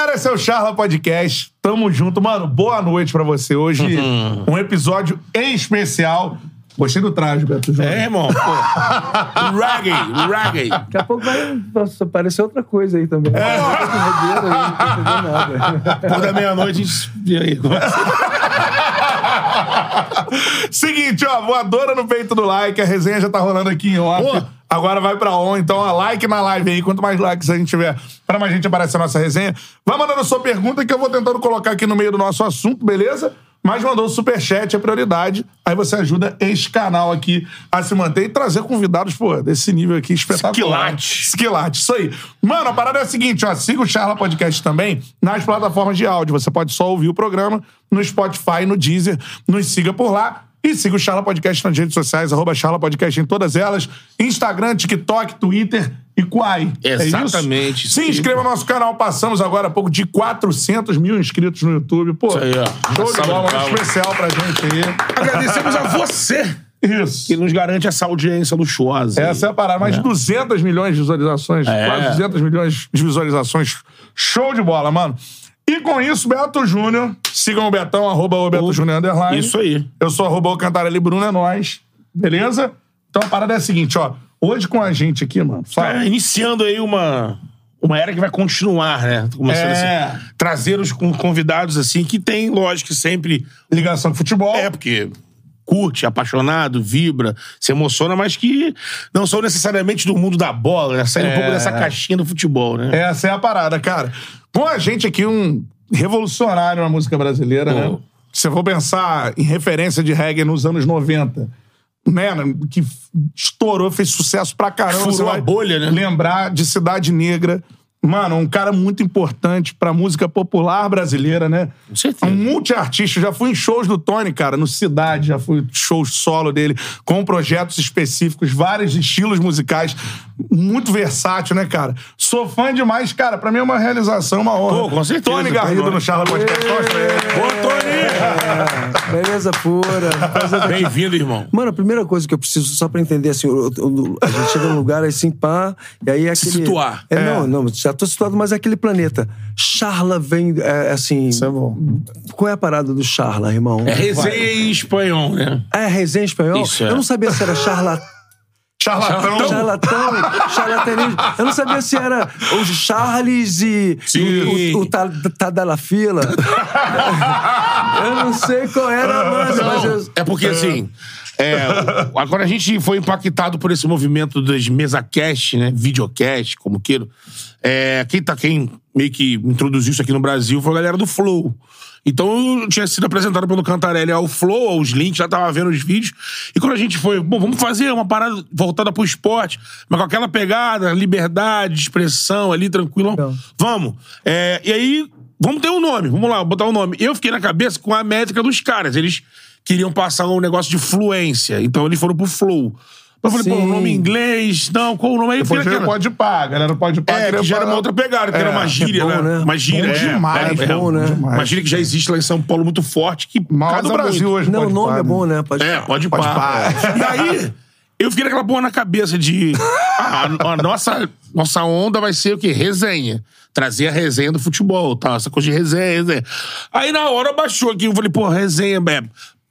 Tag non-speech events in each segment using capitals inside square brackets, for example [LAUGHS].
galera, esse é o Charla Podcast. Tamo junto, mano. Boa noite pra você. Hoje, um episódio em especial. Gostei do traje, Beto Júnior. É, irmão. Pô. Reggae, reggae. Daqui a pouco vai aparecer outra coisa aí também. É. Não entendendo nada. Por da meia-noite, a gente vê aí. [LAUGHS] Seguinte, ó, voadora no peito do like. A resenha já tá rolando aqui em off. Pô. Agora vai pra on. Então, ó, like na live aí. Quanto mais likes a gente tiver, pra mais gente aparecer a nossa resenha. Vai mandando sua pergunta que eu vou tentando colocar aqui no meio do nosso assunto, beleza? Mas mandou o superchat, é prioridade. Aí você ajuda este canal aqui a se manter e trazer convidados, pô, desse nível aqui espetacular. Esquilate. Esquilate, isso aí. Mano, a parada é a seguinte, ó. Siga o Charla Podcast também nas plataformas de áudio. Você pode só ouvir o programa no Spotify, no Deezer. Nos siga por lá. E siga o Charla Podcast nas redes sociais, arroba Charla Podcast em todas elas. Instagram, TikTok, Twitter e Quai. É? Exatamente. Se inscreva no nosso canal. Passamos agora há pouco de 400 mil inscritos no YouTube. Pô, Isso aí, ó. show de bola. Um especial pra gente aí. Agradecemos a você Isso. que nos garante essa audiência luxuosa. Essa é a parada. Mais de 200 milhões de visualizações. É. Quase 200 milhões de visualizações. Show de bola, mano. E com isso, Beto Júnior. Sigam o Betão, arroba o Beto Júnior Underline. Isso aí. Eu sou arroba o Cantarelli Bruno, é nóis. Beleza? Então a parada é a seguinte, ó. Hoje com a gente aqui, mano. Fala. Tá iniciando aí uma, uma era que vai continuar, né? Começando É. assim, trazer os con- convidados assim, que tem, lógico, sempre. Ligação com futebol. É, porque curte, é apaixonado, vibra, se emociona, mas que não são necessariamente do mundo da bola, né? Saindo um pouco dessa caixinha do futebol, né? Essa é a parada, cara. Com a gente aqui, um revolucionário na música brasileira, né? Se eu for pensar em referência de reggae nos anos 90, né? Que estourou, fez sucesso pra caramba. Furou você vai a bolha, né? Lembrar de Cidade Negra. Mano, um cara muito importante pra música popular brasileira, né? Com certeza. Um multiartista. Já fui em shows do Tony, cara, no Cidade. Já fui em shows solo dele, com projetos específicos, vários estilos musicais. Muito versátil, né, cara? Sou fã demais, cara. Pra mim é uma realização, uma honra. Pô, com certeza. Tony Garrido no Charla Podcast. Ô, Tony! Beleza pura. Bem-vindo, irmão. Mano, a primeira coisa que eu preciso, só pra entender, assim, a gente chega num lugar assim, pá, e aí é aquele... situar. É, Não, não, já tô situado, mas é aquele planeta. Charla vem, é, assim... Isso é bom. Qual é a parada do Charla, irmão? É resenha em espanhol, né? É resenha em espanhol? Isso, é. Eu não sabia se era charlatão. Charlatão. Charlatão, charlatanismo. Eu não sabia se era o Charles e Sim. o, o, Ta- Tadalafila. [LAUGHS] eu não sei qual era a banda, mas eu... É porque, assim, é, agora a gente foi impactado por esse movimento das mesacast, né? Videocast, como queira. É, quem, tá, quem meio que introduziu isso aqui no Brasil foi a galera do Flow. Então eu tinha sido apresentado pelo Cantarelli ao Flow, aos links, já tava vendo os vídeos. E quando a gente foi, bom, vamos fazer uma parada voltada pro esporte, mas com aquela pegada, liberdade, expressão ali, tranquilo. Então. Vamos. É, e aí, vamos ter um nome, vamos lá, botar um nome. Eu fiquei na cabeça com a métrica dos caras. Eles queriam passar um negócio de fluência, então eles foram pro Flow. Eu falei, pô, Sim. o nome em inglês, não, qual o nome? Aí Depois veio Pode Pá. Galera, pode Pá. é, que já era uma outra pegada, que É, era uma gíria, bom, né? né? Uma gíria, Bom é, demais, é, é, bom, né? Uma gíria que já existe lá em São Paulo muito forte, que cada do Brasil muito. hoje, Não, o nome Pá, é bom, né? Pode... É, pode, Pode pá. pá. E aí, eu fiquei naquela porra na cabeça de. A, a nossa, nossa onda vai ser o quê? Resenha. Trazer a resenha do futebol, tal, essa coisa de resenha, resenha. Aí na hora baixou aqui, eu falei, pô, resenha, é,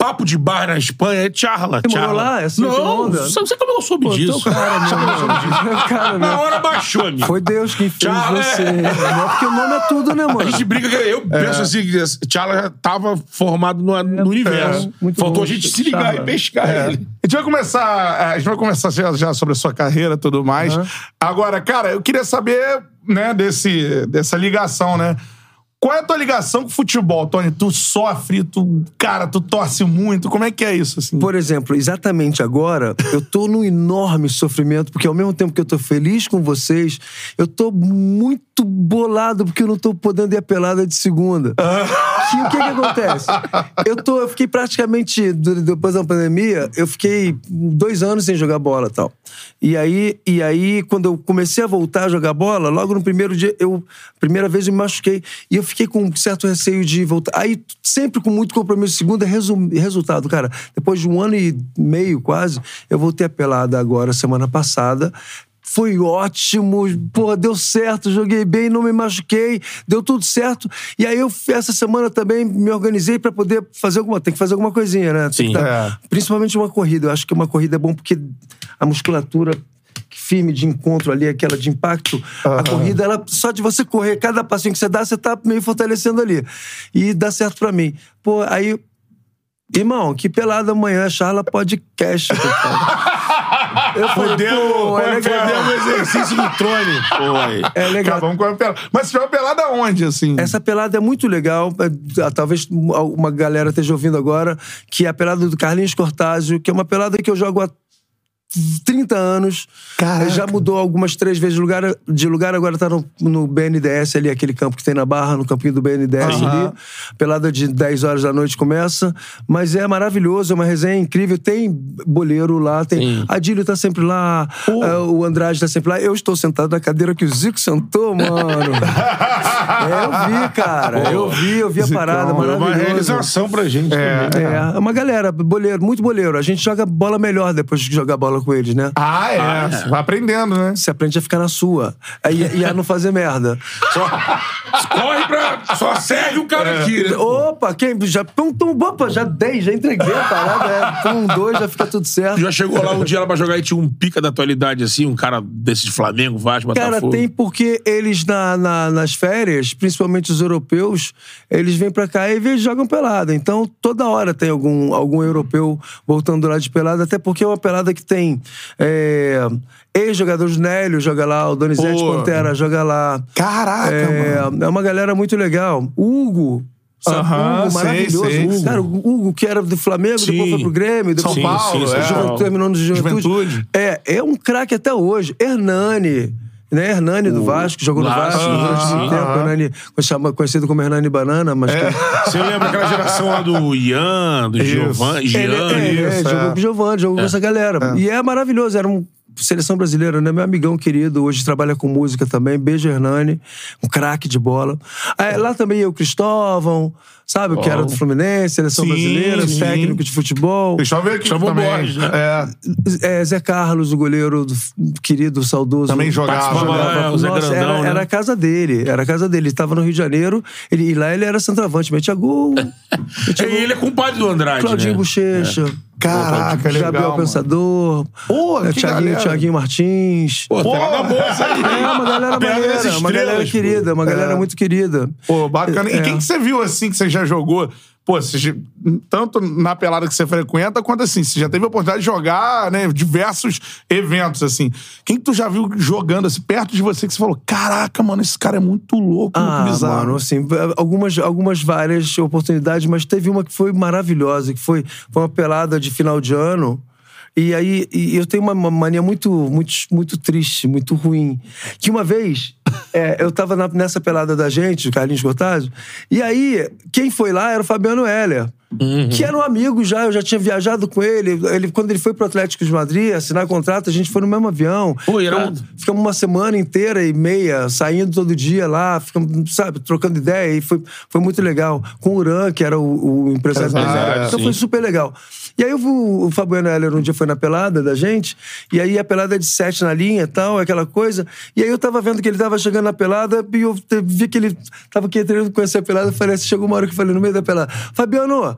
Papo de bar na Espanha é charla, Você morou charla. lá? É que Não, onda? você sabe como eu soube Pô, disso? cara, meu. [LAUGHS] Cara, Na hora baixou, amigo. Foi Deus quem fez Tchau, você. é. Não é porque o nome é tudo, né, mano? A gente brinca que eu penso assim, que Tchala já tava formado no, no universo. muito Faltou bom, a gente se ligar Tchala. e pescar É. ele. A gente vai começar. A gente vai conversar já, já sobre a sua carreira e tudo mais. Agora, cara, eu queria saber, né, desse, dessa ligação, né? Qual é a tua ligação com o futebol, Tony? Tu sofre, tu, cara, tu torce muito. Como é que é isso, assim? Por exemplo, exatamente agora, eu tô num enorme sofrimento, porque ao mesmo tempo que eu tô feliz com vocês, eu tô muito bolado porque eu não tô podendo ir a pelada de segunda. Que, o que que acontece? Eu, tô, eu fiquei praticamente, depois da pandemia, eu fiquei dois anos sem jogar bola e tal. E aí, e aí, quando eu comecei a voltar a jogar bola, logo no primeiro dia, eu, primeira vez eu me machuquei. E eu fiquei com um certo receio de voltar. Aí, sempre com muito compromisso. Segunda, resu- resultado, cara. Depois de um ano e meio, quase, eu voltei a pelada agora, semana passada. Foi ótimo, porra, deu certo, joguei bem, não me machuquei, deu tudo certo. E aí eu, essa semana também, me organizei pra poder fazer alguma... Tem que fazer alguma coisinha, né? Sim. tá- É. Principalmente uma corrida. Eu acho que uma corrida é bom porque a musculatura firme de encontro ali, aquela de impacto, a corrida, ela, só de você correr, cada passinho que você dá, você tá meio fortalecendo ali. E dá certo pra mim. Pô, aí. Irmão, que pelada amanhã, Charla Podcast. [LAUGHS] Eu falei, pô, é legal. O exercício do trone. Foi. É legal. Acabamos com a pelada. Mas você joga pelada onde, assim? Essa pelada é muito legal. É, Talvez uma galera esteja ouvindo agora, que é a pelada do Carlinhos Cortázio, que é uma pelada que eu jogo há 30 anos. Caraca. Já mudou algumas três vezes de lugar, de lugar agora tá no, no BNDS ali, aquele campo que tem na Barra, no campinho do BNDS ali. Pelada de 10 horas da noite começa. Mas é maravilhoso, é uma resenha incrível. Tem boleiro lá, tem. Sim. Adílio tá sempre lá, é, o Andrade tá sempre lá. Eu estou sentado na cadeira que o Zico sentou, mano. [LAUGHS] é, eu vi, cara. Eu vi, eu vi a Zicão, parada, é uma realização pra gente. também. É, é uma galera, boleiro, muito boleiro. A gente joga bola melhor depois de jogar bola com eles, né? Ah, é. Você vai aprendendo, né? Você aprende a ficar na sua. Aí, e a não fazer merda. Corre pra. Só segue o cara aqui, né? Opa, quem? Já, pum, pum, opa, já dei, já entreguei a parada. É, pum, dois, já fica tudo certo. Já chegou lá um dia lá pra jogar e tinha um pica da atualidade, assim, um cara desse de Flamengo, Vasco, Cara, Botafogo. tem porque eles na, na- nas férias, principalmente os europeus, eles vêm pra cá e eles jogam pelada. Então, toda hora tem algum, algum europeu voltando lá de pelada, até porque é uma pelada que tem é, ex-jogadores Nélio joga lá, o Donizete Pô. Pantera joga lá. Caraca, é, mano. é uma galera muito legal. Hugo. Sabe, Hugo, maravilhoso. sei, Hugo. sei. Cara, o Hugo, que era do Flamengo, Sim. depois foi pro Grêmio, depois São Sim, Paulo, sim, é. Paulo. terminou no Juventude. Juventude. É, é um craque até hoje. Hernani. Né? Hernani do Vasco, jogou no Vasco, durante sim, muito tempo. aham. Hernani, chama- conhecido como Hernani Banana, mas. É. que- Você lembra aquela geração lá do Ian, do. Giovanni? Gianni? é, é, isso, jogou é. com o Giovanni, jogou com essa galera. E é maravilhoso, era um. Seleção brasileira, né? Meu amigão querido, hoje trabalha com música também. Beijo, Hernani, um craque de bola. Aí, lá também eu, Cristóvão, sabe? Que era do Fluminense, seleção Sim, brasileira, sim. técnico de futebol. Deixa eu ver aqui Chamou também. Borges, né? É, É, Zé Carlos, o goleiro do, querido, saudoso. Também jogava. Jogava. o Zé Nossa, Grandão, era, né? era a casa dele. Era a casa dele. Ele tava no Rio de Janeiro ele, e lá ele era centroavante. Metia gol. [LAUGHS] metia E gol. ele é compadre do Andrade, Claudinho né? Bochecha. Caraca, legal, Gabriel mano. Pensador. Pô, é, Thiaguinho. Thiaguinho Martins. Pô, Pô, pega na bolsa aí. É, uma galera maneira, uma galera querida, uma galera É. muito querida. Pô, bacana. E É. quem que você viu assim que você já jogou? Pô, você, tanto na pelada que você frequenta, quanto assim, você já teve a oportunidade de jogar, né, diversos eventos, assim. Quem que tu já viu jogando, assim, perto de você, que você falou, caraca, mano, esse cara é muito louco, Ah, muito bizarro. mano, assim, algumas, algumas várias oportunidades, mas teve uma que foi maravilhosa, que foi, foi uma pelada de final de ano. E aí, e eu tenho uma uma mania muito, muito, muito triste, muito ruim. Que uma vez, é, eu tava nessa pelada da gente, Carlinhos Cortázio, e aí, quem foi lá era o Fabiano Heller. Que era um amigo já, eu já tinha viajado com ele. ele. Quando ele foi pro Atlético de Madrid assinar contrato, a gente foi no mesmo avião. Pô. Ficamos- Ficamos uma semana inteira e meia saindo todo dia lá, ficamos, sabe, trocando ideia. E foi, foi muito legal. Com o Uran, que era o, o empresário dele. Empresário, Então sim. foi super legal. E aí o, o Fabiano Heller um dia foi na pelada da gente, e aí a pelada é de sete na linha e tal, aquela coisa. E aí eu tava vendo que ele tava chegando na pelada e eu vi que ele tava querendo conhecer a pelada. Eu falei assim, chegou uma hora que eu falei no meio da pelada, Fabiano,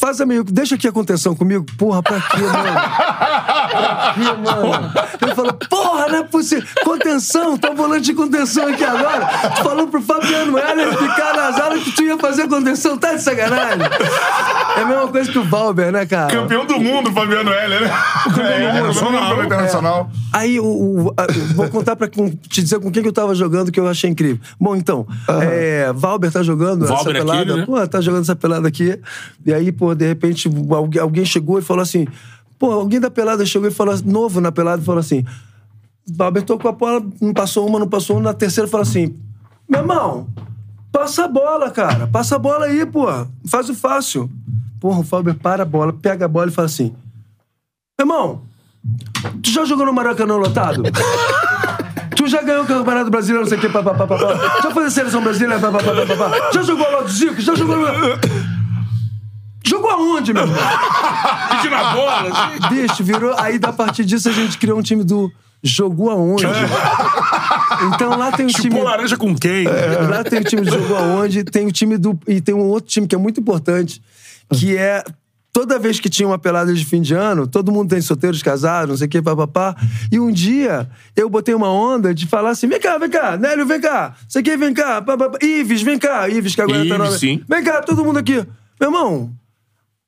Faz amigo, deixa aqui a contenção comigo. Porra, pra quê, mano? Pra quê, mano? Ele falou, porra, não é possível. Contenção, tá um volante de contenção aqui agora. Tu falou pro Fabiano Heller ficar nas aulas que tu ia fazer contenção. Tá de sacanagem? É a mesma coisa que o Valber, né, cara? Campeão do mundo, Fabiano Heller, né? É, campeão do mundo pelo internacional. Aí, o, o- a- vou contar pra te dizer com quem que eu tava jogando que eu achei incrível. Bom, então, é, Valber tá jogando Valber essa aqui, pelada. né? Pô, tá jogando essa pelada aqui. E aí, pô, de repente, alguém, chegou e falou assim... Pô, alguém da pelada chegou e falou... Novo na pelada falou assim... Valber tocou a bola, não passou uma, não passou uma. Na terceira, falou assim... Meu irmão, passa a bola, cara. Passa a bola aí, pô. Faz o fácil. Porra, o Valber para a bola, pega a bola e fala assim... Meu irmão, Tu já jogou no Maracanã lotado? [LAUGHS] tu já ganhou o Campeonato Brasileiro, não sei o que, papapá, papá. Já foi a seleção brasileira, papapá, papá. Já jogou lá do Zico? Já jogou. Jogou aonde, meu irmão? [LAUGHS] Pedindo a bola, assim. Bicho, virou... Aí, a partir disso, a gente criou um time do jogou aonde? [LAUGHS] então lá tem um time. Chupou laranja com quem? Lá tem o time do Jogou Aonde, tem o time do. E tem um outro time que é muito importante, que é. Toda vez que tinha uma pelada de fim de ano, todo mundo tem solteiros, casados, não sei o que, papapá. E um dia eu botei uma onda de falar assim: vem cá, vem cá, Nélio, vem cá, isso aqui, vem cá, papapá. Ives, vem cá, Ives, que agora tá Ives, na sim. Vem cá, todo mundo aqui. Meu irmão,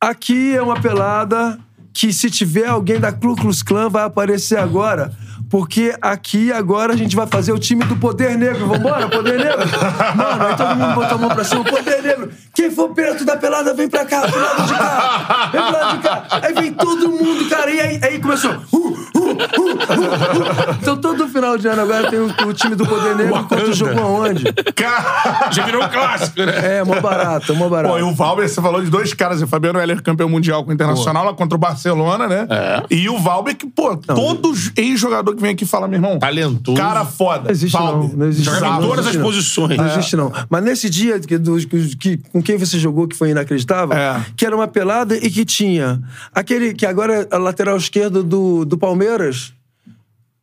aqui é uma pelada que se tiver alguém da Ku Klux Klan vai aparecer agora. Porque aqui agora a gente vai fazer o time do Poder Negro. Vambora, Poder Negro? [LAUGHS] Mano, aí todo mundo botou a mão pra cima. Poder Negro. Quem for perto da pelada, vem pra cá. Pro lado de cá. Vem pro lado de cá. Aí vem todo mundo, cara. E aí, aí começou. Uh, uh, uh, uh, uh. Então todo final de ano agora tem o, o time do Poder Negro enquanto jogou aonde? Cara... Já virou um clássico, né? É, mó barato, mó barato. Pô, e o Valber, você falou de dois caras, o Fabiano Heller, campeão mundial com o Internacional, lá contra o Barcelona, né? É. E o Valber, que, pô, todos ex-jogador que vem aqui fala, meu irmão, Talentoso. cara foda. Não existe não. Não existe Joga não. em todas existe as não. posições. Não É. existe, não. Mas nesse dia que, dos- que- com quem você jogou, que foi inacreditável, É. que era uma pelada e que tinha aquele que agora é a lateral esquerdo do, do Palmeiras,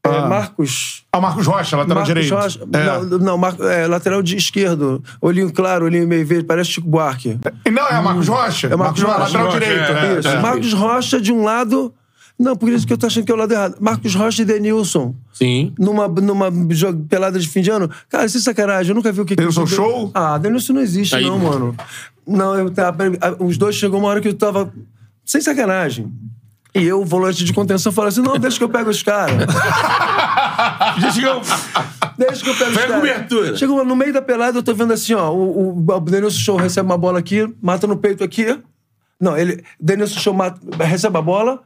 é, Ah. Marcos. Ah, o Marcos Rocha, lateral Marcos direito. Rocha. É. Não, não Marco- é, lateral de esquerdo. Olhinho claro, olhinho meio verde, parece Chico Buarque. E Não, é Marcos Rocha. É Marcos Rocha. lateral Rocha, direito. é, é. Isso. É. Marcos Rocha de um lado. Não, por isso que eu tô achando que é o lado errado. Marcos Rocha e Denilson. Sim. numa, numa pelada de fim de ano. Cara, sem sacanagem, eu nunca vi o que Denilson que- Show? Ah, Denilson não existe, Aí. não, mano. Não, eu, tá, os dois chegou uma hora que eu tava. Sem sacanagem. E eu, volante de contenção, falei assim: não, deixa que eu pego os caras. Já chegou. Deixa que eu pego os Vai caras. cobertura. Chegou no meio da pelada, eu tô vendo assim, ó. O, o, o Denilson Show recebe uma bola aqui, mata no peito aqui. Não, ele. Denilson Show mata, recebe a bola,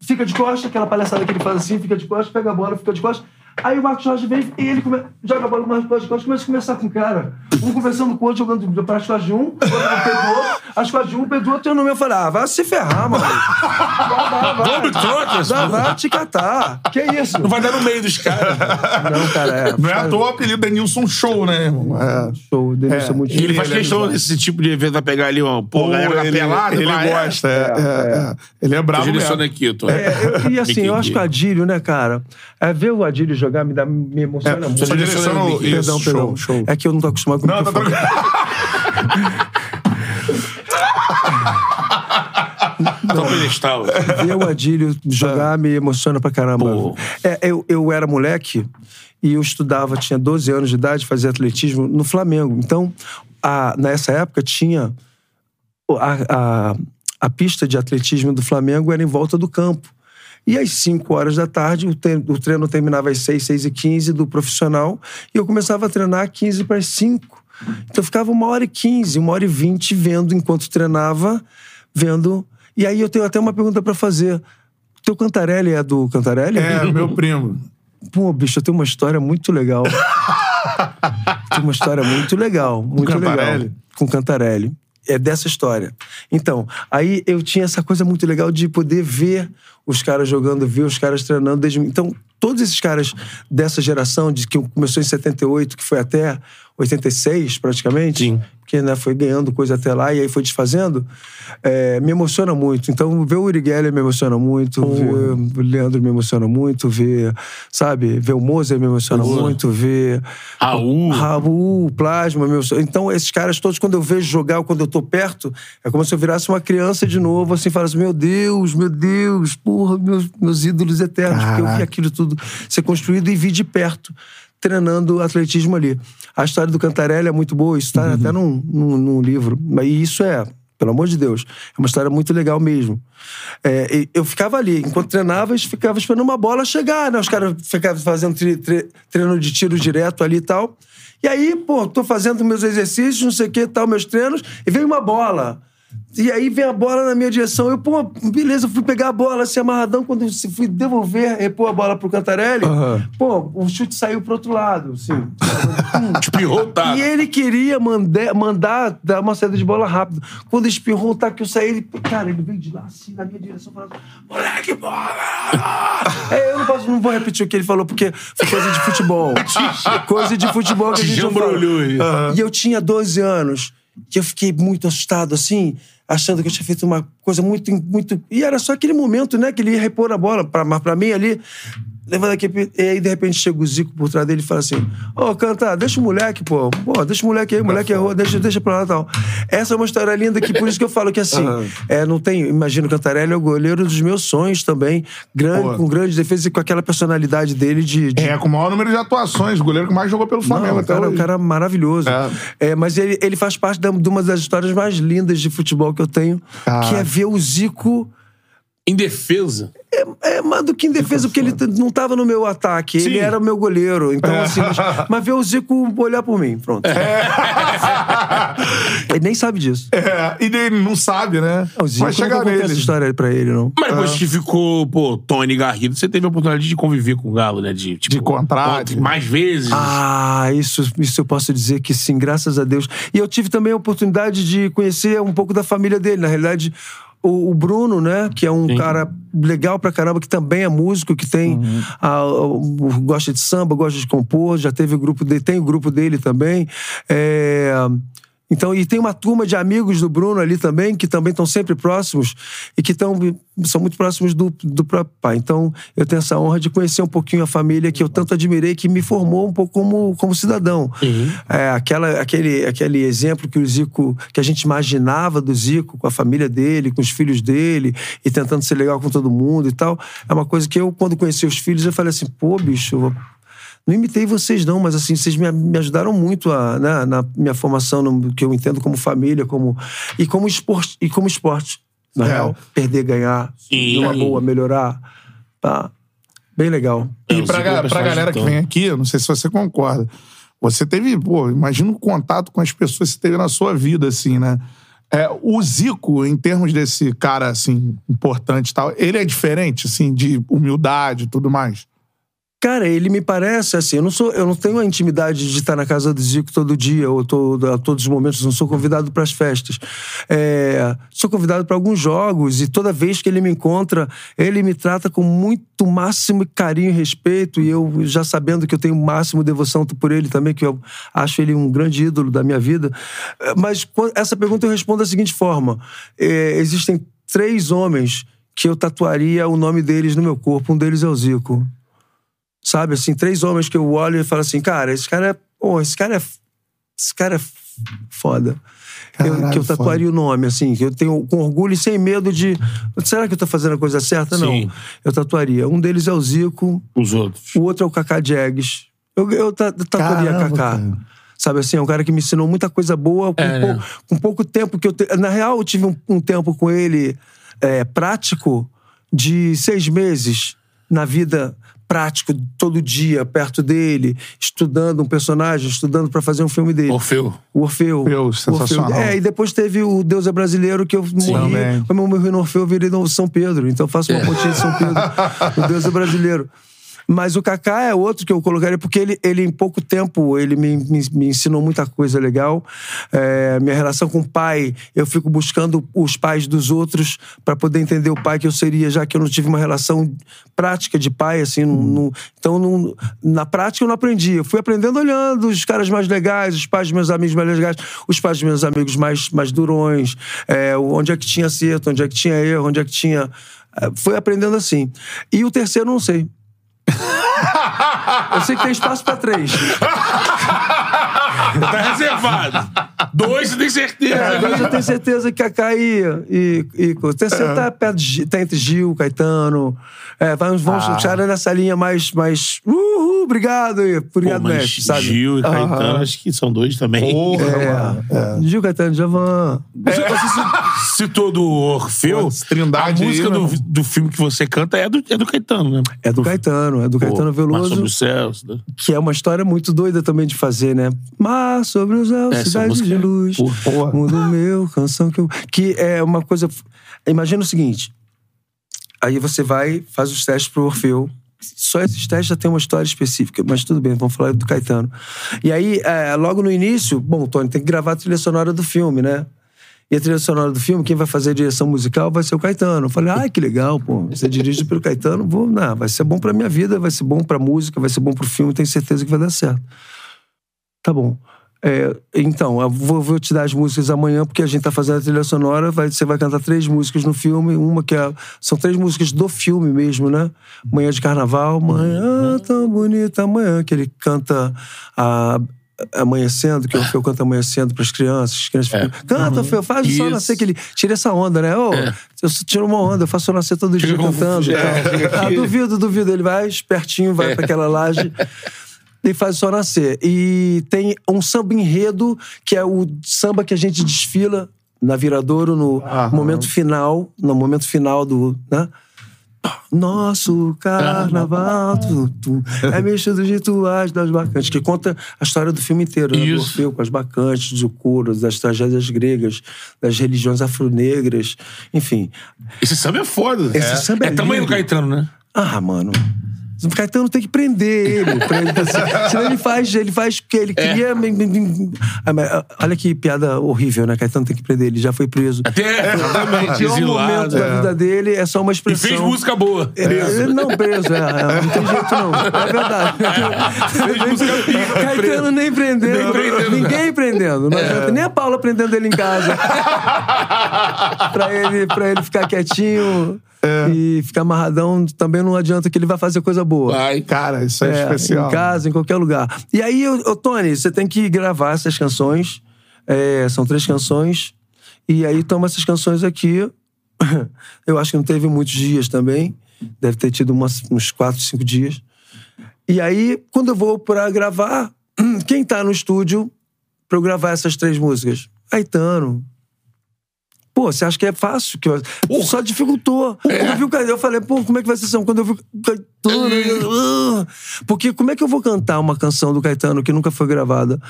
fica de costas, aquela palhaçada que ele faz assim, fica de costas, pega a bola, fica de costas. Aí o Marcos Rocha vem e ele come- joga a bola mais de costas, começa a conversar com o cara. Um conversando com o outro, jogando para as costas de um, outro do outro, as costas de um, do outro, e eu no meu falei, ah, vai se ferrar, mano. [LAUGHS] Vai, vai, vai. Vai, te catar. Que isso? Não vai dar no meio dos caras. Não, cara, é. Não é à toa o apelido é Nilson Show, né, irmão? É. Show, Denilson é muito E ele faz é questão bizarro. desse tipo de evento, vai pegar ali, ó, pô, galera ele, pelada. ele é. gosta, é, é, é. Ele é bravo Direciona mesmo. aqui, eu tô. É, eu- e assim, eu acho que o Adílio, né, cara? É, ver o Adílio jogar me, dá, me emociona É, muito. só direciona o- Perdão, isso, perdão. show, show. É que eu não tô acostumado com o Não, tá microfone. [LAUGHS] Tá um pedestal. Ver o Adílio jogar me emociona pra caramba. É, eu, eu era moleque e eu estudava, tinha 12 anos de idade, fazia atletismo no Flamengo. Então, a, nessa época tinha a, a, a pista de atletismo do Flamengo era em volta do campo. E às 5 horas da tarde, o, te- o treino terminava às 6, 6 e 15 do profissional, e eu começava a treinar 15 para as 5. Então eu ficava uma hora e 15, uma hora e 20 vendo enquanto treinava, vendo. E aí eu tenho até uma pergunta para fazer. Teu Cantarelli é do Cantarelli? É, meu primo. Pô, bicho, eu tenho uma história muito legal. [LAUGHS] Tem uma história muito legal, muito Cantarelli? legal. Com Cantarelli. É dessa história. Então, aí eu tinha essa coisa muito legal de poder ver os caras jogando, ver os caras treinando. Desde... Então, todos esses caras dessa geração, de que começou em 78, que foi até 86, praticamente, Sim. porque né, foi ganhando coisa até lá e aí foi desfazendo, é, me emociona muito. Então, ver o Uri Geller me emociona muito, ver o Leandro me emociona muito, ver, sabe, ver o Moser me emociona muito, ver Raul. Raul, Plasma, meu. Então, esses caras todos, quando eu vejo jogar, ou quando eu tô perto, é como se eu virasse uma criança de novo, assim, falasse: Meu Deus, meu Deus, meus, meus ídolos eternos. Porque eu vi Caraca. aquilo tudo ser construído e vi de perto, treinando atletismo ali. A história do Cantarelli é muito boa, isso tá até num, num, num livro. E isso é. Pelo amor de Deus. É uma história muito legal mesmo. É, eu ficava ali, enquanto treinava, eu ficava esperando uma bola chegar, né? Os caras ficavam fazendo tre- tre- treino de tiro direto ali e tal. E aí, pô, tô fazendo meus exercícios, não sei o que, tal, meus treinos, e veio uma bola. E aí vem a bola na minha direção. Eu, pô, beleza, eu fui pegar a bola assim, amarradão. Quando eu fui devolver, repor a bola pro Cantarelli, pô, o chute saiu pro outro lado, assim. [LAUGHS] Espirrou, tá. E ele queria mandar, mandar dar uma saída de bola rápido. Quando espirrou o taco que eu saí, ele, cara, ele veio de lá assim, na minha direção, falando: moleque, bola! [LAUGHS] é, eu não, posso, não vou repetir o que ele falou, porque foi coisa de futebol. coisa de futebol que a Te gente não fala. aí. E eu tinha 12 anos, que eu fiquei muito assustado, assim, achando que eu tinha feito uma coisa muito. muito... E era só aquele momento, né, que ele ia repor a bola pra mim ali. Levando aqui. E aí, de repente, chega o Zico por trás dele e fala assim: Ô, canta, deixa o moleque, pô. Pô, deixa o moleque aí, o moleque errou, deixa, deixa pra lá e tal. Essa é uma história linda que, por isso que eu falo que assim, é, não tem. Imagino o Cantarelli é o goleiro dos meus sonhos também. Grande, Pô. com grande defesa e com aquela personalidade dele de. de É, com o maior número de atuações. O goleiro que mais jogou pelo Flamengo não, até cara, um hoje. cara maravilhoso. É. É, mas ele, ele faz parte da- de uma das histórias mais lindas de futebol que eu tenho, Caraca. que é ver o Zico. Em defesa. É, mais do que em defesa, porque ele não tava no meu ataque, ele Sim. era o meu goleiro. Então, assim, mas, [LAUGHS] mas ver o Zico olhar por mim, pronto. Ele nem sabe disso. É, e ele não sabe, né? O Zico Vai chegar nele. essa história pra ele, não. Mas depois que ficou, pô, Tony Garrido, você teve a oportunidade de conviver com o Galo, né? De, tipo, De contrato. Mais vezes. Ah, isso, isso eu posso dizer que sim, graças a Deus. E eu tive também a oportunidade de conhecer um pouco da família dele. Na realidade, o, Bruno, né, que é um cara legal pra caramba, que também é músico, que tem. a- o- o- gosta de samba, gosta de compor, já teve o grupo dele, tem o grupo dele também. É. Então, e tem uma turma de amigos do Bruno ali também, que também estão sempre próximos e que tão, são muito próximos do, do próprio pai. Então, eu tenho essa honra de conhecer um pouquinho a família que eu tanto admirei, que me formou um pouco como, como cidadão. É, aquela, aquele, aquele exemplo que o Zico, que a gente imaginava do Zico, com a família dele, com os filhos dele, e tentando ser legal com todo mundo e tal, é uma coisa que eu, quando conheci os filhos, eu falei assim, pô, bicho, não imitei vocês, não, mas assim, vocês me, me ajudaram muito a, né, na minha formação, no que eu entendo como família, como, e como esporte. E como esporte na É. real. Perder, ganhar, Sim. uma boa, melhorar. Tá. Bem legal. E É, pra, ga- pra galera que tão- vem aqui, não sei se você concorda. Você teve, pô, imagina o contato com as pessoas que você teve na sua vida, assim, né? É, o Zico, em termos desse cara, assim, importante e tal, ele é diferente, assim, de humildade e tudo mais. Cara, ele me parece assim, eu não sou, eu não tenho a intimidade de estar na casa do Zico todo dia ou todo, a todos os momentos, não sou convidado para as festas. É, sou convidado para alguns jogos e toda vez que ele me encontra, ele me trata com muito máximo carinho e respeito e eu já sabendo que eu tenho máximo devoção por ele também, que eu acho ele um grande ídolo da minha vida. Mas essa pergunta eu respondo da seguinte forma: É, existem três homens que eu tatuaria o nome deles no meu corpo. Um deles é o Zico. Sabe, assim, três homens que eu olho e falo assim, cara, esse cara é. Pô, esse cara é. Esse cara é foda. Eu- Caralho, que eu tatuaria o nome, assim, que eu tenho com orgulho e sem medo de. Será que eu tô fazendo a coisa certa? Sim. Não. Eu tatuaria. Um deles é o Zico, Os outros. o outro é o Kaká Jags. Eu, eu ta- tatuaria Caramba, Kaká. cara. Sabe assim, é um cara que me ensinou muita coisa boa com, É, pou- né? com pouco tempo que eu. Te... Na real, eu tive um, um tempo com ele é, prático de seis meses na vida prático, todo dia, perto dele, estudando um personagem, estudando pra fazer um filme dele. Orfeu. O Orfeu. Orfeu, sensacional. É, e depois teve o Deus é Brasileiro, que eu morri. Também. Como eu morri no Orfeu, eu virei no São Pedro. Então eu faço uma pontinha de São Pedro. [LAUGHS] o Deus é Brasileiro. Mas o Kaká é outro que eu colocaria, porque ele, ele em pouco tempo, ele me, me, me ensinou muita coisa legal. É, minha relação com o pai, eu fico buscando os pais dos outros para poder entender o pai que eu seria, já que eu não tive uma relação prática de pai, assim. não- não- então, não- na prática eu não aprendi. Eu fui aprendendo olhando os caras mais legais, os pais dos meus amigos mais legais, os pais dos meus amigos mais, mais durões, é, onde é que tinha acerto, onde é que tinha erro, onde é que tinha. é, Fui aprendendo assim. E o terceiro, não sei. [LAUGHS] Eu sei que tem espaço pra três. [LAUGHS] Tá reservado. Dois, você tem certeza. É, dois eu tenho certeza que Kaká e. e, e o terceiro tá, perto de, tá entre Gil, Caetano. É, vamos, vamos Ah. tirar nessa linha mais. mais uhul, obrigado aí. Pô, Obrigado, mas mestre, sabe? Gil e Caetano, acho que são dois também. Porra, É, mano. É. Gil, Caetano, Javan. Ci- citou do Orfeu. Pô, Trindade a música aí, do, né? do filme que você canta é do, é do Caetano, né? É do Caetano, é do Pô, Caetano Mar Veloso. sobre os céus. né? Que é uma história muito doida também de fazer, né? Mar sobre os céus, Essa cidade de é- luz. Porra. Mundo meu, canção que eu. Que é uma coisa. Imagina o seguinte. Aí você vai, faz os testes pro Orfeu. Só esses testes já tem uma história específica, mas tudo bem, vamos falar do Caetano. E aí, é, logo no início, bom, Tony, tem que gravar a trilha sonora do filme, né? E a trilha sonora do filme, quem vai fazer a direção musical vai ser o Caetano. Eu falei, ai, que legal, pô. Você dirige pelo Caetano, vou, não, vai ser bom pra minha vida, vai ser bom pra música, vai ser bom pro filme, tenho certeza que vai dar certo. Tá bom. É, então, eu vou, vou te dar as músicas amanhã, porque a gente tá fazendo a trilha sonora. vai- você vai cantar três músicas no filme. Uma que é. São três músicas do filme mesmo, né? Manhã de Carnaval, Manhã tão bonita, amanhã, que ele canta a. Amanhecendo, que o Feu canta amanhecendo pras crianças. As crianças ficam, Canta, Feu, faz o sol nascer, que ele tira essa onda, né? Ô, Eu tiro uma onda, eu faço o sol nascer todo dia cantando. é, Ah, duvido, duvido. Ele vai espertinho, vai pra aquela laje e faz o sol nascer. E tem um samba enredo, que é o samba que a gente desfila na Viradouro no Aham. momento final, no momento final do, né? Nosso carnaval, tu, tu, é mexido de rituais das bacantes, que conta a história do filme inteiro, né? Do. Orfeu com as bacantes, do couro, das tragédias gregas, das religiões afro-negras, enfim. Esse samba é foda. Esse samba é É tamanho do. Caetano, né? Ah, mano. O Caetano tem que prender ele. [LAUGHS] pra ele senão ele faz, ele faz o que ele É. queria. Ah, ah, Olha que piada horrível, né? Caetano tem que prender ele, já foi preso. Até, exatamente, O pior momento exilado. da vida dele é só uma E expressão. fez música boa. É, é, não, preso, é, é, não tem jeito não. É verdade. [LAUGHS] Caetano nem prendendo. Nem prendendo, ninguém prendendo. Não adianta. Nem a Paula prendendo ele em casa. [LAUGHS] pra, ele, pra ele ficar quietinho e ficar amarradão, também não adianta que ele vai fazer coisa boa. Vai. Cara, isso é, É, especial. Em casa, em qualquer lugar. E aí, ô, ô, Tony, você tem que gravar essas canções. É, são três canções. E aí toma essas canções aqui. [COUGHS] Eu acho que não teve muitos dias também. Deve ter tido umas- uns quatro, cinco dias. E aí, quando eu vou pra gravar, [COUGHS] quem tá no estúdio pra eu gravar essas três músicas? Caetano. Pô, você acha que é fácil? Que eu- Só dificultou. Quando eu vi o Caetano, eu falei, pô, como é que vai ser essa? Quando eu vi o Caetano. eu- ah. Porque como é que eu vou cantar uma canção do Caetano que nunca foi gravada?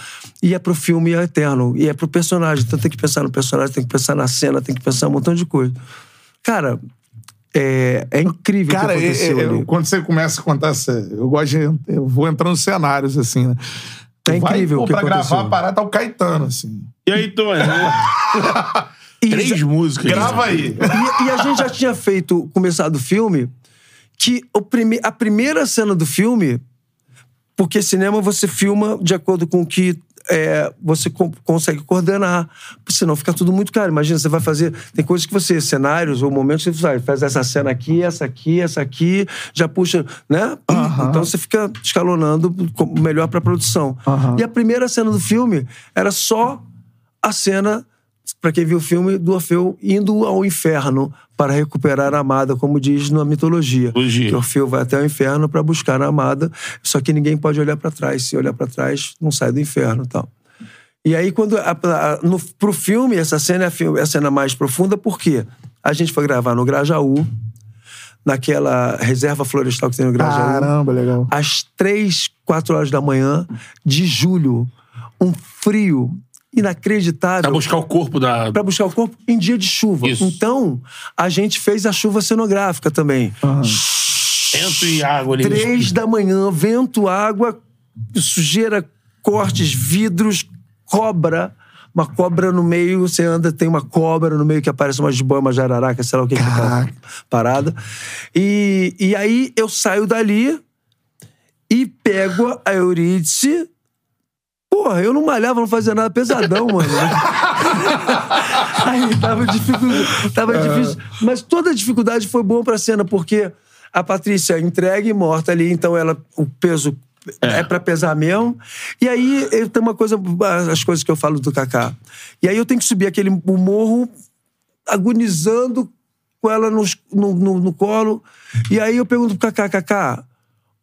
E é pro filme eterno. E é pro personagem. Então tem que pensar no personagem, tem que pensar na cena, tem que pensar um montão de coisa. Cara, é, é incrível Cara, o que é- aconteceu é- ali. quando você começa a contar, essa- eu gosto de. Eu vou entrando nos cenários, assim, né? É Vai, incrível pô, o que pra aconteceu. gravar a parada tá o Caetano, assim. E aí, Tony? [LAUGHS] E Três músicas. Grava aí. E, e a gente já tinha feito, começado o filme, que o prime, a primeira cena do filme, porque cinema você filma de acordo com o que é, você co- consegue coordenar. Senão fica tudo muito caro. Imagina, você vai fazer. Tem coisas que você, cenários ou momentos, que você faz, faz essa cena aqui, essa aqui, essa aqui, já puxa, né? Então você fica escalonando melhor pra produção. E a primeira cena do filme era só a cena, pra quem viu o filme, do Orfeu indo ao inferno para recuperar a amada, como diz na mitologia. Que Orfeu vai até o inferno para buscar a amada, só que ninguém pode olhar pra trás. Se olhar pra trás, não sai do inferno e tal. E aí, quando a, a, no, pro filme, essa cena é a, é a cena mais profunda, por quê? A gente foi gravar no Grajaú, naquela reserva florestal que tem no Grajaú Caramba, legal. às três, quatro horas da manhã de julho. Um frio inacreditável. Pra buscar o corpo da. Pra buscar o corpo em dia de chuva. Isso. Então, a gente fez a chuva cenográfica também. Vento e água ali. Três da manhã, vento, água, sujeira, cortes, vidros, cobra. Uma cobra no meio, você anda, tem uma cobra no meio que aparece uma jiboia, uma jararaca, sei lá o que, que tá parada. E, e aí eu saio dali e pego a Eurídice. Porra, eu não malhava, não fazia nada pesadão, mano. [LAUGHS] Aí tava, dificu- tava difícil. Mas toda a dificuldade foi boa pra cena, porque a Patrícia é entregue e morta ali, então ela, o peso é, pra pesar mesmo. E aí eu- tem uma coisa, as coisas que eu falo do Kaká. E aí eu tenho que subir aquele morro agonizando com ela nos- no, no, no colo. E aí eu pergunto pro Kaká, Kaká,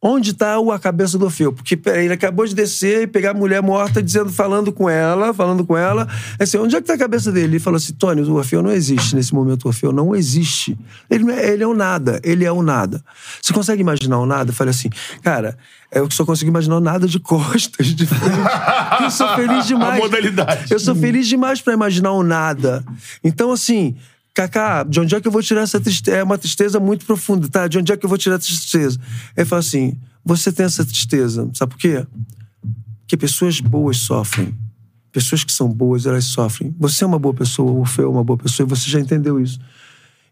onde tá o- a cabeça do Orfeu? Porque peraí, ele acabou de descer e pegar a mulher morta, dizendo, falando com ela, falando com ela. Assim, onde é que tá a cabeça dele? Ele falou assim, Tony, o Orfeu não existe nesse momento, o Orfeu não existe. Ele, não é, ele é o nada, ele é o nada. Você consegue imaginar o nada? Eu falei assim, cara, eu só consigo imaginar o nada de [LAUGHS] costas, de frente. eu sou feliz [LAUGHS] demais. A modalidade. Eu sou feliz demais pra imaginar o nada. Então, assim, Kaká, de onde é que eu vou tirar essa tristeza? É uma tristeza muito profunda, tá? De onde é que eu vou tirar essa tristeza? Ele fala assim: você tem essa tristeza, sabe por quê? Porque pessoas boas sofrem. Pessoas que são boas, elas sofrem. Você é uma boa pessoa, o Orfeu é uma boa pessoa, e você já entendeu isso.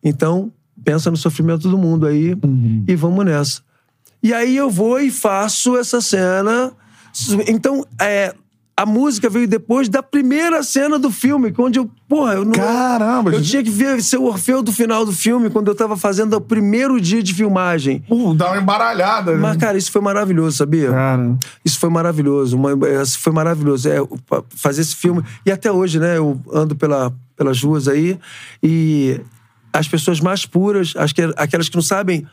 Então, pensa no sofrimento do mundo aí e vamos nessa. E aí eu vou e faço essa cena. Então, é, A música veio depois da primeira cena do filme, onde eu, porra, eu não. Caramba, Eu gente. tinha que ver ser o Orfeu do final do filme, quando eu tava fazendo o primeiro dia de filmagem. Pô, dá uma embaralhada. né? Mas, cara, isso foi maravilhoso, sabia? Cara. Isso foi maravilhoso. Uma, isso foi maravilhoso. É, fazer esse filme. E até hoje, né? Eu ando pela, pelas ruas aí e as pessoas mais puras, as que, aquelas que não sabem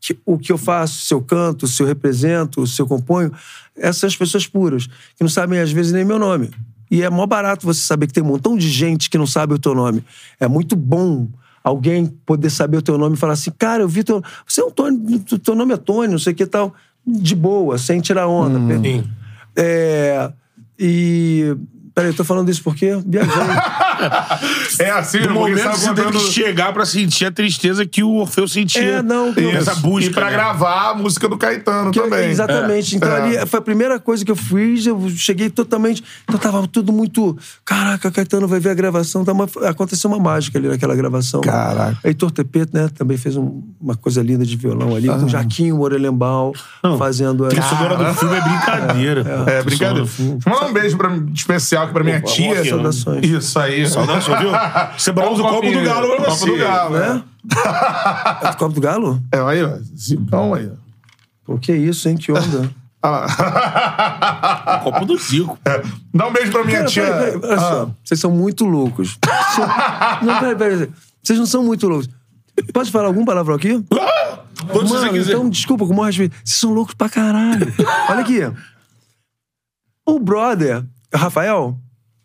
que- o que eu faço, se eu canto, se eu represento, se eu componho, essas pessoas puras, que não sabem às vezes nem meu nome. E é mó barato você saber que tem um montão de gente que não sabe o teu nome. É muito bom alguém poder saber o teu nome e falar assim, cara, eu vi teu... Você é um Tony, teu nome é Tony, não sei o que e tal. De boa, sem tirar onda. Sim. É, e. Peraí, eu tô falando isso porque viajei. [LAUGHS] [LAUGHS] É assim, No momento que você teve contando- que chegar pra sentir a tristeza que o Orfeu sentia. É, não, eu- Essa busca. E pra né? gravar a música do Caetano Que também. exatamente. Então É. ali foi a primeira coisa que eu fiz, eu cheguei totalmente. Então tava tudo muito. Caraca, Caetano vai ver a gravação. Tá uma- aconteceu uma mágica ali naquela gravação. Caraca. Heitor Tepeto, né? Também fez um- uma coisa linda de violão ali, com o Jaquinho Morelembal fazendo. A trilha sonora do filme é brincadeira. É, brincadeira. Manda um beijo pra, especial aqui pra minha Opa, tia. Saudações. Isso aí. Saudações, viu? Separamos o copo do galo pra Copo você. do galo, Né? É do Copo do Galo? É, aí, ó. Zicão aí. ó. Pô, que isso, hein? Que onda. [LAUGHS] Ah. Copo do Zico. Dá um beijo pra minha Cara, tia. peraí, peraí, olha só. Ah, Vocês são muito loucos. Vocês- [LAUGHS] Não, peraí, peraí. Vocês não são muito loucos. Pode falar algum palavrão aqui? Quando você Mano, quiser. então, desculpa, com o maior respeito. Vocês são loucos pra caralho. Olha aqui. O brother, Rafael,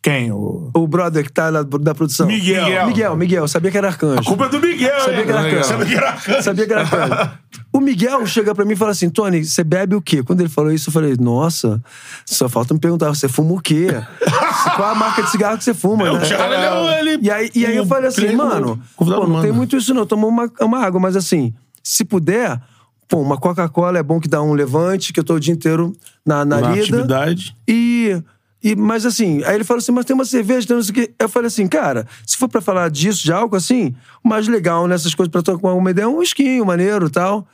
Quem? O... o brother que tá lá da produção. Miguel. Miguel. Miguel, Miguel, sabia que era arcanjo. A culpa é do Miguel, Sabia hein? que era arcanjo. Sabia que era arcanjo. Sabia que era arcanjo. O Miguel chega pra mim e fala assim: Tony, você bebe o quê? Quando ele falou isso, eu falei: Nossa, só falta me perguntar, você fuma o quê? [LAUGHS] Qual a marca de cigarro que você fuma? O né? cara, ele, ele- E aí, e aí eu falei assim, mano, pô, não tem muito isso não, toma uma, uma água, mas assim, se puder, pô, uma Coca-Cola é bom que dá um levante, que eu tô o dia inteiro na, na, Na lida. atividade. E, e, mas assim, aí ele falou assim, mas tem uma cerveja, tem não sei o quê. Eu falei assim, cara, se for pra falar disso, de álcool assim, o mais legal nessas coisas pra trocar uma ideia é um esquinho maneiro tal.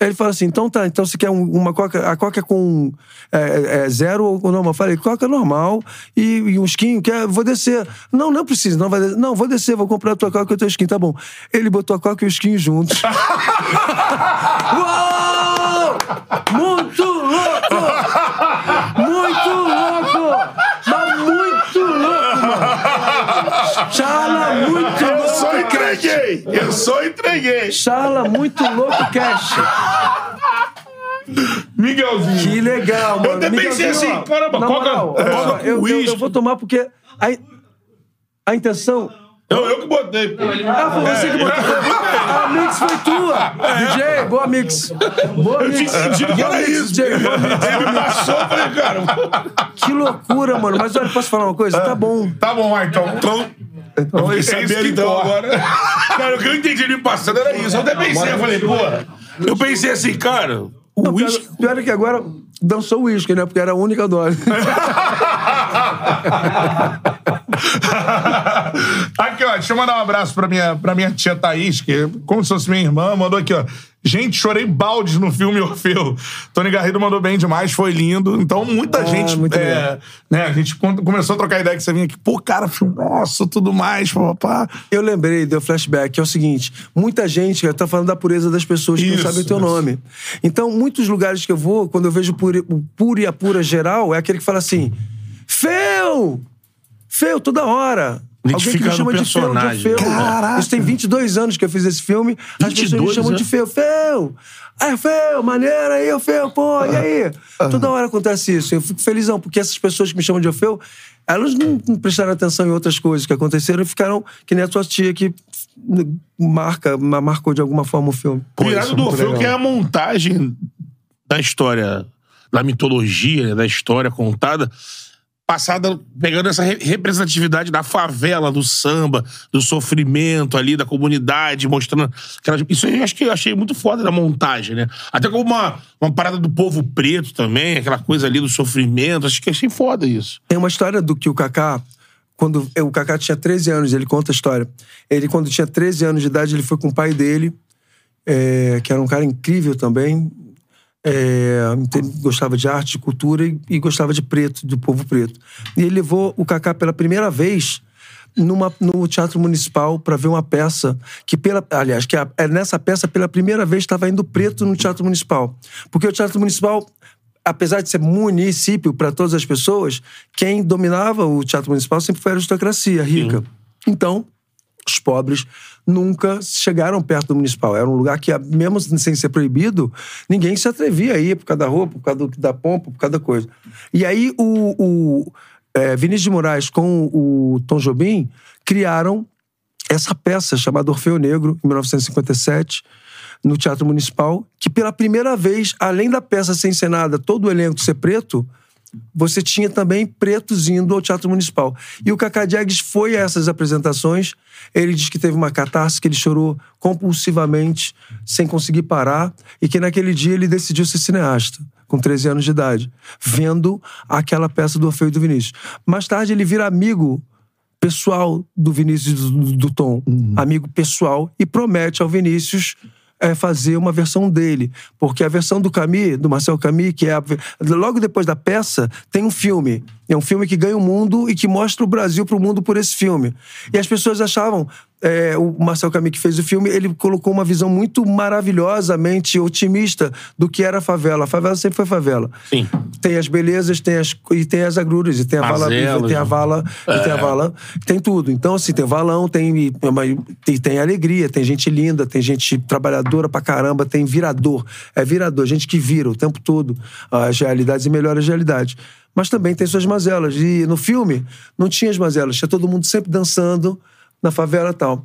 Aí ele fala assim, então tá, então você quer um- uma coca, a coca é com é, é, zero ou normal? Eu falei, coca normal e, e um esquinho, quer, vou descer. Não, não precisa, não vai descer. Não, vou descer, vou comprar a tua coca e o teu esquinho, tá bom. Ele botou a coca e o esquinho juntos. [LAUGHS] Uau! Muito louco! Muito louco! Mas muito louco, mano! Charla muito Eu só louco, entreguei! Eu só entreguei! Charla muito louco, Cash. Miguelzinho. Que legal, mano. Eu pensei Miguelzinho, assim, ó, caramba, coca- moral, coca ó, com eu, eu, eu vou tomar porque a, a intenção... Eu, eu que botei, pô. Ah, foi você que botou. A mix foi tua. DJ, boa mix. Boa Eu mix. tinha sentido que Boa era mix, isso. DJ, boa mix. Ele me passou, eu falei, cara. Que loucura, mano. Mas olha, posso falar uma coisa? Tá bom. Tá bom, então. Então, Então, eu fiquei é isso que então agora. Cara, o que eu entendi ele me passando era isso. Eu até pensei, eu falei, pô. Eu pensei assim, cara, o Não, pior, uísque. pior é que agora dançou o uísque, né? Porque era a única dose. [LAUGHS] [LAUGHS] aqui, ó, deixa eu mandar um abraço pra minha, pra minha tia Thaís, que, como se fosse minha irmã, mandou aqui, ó. Gente, chorei baldes no filme Orfeu. Tony Garrido mandou bem demais, foi lindo. Então, muita Ah, gente. é, né, a gente começou a trocar ideia que você vinha aqui, pô, cara, filmaço, tudo mais, papá. Eu lembrei, deu flashback, é o seguinte: muita gente tá falando da pureza das pessoas que Isso, não sabem o teu isso. nome. Então, muitos lugares que eu vou, quando eu vejo o puro e a pura geral, é aquele que fala assim: Feu! Feu, toda hora. Alguém que me chama de Feu, de personagem. Feu. Caraca. Isso tem 22 anos que eu fiz esse filme. As pessoas me 22 chamam de? Feu. Feu! Ah, Feu, maneiro aí, Feu, pô, e aí? Toda hora acontece isso. Eu fico felizão, porque essas pessoas que me chamam de Ofeu, elas não, prestaram atenção em outras coisas que aconteceram e ficaram que nem a tua tia que marca, ma- marcou de alguma forma o filme. O irado do Orfeu, que é a montagem da história, da mitologia, né, da história contada, passada, pegando essa re- representatividade da favela, do samba, do sofrimento ali, da comunidade, mostrando. aquelas- Isso eu acho que eu achei muito foda da montagem, né? Até como uma, uma parada do povo preto também, aquela coisa ali do sofrimento. Acho que achei foda isso. Tem uma história do que o Kaká, quando o Kaká tinha 13 anos, ele conta a história. Ele, quando tinha 13 anos de idade, ele foi com o pai dele, é, que era um cara incrível também. É, gostava de arte, de cultura e, e gostava de preto, do povo preto. E ele levou o Kaká pela primeira vez numa, no Teatro Municipal para ver uma peça que pela aliás que a- é nessa peça pela primeira vez estava indo preto no Teatro Municipal. Porque o Teatro Municipal apesar de ser município para todas as pessoas quem dominava o Teatro Municipal sempre foi a aristocracia rica. Então os pobres nunca chegaram perto do municipal. Era um lugar que, mesmo sem ser proibido, ninguém se atrevia a ir por causa da roupa, por causa da pompa, por causa da coisa. E aí o, o é, Vinícius de Moraes com o Tom Jobim criaram essa peça chamada Orfeu Negro, em 1957, no Teatro Municipal, que pela primeira vez, além da peça ser encenada, todo o elenco ser preto, você tinha também pretos indo ao Teatro Municipal. E o Cacá Diegues foi a essas apresentações. Ele diz que teve uma catarse, que ele chorou compulsivamente, sem conseguir parar, e que naquele dia ele decidiu ser cineasta, com 13 anos de idade, vendo aquela peça do Orfeu e do Vinícius. Mais tarde ele vira amigo pessoal do Vinícius do, do Tom, amigo pessoal, e promete ao Vinícius é, fazer uma versão dele. Porque a versão do Camus, do Marcel Camus, que é a- logo depois da peça, tem um filme. É um filme que ganha o mundo e que mostra o Brasil pro mundo por esse filme. E as pessoas achavam. é, o Marcel Camus que fez o filme, ele colocou uma visão muito maravilhosamente otimista do que era a favela. A favela sempre foi favela. Sim. Tem as belezas, tem as, e tem as agruras, e tem a vala, e tem a né? vala, e tem a vala, tem tudo. Então, assim, tem valão, tem, tem, tem alegria, tem gente linda, tem gente trabalhadora pra caramba, tem virador. É virador, gente que vira o tempo todo as realidades e melhora as realidades. Mas também tem suas mazelas. E no filme, não tinha as mazelas, tinha todo mundo sempre dançando na favela e tal.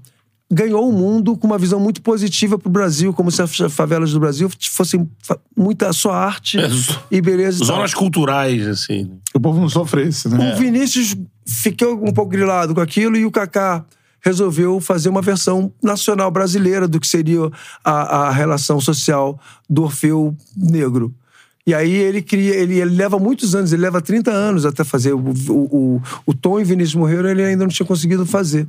Ganhou o mundo com uma visão muito positiva pro Brasil, como se as favelas do Brasil fossem muita só arte É, e beleza. e tal. Zonas culturais, assim. né? Que o povo não sofresse, né? O Vinícius ficou um pouco grilado com aquilo e o Kaká resolveu fazer uma versão nacional brasileira do que seria a, a relação social do Orfeu Negro. E aí ele cria, ele, ele leva muitos anos, ele leva 30 anos até fazer. O, o, o, o Tom e Vinícius morreram, ele ainda não tinha conseguido fazer.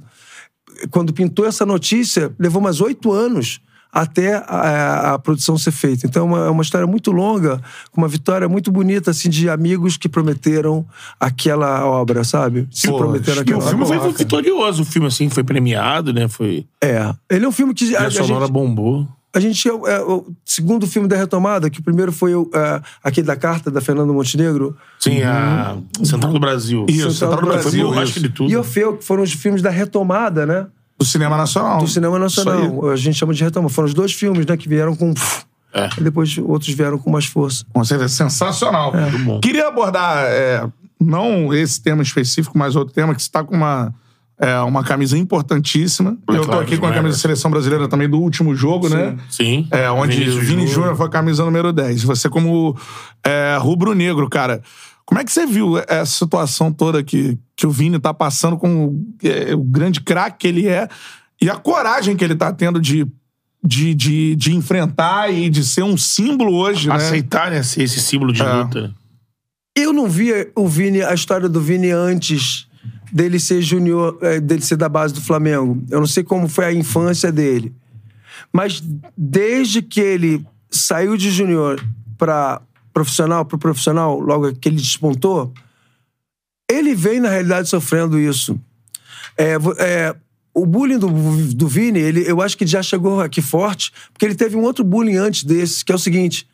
Quando pintou essa notícia, levou mais oito anos até a, a produção ser feita. Então é uma, é uma história muito longa, com uma vitória muito bonita, assim, de amigos que prometeram aquela obra, sabe? Se Pô, prometeram aquela o O filme obra. foi Coloca. vitorioso, o filme, assim, foi premiado, né? Foi. É. Ele é um filme que a, A, a sonora gente, bombou. A gente é, é, o segundo filme da retomada, que o primeiro foi é, aquele da carta da Fernanda Montenegro. Sim, a Central do Brasil. Isso, Central do Foi Brasil, por acho que de tudo. E Orfeu, que foram os filmes da retomada, né? Do cinema nacional. Do cinema nacional. A gente chama de retomada. Foram os dois filmes, né, que vieram com. É. E depois outros vieram com mais força. Com certeza, sensacional. Bom. Queria abordar, é, não esse tema específico, mas outro tema, que você tá com uma, é, uma camisa importantíssima. Eu tô claro, aqui com a camisa da seleção brasileira também do último jogo, né? Sim. É, onde Vinícius Vini Júnior. Foi a camisa número 10. Você, como é, rubro-negro, cara, como é que você viu essa situação toda que, que o Vini tá passando com é, o grande craque que ele é e a coragem que ele tá tendo de, de, de, de enfrentar e de ser um símbolo hoje, né? Aceitar, né? Ser esse símbolo de É. luta. Eu não via o Vini, a história do Vini antes dele ser junior, eh, dele ser da base do Flamengo. Eu não sei como foi a infância dele. Mas desde que ele saiu de junior para profissional, pro profissional, logo que ele despontou, ele vem, na realidade, sofrendo isso. É, é, o bullying do, do Vini, ele, eu acho que já chegou aqui forte, porque ele teve um outro bullying antes desse, que é o seguinte.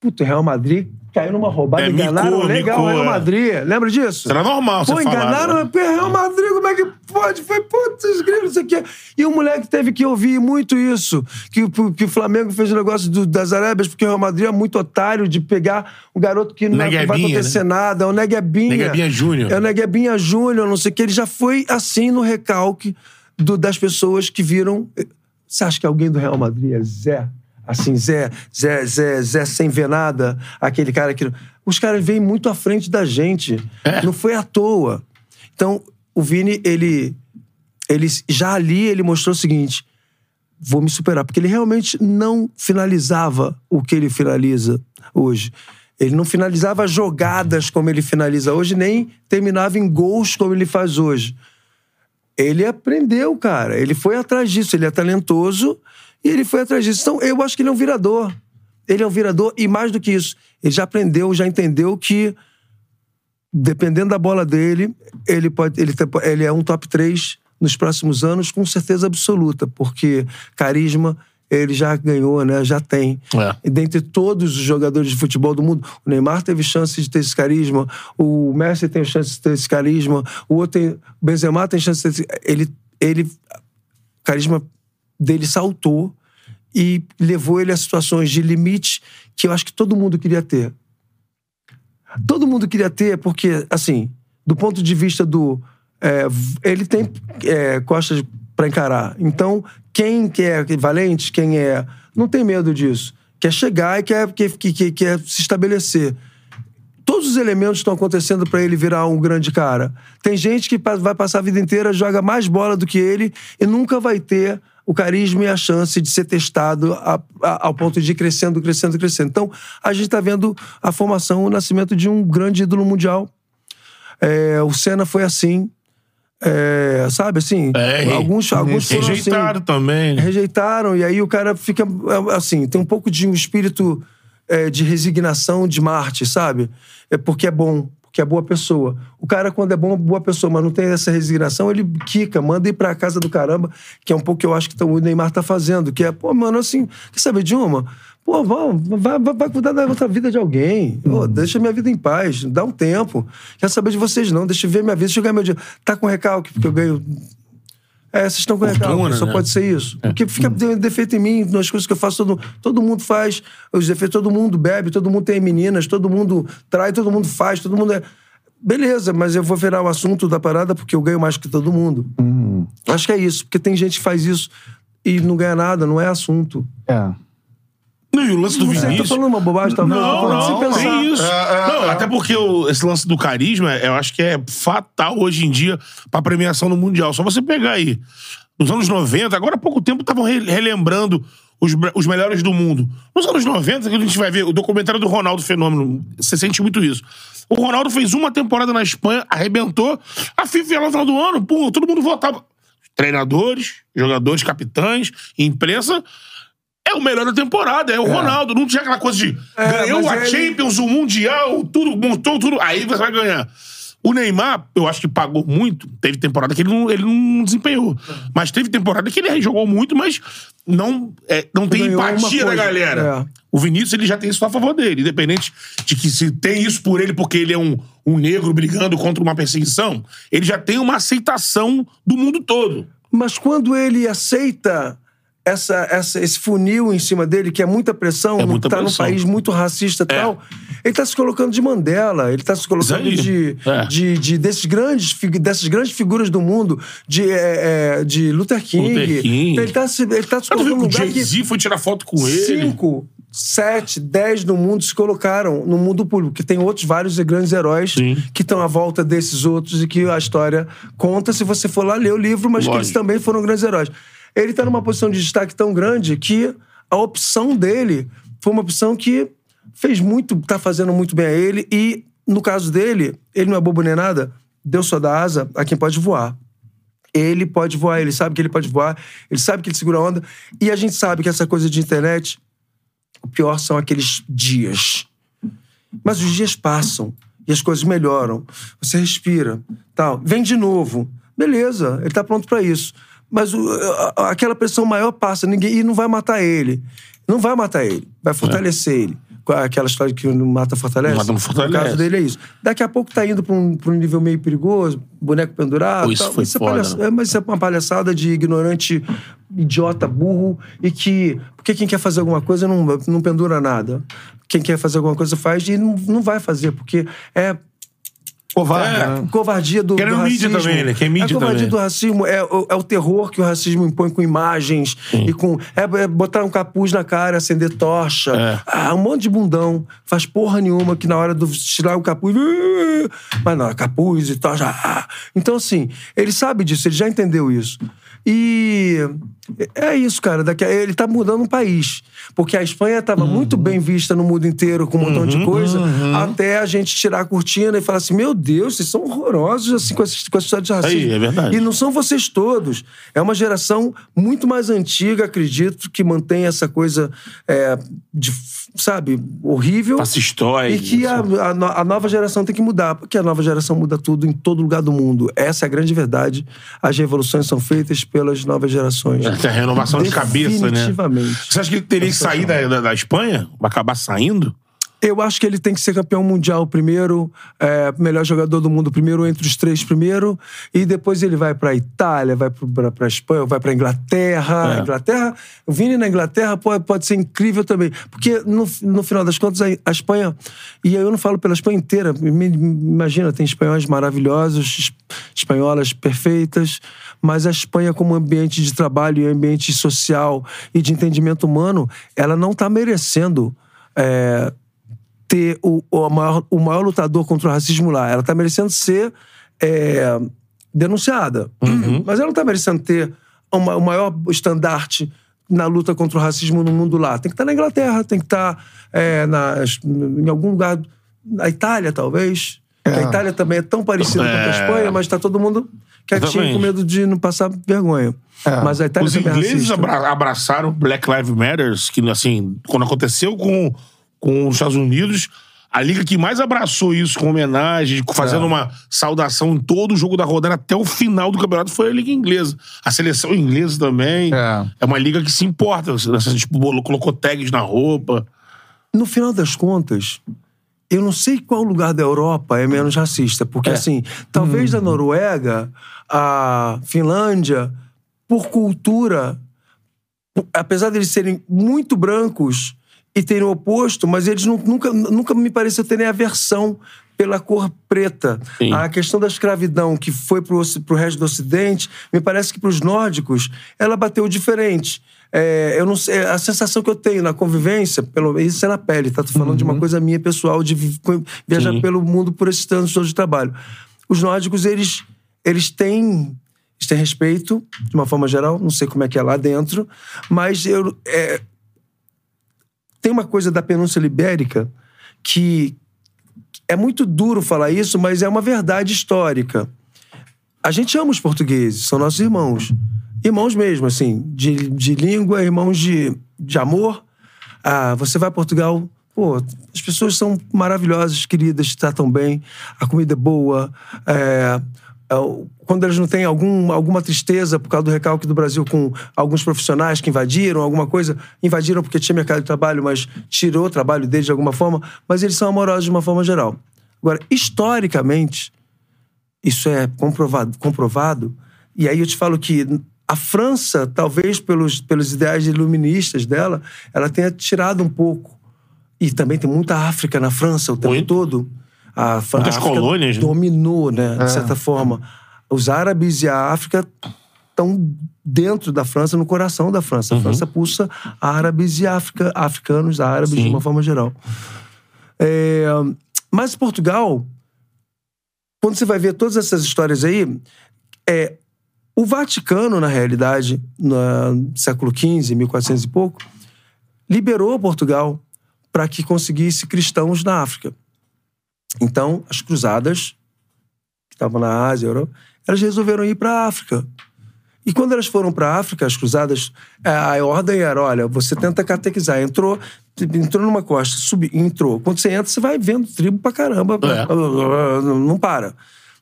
Puta, o Real Madrid caiu numa roubada, É, enganaram micou, legal o micou, Real é. Madrid. Lembra disso? Será normal Pô, você falar. enganaram né? o Real Madrid, como é que pode? Foi, putz, grilo, isso aqui. E o moleque teve que ouvir muito isso. Que, o- que o Flamengo fez o negócio do- das Arábias, porque o Real Madrid é muito otário de pegar um garoto que não, não vai acontecer né? nada. É o Neguebinha. Neguebinha Júnior. É o Neguebinha Júnior, não sei o que. Ele já foi assim no recalque do- das pessoas que viram. Você acha que alguém do Real Madrid é Zé? Assim, Zé, Zé, Zé, Zé sem ver nada, aquele cara que. Os caras vêm muito à frente da gente. É. Não foi à toa. Então, o Vini, ele, ele. Já ali, ele mostrou o seguinte: vou me superar. Porque ele realmente não finalizava o que ele finaliza hoje. Ele não finalizava jogadas como ele finaliza hoje, nem terminava em gols como ele faz hoje. Ele aprendeu, cara. Ele foi atrás disso. Ele é talentoso e ele foi atrás disso. Então, eu acho que ele é um virador. Ele é um virador e mais do que isso, ele já aprendeu, já entendeu que dependendo da bola dele, ele pode ele, ele é um top 3 nos próximos anos com certeza absoluta, porque carisma ele já ganhou, né? Já tem. É. E dentre todos os jogadores de futebol do mundo, o Neymar teve chance de ter esse carisma, o Messi tem chance de ter esse carisma, o outro tem, o Benzema tem chance de ter esse, ele ele carisma dele saltou e levou ele a situações de limite que eu acho que todo mundo queria ter. Todo mundo queria ter, porque, assim, do ponto de vista do. é, ele tem é, costas para encarar. Então, quem que é valente, quem é. Não tem medo disso. Quer chegar e quer, quer, quer, quer se estabelecer. Todos os elementos estão acontecendo para ele virar um grande cara. Tem gente que vai passar a vida inteira, joga mais bola do que ele e nunca vai ter o carisma e a chance de ser testado a- a- ao ponto de ir crescendo, crescendo, crescendo. Então, a gente está vendo a formação, o nascimento de um grande ídolo mundial. É, o Senna foi assim. É, sabe assim? É, alguns, alguns foram assim Rejeitado também. né? rejeitaram, e aí o cara fica, é, assim, tem um pouco de um espírito é, de resignação de Marte, sabe? É porque é bom, porque é boa pessoa. O cara, quando é bom, boa pessoa, mas não tem essa resignação, ele quica, manda ir pra casa do caramba, que é um pouco que eu acho que o Neymar tá fazendo, que é, pô, mano, assim, quer saber de uma? Pô, vai, vai, vai cuidar da outra vida de alguém. Pô, deixa minha vida em paz, dá um tempo. Quer saber de vocês, não. Deixa eu ver minha vida, deixa eu ganhar meu dinheiro. Tá com recalque, porque eu ganho é, vocês estão recalque, só né? pode ser isso. Porque fica de- defeito em mim, nas coisas que eu faço, todo, todo mundo faz os defeitos, todo mundo bebe, todo mundo tem meninas, todo mundo trai, todo mundo faz, todo mundo é. Beleza, mas eu vou virar o assunto da parada porque eu ganho mais que todo mundo. Acho que é isso, porque tem gente que faz isso e não ganha nada, não é assunto. É. Não, e o lance do Você tá Vinícius. falando uma bobagem, tá Não, falando não, pensar. tem isso. É, é, não, é. até porque o- esse lance do carisma, eu acho que é fatal hoje em dia pra premiação no Mundial. Só você pegar aí, nos anos 90, agora há pouco tempo estavam re- relembrando os, os melhores do mundo. Nos anos 90, que a gente vai ver o documentário do Ronaldo Fenômeno, você sente muito isso. O Ronaldo fez uma temporada na Espanha, arrebentou, a FIFA ia lá no final do ano, pô, todo mundo votava. Treinadores, jogadores, capitães, imprensa, é o melhor da temporada, é o Ronaldo. Não tinha aquela coisa de É, ganhou a ele- Champions, o Mundial, tudo, montou tudo, aí você vai ganhar. O Neymar, eu acho que pagou muito. Teve temporada que ele não, ele não desempenhou. Mas teve temporada que ele jogou muito, mas não, é, não tem Ganhou empatia da galera. é. O Vinícius, ele já tem isso a favor dele. Independente de que se tem isso por ele porque ele é um, um negro brigando contra uma perseguição, ele já tem uma aceitação do mundo todo. Mas quando ele aceita essa, essa- esse funil em cima dele, que é muita pressão, É muita tá num pressão. país muito racista e É. tal, ele tá se colocando de Mandela, ele tá se colocando de, É. de, de- desses grandes, dessas grandes figuras do mundo, de, é, é, de Luther King. Luther King. Ele tá se, ele tá se colocando num o lugar que Jay-Z foi tirar foto com ele. cinco, sete, dez no mundo se colocaram no mundo público, que tem outros vários grandes heróis Sim. que estão à volta desses outros e que a história conta se você for lá ler o livro, mas que eles Lógico. também foram grandes heróis. Ele tá numa posição de destaque tão grande que a opção dele foi uma opção que fez muito, tá fazendo muito bem a ele e, no caso dele, ele não é bobo nem nada, Deus só dá asa a quem pode voar. Ele pode voar, ele sabe que ele pode voar, ele sabe que ele segura a onda. E a gente sabe que essa coisa de internet, o pior são aqueles dias. Mas os dias passam e as coisas melhoram. Você respira, tal. Vem de novo. Beleza, ele tá pronto pra isso. Mas o- a- aquela pressão maior passa, ninguém e não vai matar ele. Não vai matar ele, vai fortalecer ele. Com Aquela história que não mata fortalece. Mata, não fortalece. No caso dele é isso. Daqui a pouco tá indo pra um, pra um nível meio perigoso, boneco pendurado. Pô, isso tal. foi é foda, palhaça- né? é, mas isso é uma palhaçada de ignorante, idiota, burro, e que. Porque quem quer fazer alguma coisa não, não pendura nada. Quem quer fazer alguma coisa faz e não, não vai fazer, porque é. Covarde, É, né? covardia do, Que era do mídia racismo. também, né? Que é mídia covardia também. do racismo, é, o- é o terror que o racismo impõe com imagens e com. É, é botar um capuz na cara, acender tocha. É. Ah, um monte de bundão. Faz porra nenhuma que na hora do tirar o capuz. Mas não, capuz e tocha. ah. Então, assim, ele sabe disso, ele já entendeu isso. E É isso, cara. Daqui a- ele tá mudando um país. Porque a Espanha estava muito bem vista no mundo inteiro, com um montão de coisa, até a gente tirar a cortina e falar assim: meu Deus, vocês são horrorosos assim, com, essa, com essa história de racismo. Aí, é verdade. E não são vocês todos. É uma geração muito mais antiga, acredito, que mantém essa coisa, é, de, sabe, horrível. Fascistóide. E que a, a a nova geração tem que mudar, porque a nova geração muda tudo em todo lugar do mundo. Essa é a grande verdade. As revoluções são feitas pelas novas gerações. [LAUGHS] Essa renovação de cabeça, né? Definitivamente. Você acha que ele teria que sair da, da, da Espanha? Vai acabar saindo? Eu acho que ele tem que ser campeão mundial primeiro, é, melhor jogador do mundo primeiro, entre os três primeiro, e depois ele vai pra Itália, vai pra, pra Espanha, vai pra Inglaterra. É. Inglaterra, o Vini na Inglaterra pode, pode ser incrível também, porque no, no final das contas a, a Espanha, e eu não falo pela Espanha inteira, me- me- imagina, tem espanhóis maravilhosos, es- espanholas perfeitas, mas a Espanha como ambiente de trabalho e ambiente social e de entendimento humano, ela não tá merecendo... é, ter o, o, maior, o maior lutador contra o racismo lá. Ela tá merecendo ser é, denunciada. Mas ela não tá merecendo ter uma- o maior estandarte na luta contra o racismo no mundo lá. Tem que estar na Inglaterra, tem que estar é, nas- em algum lugar. Na Itália, talvez. Que A Itália também é tão parecida com a É. Espanha, mas tá todo mundo quietinho com medo de não passar vergonha. Mas a Itália Os é ingleses abra- abraçaram Black Lives Matter, que, assim, quando aconteceu com, com os Estados Unidos, a liga que mais abraçou isso com homenagem, fazendo uma saudação em todo o jogo da rodada até o final do campeonato foi a liga inglesa. A seleção inglesa também. É. É uma liga que se importa. Essa, Tipo, colocou tags na roupa. no final das contas, eu não sei qual lugar da Europa é menos racista. Porque, assim, talvez da Noruega, a Finlândia, por cultura, apesar deles serem muito brancos e terem o oposto, mas eles nu- nunca, nunca me pareceu terem aversão pela cor preta. Sim. A questão da escravidão que foi oci- pro resto do Ocidente, me parece que pros nórdicos, ela bateu diferente. É, eu não sei, a sensação que eu tenho na convivência, pelo isso é na pele, tá? Tô falando de uma coisa minha pessoal, de viajar Sim. pelo mundo por esses anos todos de trabalho. Os nórdicos, eles, eles têm. Eles têm respeito, de uma forma geral, não sei como é que é lá dentro, mas eu, é, tem uma coisa da Península Ibérica que é muito duro falar isso, mas é uma verdade histórica. A gente ama os portugueses, são nossos irmãos. Irmãos mesmo, assim, de, de língua, irmãos de, de amor. Ah, você vai a Portugal, pô, as pessoas são maravilhosas, queridas, tratam bem, a comida é boa. é, é, quando eles não têm algum, alguma tristeza por causa do recalque do Brasil com alguns profissionais que invadiram, alguma coisa, invadiram porque tinha mercado de trabalho, mas tirou o trabalho deles de alguma forma, mas eles são amorosos de uma forma geral. Agora, historicamente, isso é comprovado, comprovado. E aí eu te falo que a França, talvez pelos, pelos ideais iluministas dela, ela tenha tirado um pouco. E também tem muita África na França o tempo Muito. todo. A, Muitas a colônias, né? Dominou, né? De certa forma. Os árabes e a África estão dentro da França, no coração da França. A França pulsa árabes e África, africanos, árabes de Sim. uma forma geral. É, mas Portugal, quando você vai ver todas essas histórias aí, é, o Vaticano, na realidade, no século XV, 1400 e pouco, liberou Portugal para que conseguisse cristãos na África. Então, as cruzadas, que estavam na Ásia, Europa, elas resolveram ir para a África. E quando elas foram para a África, as cruzadas, é, a ordem era: olha, você tenta catequizar. Entrou, entrou numa costa, subiu, entrou. Quando você entra, você vai vendo tribo pra caramba. É. Não para.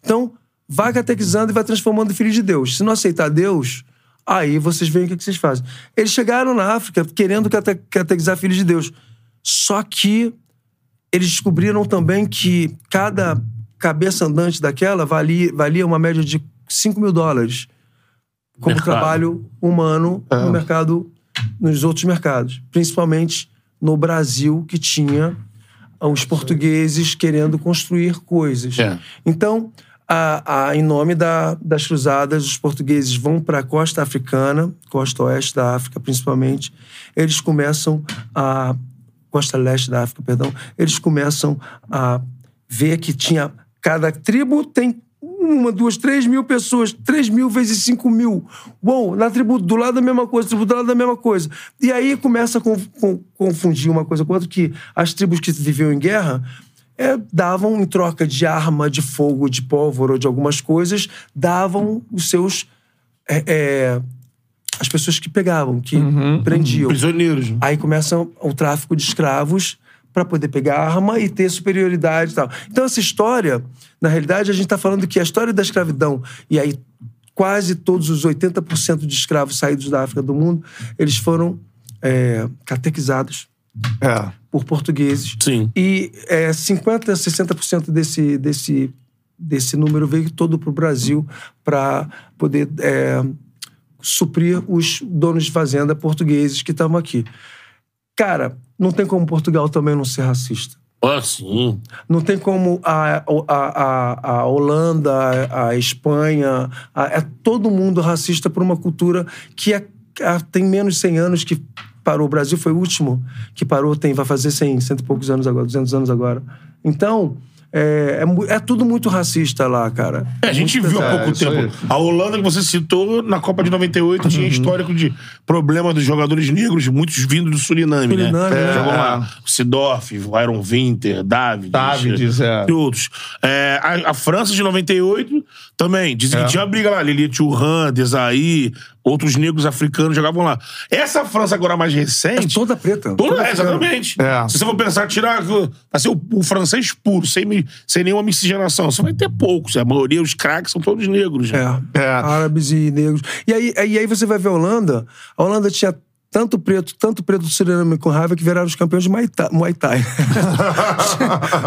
Então, vai catequizando e vai transformando em filho de Deus. Se não aceitar Deus, aí vocês veem o que que vocês fazem. Eles chegaram na África querendo cate- catequizar filhos de Deus. Só que eles descobriram também que cada cabeça andante daquela valia, valia uma média de 5 mil dólares como Mercado. trabalho humano no mercado, nos outros mercados. Principalmente no Brasil, que tinha os portugueses querendo construir coisas. É. Então, a, a- em nome da- das cruzadas, os portugueses vão para a costa africana, costa oeste da África principalmente, eles começam a. costa leste da África, perdão, eles começam a ver que tinha. Cada tribo tem uma, duas, três mil pessoas. Três mil vezes cinco mil. Bom, na tribo do lado da mesma coisa, tribo do lado da mesma coisa. E aí começa a conf- con- confundir uma coisa com outra, que as tribos que viviam em guerra é, davam, em troca de arma, de fogo, de pólvora ou de algumas coisas, davam os seus... é, é, as pessoas que pegavam, que prendiam. Prisioneiros. Aí começa o tráfico de escravos para poder pegar arma e ter superioridade e tal. Então, essa história, na realidade, a gente está falando que a história da escravidão, e aí quase todos os 80% de escravos saídos da África do mundo, eles foram é, catequizados É. por portugueses. Sim. E é, 50%, 60% desse, desse, desse número veio todo para o Brasil para poder é, suprir os donos de fazenda portugueses que estavam aqui. Cara, não tem como Portugal também não ser racista. Ah, sim. Não tem como a, a, a, a Holanda, a, a Espanha, a- é todo mundo racista por uma cultura que é- é- tem menos de 100 anos que parou. O Brasil foi o último que parou, tem, vai fazer 100, cento e poucos anos agora, 200 anos agora. Então, é, é, é tudo muito racista lá, cara. É, a gente Muito viu há pouco isso tempo. aí. A Holanda que você citou, na Copa de 98, tinha histórico de problema dos jogadores negros, muitos vindo do Suriname, Suriname, né? é. Jogou lá o Sidorf, o Iron Winter, David. Davids, é. E outros. É, a, a França de 98 também. Dizem É. que tinha briga lá. Lili Churran, Desailly, outros negros africanos jogavam lá. Essa França agora mais É recente... toda preta. Toda, Toda é, exatamente. É. Se você for pensar, tirar. Vai ser o, o francês puro, sem, sem nenhuma miscigenação. Você vai ter poucos. A maioria, os craques, são todos negros. né? É, É. árabes e negros. E aí, e aí você vai ver a Holanda. A Holanda tinha tanto preto, tanto preto do Suriname com raiva que viraram os campeões de Muay Thai. Muay Thai.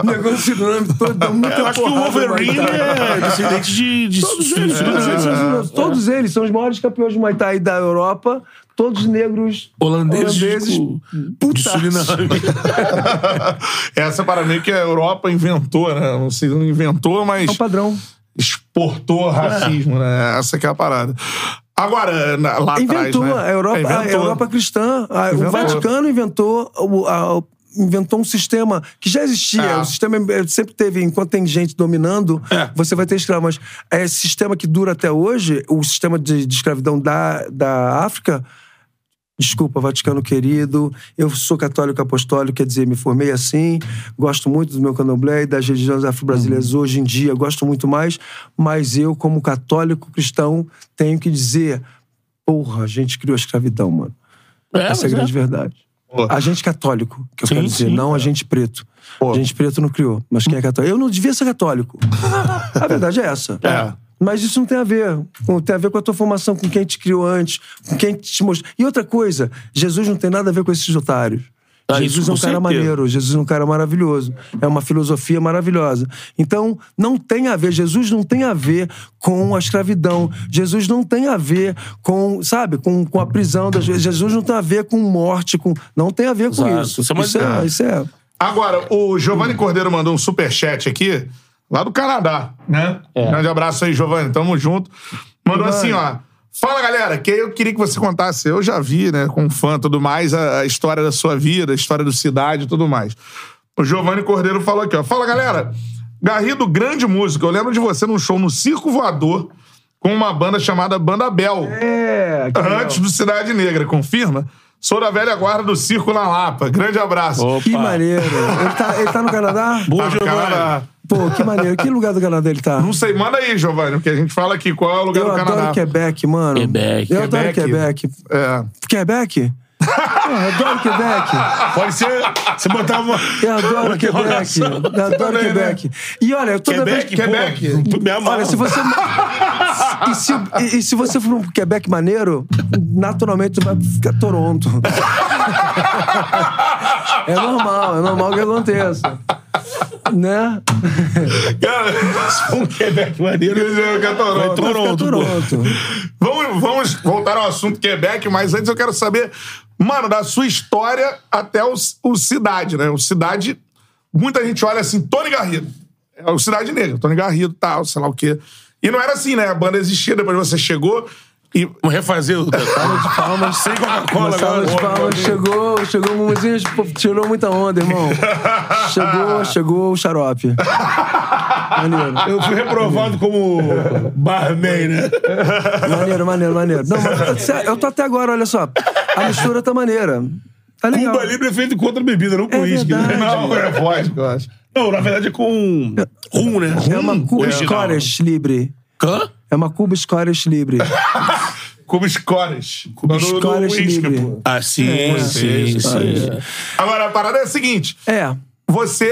o [LAUGHS] [LAUGHS] negócio do Suriname todo deu muita Eu acho que o Wolverine é descendente de. de Todos eles, todos, eles são, todos eles são os maiores campeões de Muay Thai da Europa, todos negros Holandeses, holandeses com- de. Suriname. [LAUGHS] Essa para mim que a Europa inventou, né? Não sei, não inventou, mas É um padrão. exportou racismo, né? Essa que é a parada. Agora, lá Inventou atrás, né? a Europa, É, a inventou. Europa cristã. a- o Inventou. Vaticano inventou o- a- inventou um sistema que já existia. É. O sistema eh, sempre teve, enquanto tem gente dominando, É. você vai ter escravo. Mas é esse sistema que dura até hoje, o sistema de, de escravidão da, da África. Desculpa, Vaticano querido, eu sou católico apostólico, quer dizer, me formei assim, gosto muito do meu candomblé e das religiões afro-brasileiras Uhum. hoje em dia, gosto muito mais, mas eu, como católico cristão, tenho que dizer: porra, a gente criou a escravidão, mano. É, Essa é a grande verdade. Pô. A gente católico, que eu Sim, quero dizer, sim, não a gente preto. Pô. A gente preto não criou, mas quem é católico? Eu não devia ser católico. [LAUGHS] a verdade é essa. É. Mas isso não tem a ver. com- Tem a ver com a tua formação, com quem te criou antes, com quem te mostrou. E outra coisa, Jesus não tem nada a ver com esses otários. Ah, Jesus é um cara certeza. maneiro, Jesus é um cara maravilhoso. É uma filosofia maravilhosa. Então, não tem a ver, Jesus não tem a ver com a escravidão. Jesus não tem a ver com, sabe, com, com a prisão. Das... Jesus não tem a ver com morte, com... não tem a ver com Exato. isso. Isso é Isso é, isso é. Agora, o Giovanni Cordeiro mandou um superchat aqui, lá do Canadá, né? Grande abraço aí, Giovanni. Tamo junto. Mandou assim, ó. Fala, galera, que eu queria que você contasse. Eu já vi, né, com fã e tudo mais, a, a história da sua vida, a história do Cidade e tudo mais. O Giovanni Cordeiro falou aqui, ó. Fala, galera. Garrido, grande músico. Eu lembro de você num show no Circo Voador com uma banda chamada Banda Bel. É, legal. Antes do Cidade Negra, confirma? Sou da velha guarda do Circo na Lapa. Grande abraço. Opa. Que maneiro. Ele tá, ele tá no Canadá? Boa, Tá no Giovanni. Pô, que maneiro. Que lugar do Canadá ele tá? Não sei, manda aí, Giovanni, porque a gente fala aqui qual é o lugar Eu do adoro Canadá. Quebec, mano. Quebec. Eu adoro Quebec. Quebec. É. Quebec? Pô, eu adoro Quebec. [LAUGHS] Pode ser. Você botava uma. Eu adoro uma Quebec. Eu adoro também, Quebec. E olha, toda Quebec, vez... Quebec. Pô, me. Olha, se você. e, se, e- e se você for um Quebec maneiro, naturalmente tu vai ficar Toronto. [LAUGHS] é normal, é normal que aconteça. Né? um Quebec maneiro. Quer Vai Toronto. Toronto, pô. Toronto. Vamos, vamos voltar ao assunto Quebec, mas antes eu quero saber, mano, da sua história até o, o Cidade, né? O Cidade, muita gente olha assim, Tony Garrido. É o Cidade Negra, Tony Garrido, tal, sei lá o quê. E não era assim, né? A banda existia, depois você chegou e... Refazer o. Salva de palmas. [LAUGHS] Sem Coca-Cola salva de palmas. Chegou, chegou o Mumuzinho, pô, tirou muita onda, irmão. [LAUGHS] Chegou, chegou o xarope. Maneiro. Eu fui reprovado como barman, né? Maneiro, maneiro, maneiro. Não, mas eu tô até agora, olha só. A mistura tá maneira. Tá legal. Cuba Libre é feito contra bebida, não com É uísque. né? Não, é vodka, eu acho. Não, na verdade é com rum, né? É uma Cuba. Scottish Libre. Hã? É uma Cuba Scottish Libre. [LAUGHS] Cuba Scottish. Cuba Scottish Libre. Ah, sim, É, sim, sim. Agora, a parada é a seguinte. É. Você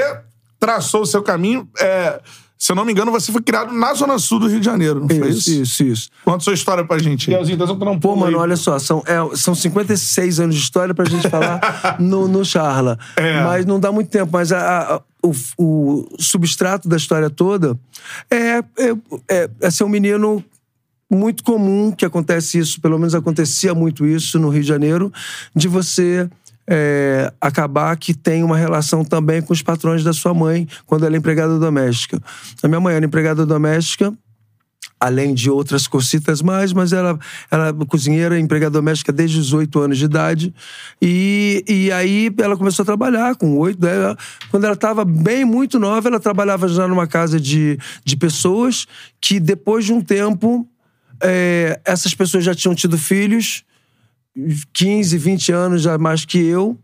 traçou o seu caminho. é, se eu não me engano, você foi criado na Zona Sul do Rio de Janeiro, não foi isso? Isso, isso, isso. Conta sua história pra gente. aí. Leozinho, tá soltando um Pô, mano, aí. olha só, são, é, são 56 anos de história pra gente falar [LAUGHS] no, no Charla. É. Mas não dá muito tempo. Mas a- a- o, o substrato da história toda é, é, é, é ser um menino muito comum que acontece isso, pelo menos acontecia muito isso no Rio de Janeiro, de você é, acabar que tem uma relação também com os patrões da sua mãe quando ela é empregada doméstica. A minha mãe era empregada doméstica, além de outras cocitas mais, mas ela era cozinheira, empregada doméstica desde os oito anos de idade. E, e aí ela começou a trabalhar com oito. né? Quando ela estava bem, muito nova, ela trabalhava já numa casa de, de pessoas que depois de um tempo, é, essas pessoas já tinham tido filhos, 15, 20 anos já mais que eu.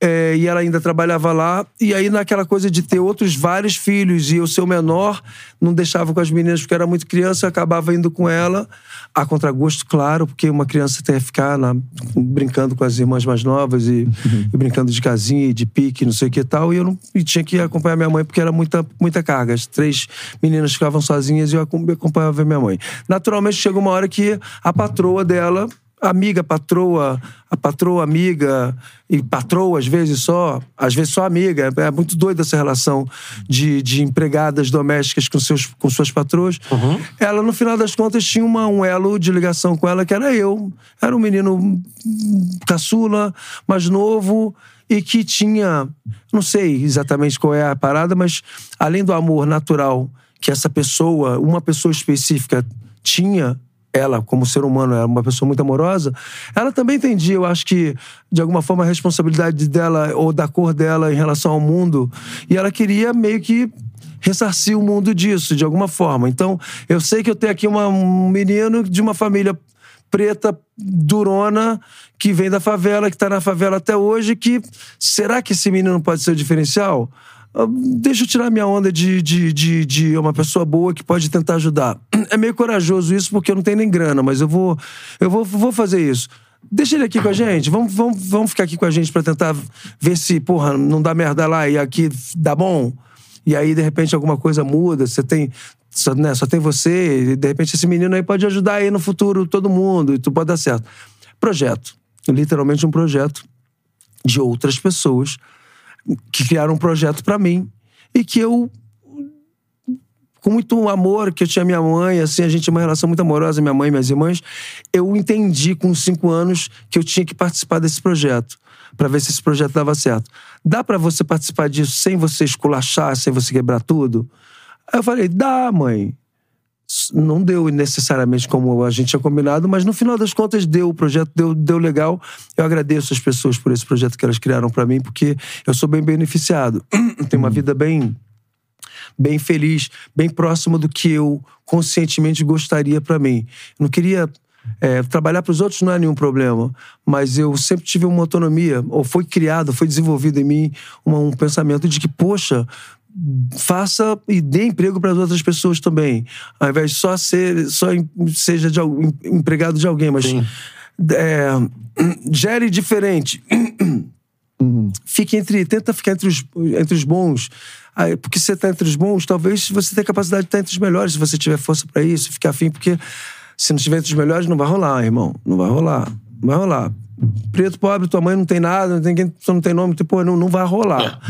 é, e ela ainda trabalhava lá. E aí, naquela coisa de ter outros vários filhos e eu ser o menor, não deixava com as meninas porque era muito criança, eu acabava indo com ela, a contragosto, claro, porque uma criança tem que ficar na- brincando com as irmãs mais novas e, [LAUGHS] e brincando de casinha e de pique, não sei o que e tal. E eu não e tinha que acompanhar minha mãe porque era muita, muita carga. As três meninas ficavam sozinhas e eu acom- acompanhava minha mãe. Naturalmente, chegou uma hora que a patroa dela amiga, patroa, a patroa, amiga, e patroa às vezes só, às vezes só amiga. É muito doida essa relação de, de empregadas domésticas com, seus, com suas patroas. Ela, no final das contas, tinha uma, um elo de ligação com ela, que era eu. Era um menino caçula, mais novo, e que tinha, não sei exatamente qual é a parada, mas além do amor natural que essa pessoa, uma pessoa específica, tinha ela, como ser humano, era uma pessoa muito amorosa, ela também entendia, eu acho que, de alguma forma, a responsabilidade dela ou da cor dela em relação ao mundo. E ela queria meio que ressarcir o mundo disso, de alguma forma. Então, eu sei que eu tenho aqui uma- um menino de uma família preta, durona, que vem da favela, que tá na favela até hoje, que será que esse menino pode ser o diferencial? Ah, Deixa eu tirar minha onda de, de, de, de uma pessoa boa que pode tentar ajudar. [CLEARS THROAT] É meio corajoso isso, porque eu não tenho nem grana, mas eu vou, eu vou, vou fazer isso. Deixa ele aqui com a gente. Vamos, vamos, vamos ficar aqui com a gente pra tentar ver se, porra, não dá merda lá e aqui dá bom. E aí, de repente, alguma coisa muda. Você tem. Só, né, só tem você, e de repente esse menino aí pode ajudar aí no futuro todo mundo, e tudo pode dar certo. Projeto. Literalmente um projeto de outras pessoas que criaram um projeto pra mim e que eu com muito amor que eu tinha minha mãe, assim, a gente tinha uma relação muito amorosa, minha mãe e minhas irmãs, eu entendi com cinco anos que eu tinha que participar desse projeto pra ver se esse projeto dava certo. Dá pra você participar disso sem você esculachar, sem você quebrar tudo? Aí eu falei, dá, mãe. Não deu necessariamente como a gente tinha combinado, mas no final das contas deu, o projeto deu, deu legal. Eu agradeço as pessoas por esse projeto que elas criaram pra mim, porque eu sou bem beneficiado. [CLEARS THROAT] Tenho uma vida bem bem feliz, bem próximo do que eu conscientemente gostaria pra mim. Eu não queria é, trabalhar para os outros não é nenhum problema, mas eu sempre tive uma autonomia, ou foi criado, foi desenvolvido em mim uma- um pensamento de que, poxa, faça e dê emprego para as outras pessoas também, ao invés de só ser, só seja de, empregado de alguém, mas é, [CLEARS THROAT] gere diferente. Fique entre, tenta ficar entre os, entre os bons. Aí, porque você tá entre os bons, talvez você tenha capacidade de estar entre os melhores, se você tiver força para isso, ficar afim, porque se não estiver entre os melhores, não vai rolar, irmão. Não vai rolar. Não vai rolar. Preto, pobre, tua mãe não tem nada, não tem, ninguém- tu não tem nome, tu, pô, não, não vai rolar.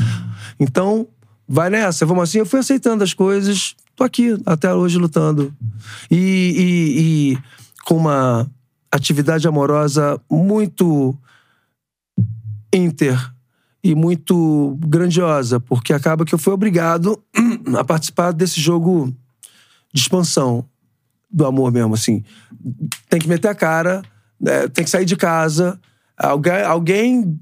Então, vai nessa. Vamos assim, eu fui aceitando as coisas, tô aqui até hoje lutando. E, e- e com uma atividade amorosa muito inter e muito grandiosa, porque acaba que eu fui obrigado a participar desse jogo de expansão do amor mesmo, assim. Tem que meter a cara, né, tem que sair de casa, Alguém, alguém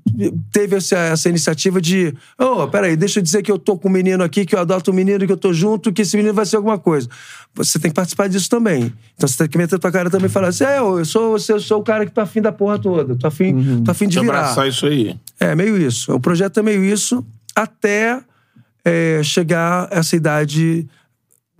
teve essa, essa iniciativa de. Oh, peraí, deixa eu dizer que eu tô com um menino aqui, que eu adoto um menino, que eu tô junto, que esse menino vai ser alguma coisa. Você tem que participar disso também. Então você tem que meter tua cara também e falar assim: é, eu sou, eu sou o cara que tá afim da porra toda. Tô afim, tô afim de virar. abraçar isso aí. É, meio isso. O projeto é meio isso, até é, chegar essa idade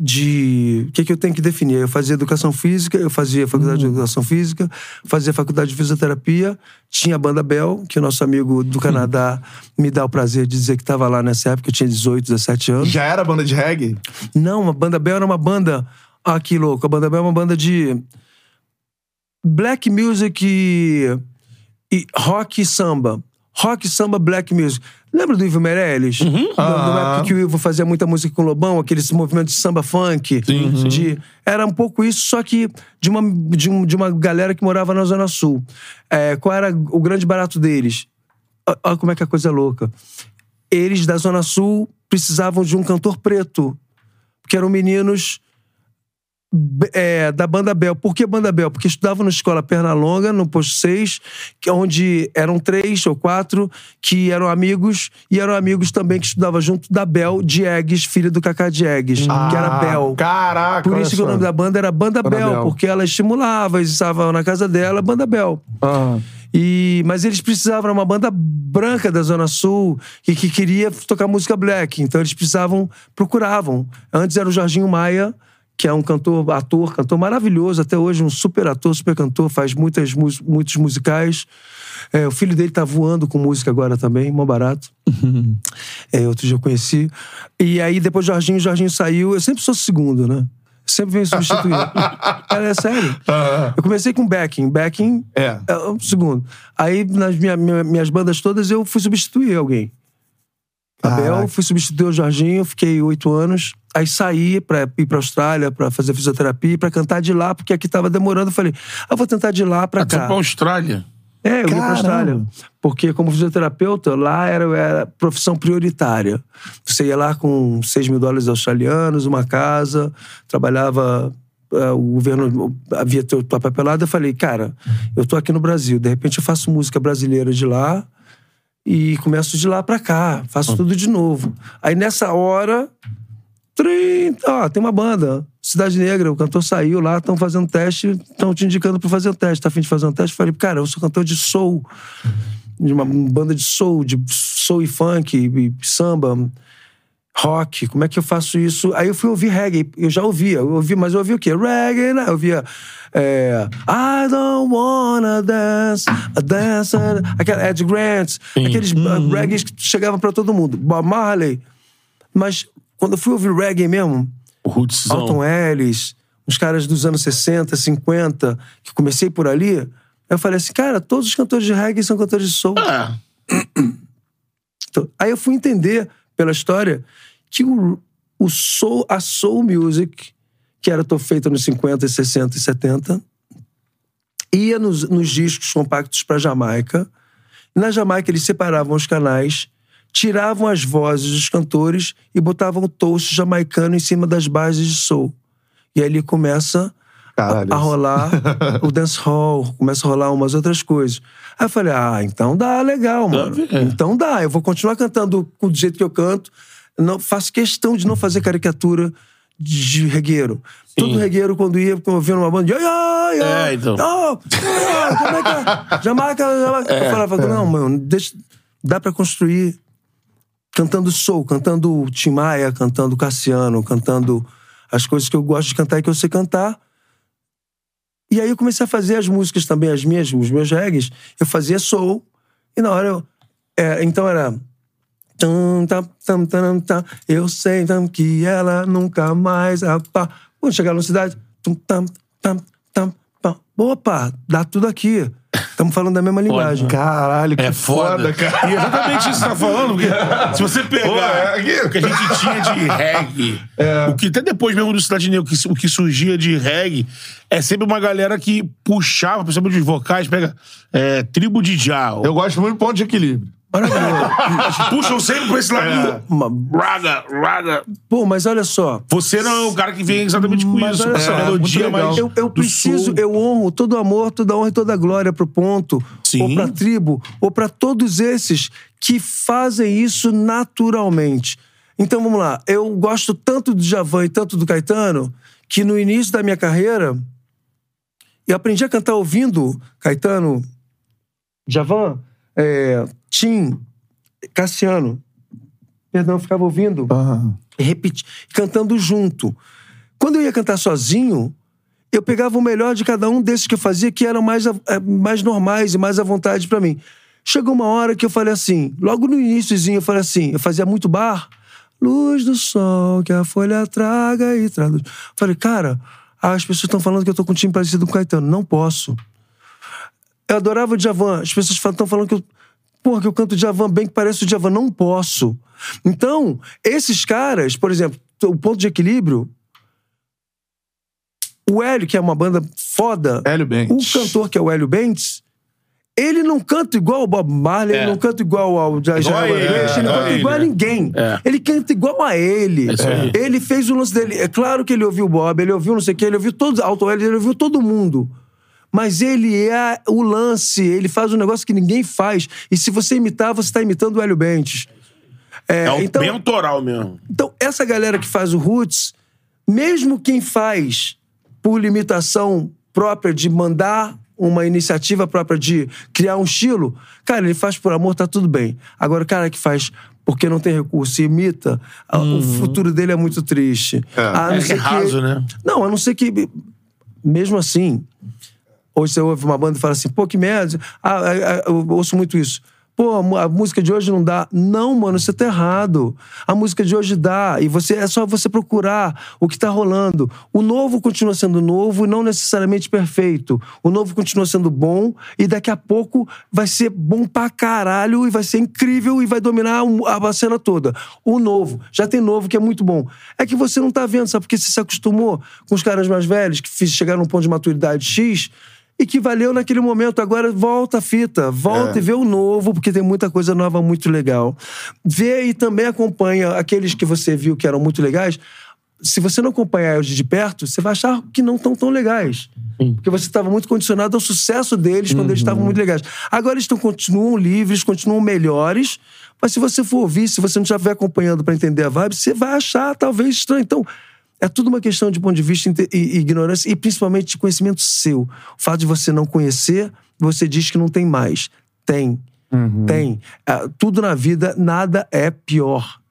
de. O que, que eu tenho que definir? Eu fazia educação física, eu fazia faculdade de educação física, fazia faculdade de fisioterapia, tinha a banda Bel, que o nosso amigo do Canadá me dá o prazer de dizer que estava lá nessa época, eu tinha 18, 17 anos. Já era banda de reggae? Não, a banda Bel era uma banda. Ah, que louco. A banda Bel é uma banda de. Black music e, e rock e samba. Rock, samba, black music. Lembra do Ivo Meirelles? Do, do Ah. época que o Ivo fazia muita música com o Lobão, aquele movimento de samba funk. Sim, sim. De, era um pouco isso, só que de uma, de, um- de uma galera que morava na Zona Sul. É, qual era o grande barato deles? Olha como é que a coisa é louca. Eles da Zona Sul precisavam de um cantor preto, porque eram meninos é, da Banda Bel. Por que Banda Bel? Porque estudavam na escola Pernalonga, no posto 6, que- onde eram três ou quatro que eram amigos, e eram amigos também que estudavam junto da Bel Diegues, filha do Cacá Diegues, que era Bel. Caraca, Por isso que o nome da banda era Banda, Banda Bel, Bel. porque ela estimulava, eles estavam na casa dela, Banda Bel. Ah. E, mas eles precisavam, era uma banda branca da Zona Sul e que queria tocar música black. Então eles precisavam, procuravam. Antes era o Jorginho Maia, que é um cantor, ator, cantor maravilhoso, até hoje um super ator, super cantor, faz muitas, muitos musicais. É, o filho dele tá voando com música agora também, mó barato. É, outro dia eu conheci. E aí depois Jorginho, Jorginho saiu. Eu sempre sou segundo, né? Sempre venho substituir. [LAUGHS] é, é sério. Eu comecei com backing. Backing É. é um segundo. Aí, nas minha- minha- minhas bandas todas, eu fui substituir alguém. Abel, Caraca. fui substituir o Jorginho, fiquei oito anos. Aí saí pra ir pra Austrália pra fazer fisioterapia, pra cantar de lá, porque aqui tava demorando. Eu falei, ah, vou tentar de lá pra Ah, tu foi cá. pra Austrália. É, eu vim pra Caramba. Austrália. Porque, como fisioterapeuta, lá era, era profissão prioritária. Você ia lá com 6 mil dólares australianos, uma casa, trabalhava. eh, o governo havia tua papelada. Eu falei, cara, eu tô aqui no Brasil, de repente eu faço música brasileira de lá e começo de lá pra cá, faço tudo de novo. Aí nessa hora, 30, ó, tem uma banda, Cidade Negra, o cantor saiu lá, estão fazendo teste, estão te indicando pra fazer o teste. Tá afim de fazer um teste? Falei, cara, eu sou cantor de soul, de uma banda de soul, de soul e funk, e samba, rock. Como é que eu faço isso? Aí eu fui ouvir reggae. Eu já ouvia, eu ouvi, mas eu ouvia o quê? Reggae, né? Eu ouvia. é, I don't wanna dance, a dance, aquela Ed Grant, aqueles uh, reggaes que chegavam pra todo mundo. Bob Marley. Mas quando eu fui ouvir reggae mesmo, O Rootzão. Alton Ellis, uns caras dos anos 60, 50, que comecei por ali, eu falei assim, cara, todos os cantores de reggae são cantores de soul. É. Então, Aí eu fui entender, pela história, que o, o soul, a soul music, que era feita nos 50, 60 e 70, ia nos, nos discos compactos para Jamaica. Na Jamaica, eles separavam os canais, tiravam as vozes dos cantores e botavam o toast jamaicano em cima das bases de soul. E aí ele começa Caralho. a rolar [LAUGHS] o dance hall, começa a rolar umas outras coisas. Aí eu falei, ah, então dá, legal, mano. ver. Então dá, eu vou continuar cantando do jeito que eu canto. Não, faço questão de não fazer caricatura de regueiro. Todo regueiro, quando ia, quando eu via numa banda, ia, ia, ia, É, então. "Oh, como é que é? [LAUGHS] Jamaica, Jamaica. eu falava, não, mano, deixa, dá pra construir cantando soul, cantando Tim Maia, cantando Cassiano, cantando as coisas que eu gosto de cantar e que eu sei cantar. E aí eu comecei a fazer as músicas também, as minhas, os meus reggaes. Eu fazia soul. E na hora eu. é, então era. Eu sei que ela nunca mais. Quando chegar na cidade. Opa, dá tudo aqui. Estamos falando da mesma linguagem. Caralho, que É foda. cara. E exatamente isso que você tá falando, porque se você pegar é o que a gente tinha de reggae, o que até depois mesmo do Cidade Negra, o que, o que surgia de reggae, é sempre uma galera que puxava, principalmente os vocais, pega é, tribo de Jal. Eu gosto muito do ponto de equilíbrio. Maravilhoso. [LAUGHS] Puxam sempre pra esse lado. Uma- Raga, raga. Pô, mas olha só. Você não é o cara que vem exatamente com Mas isso. olha com essa melodia muito legal. mais. Eu, eu do preciso, sul. eu honro todo amor, toda honra e toda glória pro ponto, Sim. ou pra tribo, ou pra todos esses que fazem isso naturalmente. Então vamos lá, eu gosto tanto do Javan e tanto do Caetano, que no início da minha carreira, eu aprendi a cantar ouvindo Caetano, Javan, é, Tim, Cassiano. Perdão, eu ficava ouvindo repeti- cantando junto. Quando eu ia cantar sozinho, eu pegava o melhor de cada um desses que eu fazia, que eram mais, eh, mais normais e mais à vontade pra mim. Chegou uma hora que eu falei assim, logo no iníciozinho eu falei assim, eu fazia muito bar, luz do sol que a folha traga e traduz. Falei, cara, as pessoas estão falando que eu tô com um time parecido com o Caetano. Não posso. Eu adorava o Djavan. As pessoas estão falando que eu. Porra, que eu canto Djavan bem que parece o Djavan. Não posso. Então, esses caras, por exemplo, o ponto de equilíbrio. O Hélio, que é uma banda foda. Hélio Bentes. O cantor, que é o Hélio Bentes. Ele não canta igual o Bob Marley, ele não canta igual ao Jair Igual a ele, ele é, não igual a canta ele, igual a ninguém. É. Ele canta igual a ele. É. Ele fez o lance dele. É claro que ele ouviu o Bob, ele ouviu não sei o quê, ele ouviu todos, Alto L, ele ouviu todo mundo. Mas ele é o lance, ele faz um negócio que ninguém faz. E se você imitar, você está imitando o Hélio Bentes. É, É o então, bem autoral mesmo. então, essa galera que faz o Roots, mesmo quem faz por limitação própria de mandar uma iniciativa própria de criar um estilo, cara, ele faz por amor, tá tudo bem. Agora, o cara que faz porque não tem recurso e imita, a- o futuro dele é muito triste. A não É ser raso, né? Não, a não ser que, mesmo assim, Hoje você ouve uma banda e fala assim, pô, que merda. Ah, ah, ah, eu ouço muito isso. Pô, a música de hoje não dá. Não, mano, você tá errado. A música de hoje dá. E você é só você procurar o que tá rolando. O novo continua sendo novo e não necessariamente perfeito. O novo continua sendo bom e daqui a pouco vai ser bom pra caralho e vai ser incrível e vai dominar a cena toda. O novo. Já tem novo que é muito bom. É que você não tá vendo, sabe? Porque você se acostumou com os caras mais velhos que chegaram num ponto de maturidade X e que valeu naquele momento. Agora volta a fita, volta É. e vê o novo, porque tem muita coisa nova muito legal. Vê e também acompanha aqueles que você viu que eram muito legais. Se você não acompanhar eles de perto, você vai achar que não estão tão legais. Porque você estava muito condicionado ao sucesso deles quando eles Uhum. estavam muito legais. Agora eles estão, continuam livres, continuam melhores. Mas se você for ouvir, se você não estiver acompanhando para entender a vibe, você vai achar talvez estranho. Então, é tudo uma questão de ponto de vista e, ignorância e principalmente de conhecimento seu. O fato de você não conhecer, você diz que não tem mais. Tem. Tem. Ah, tudo na vida, nada é pior.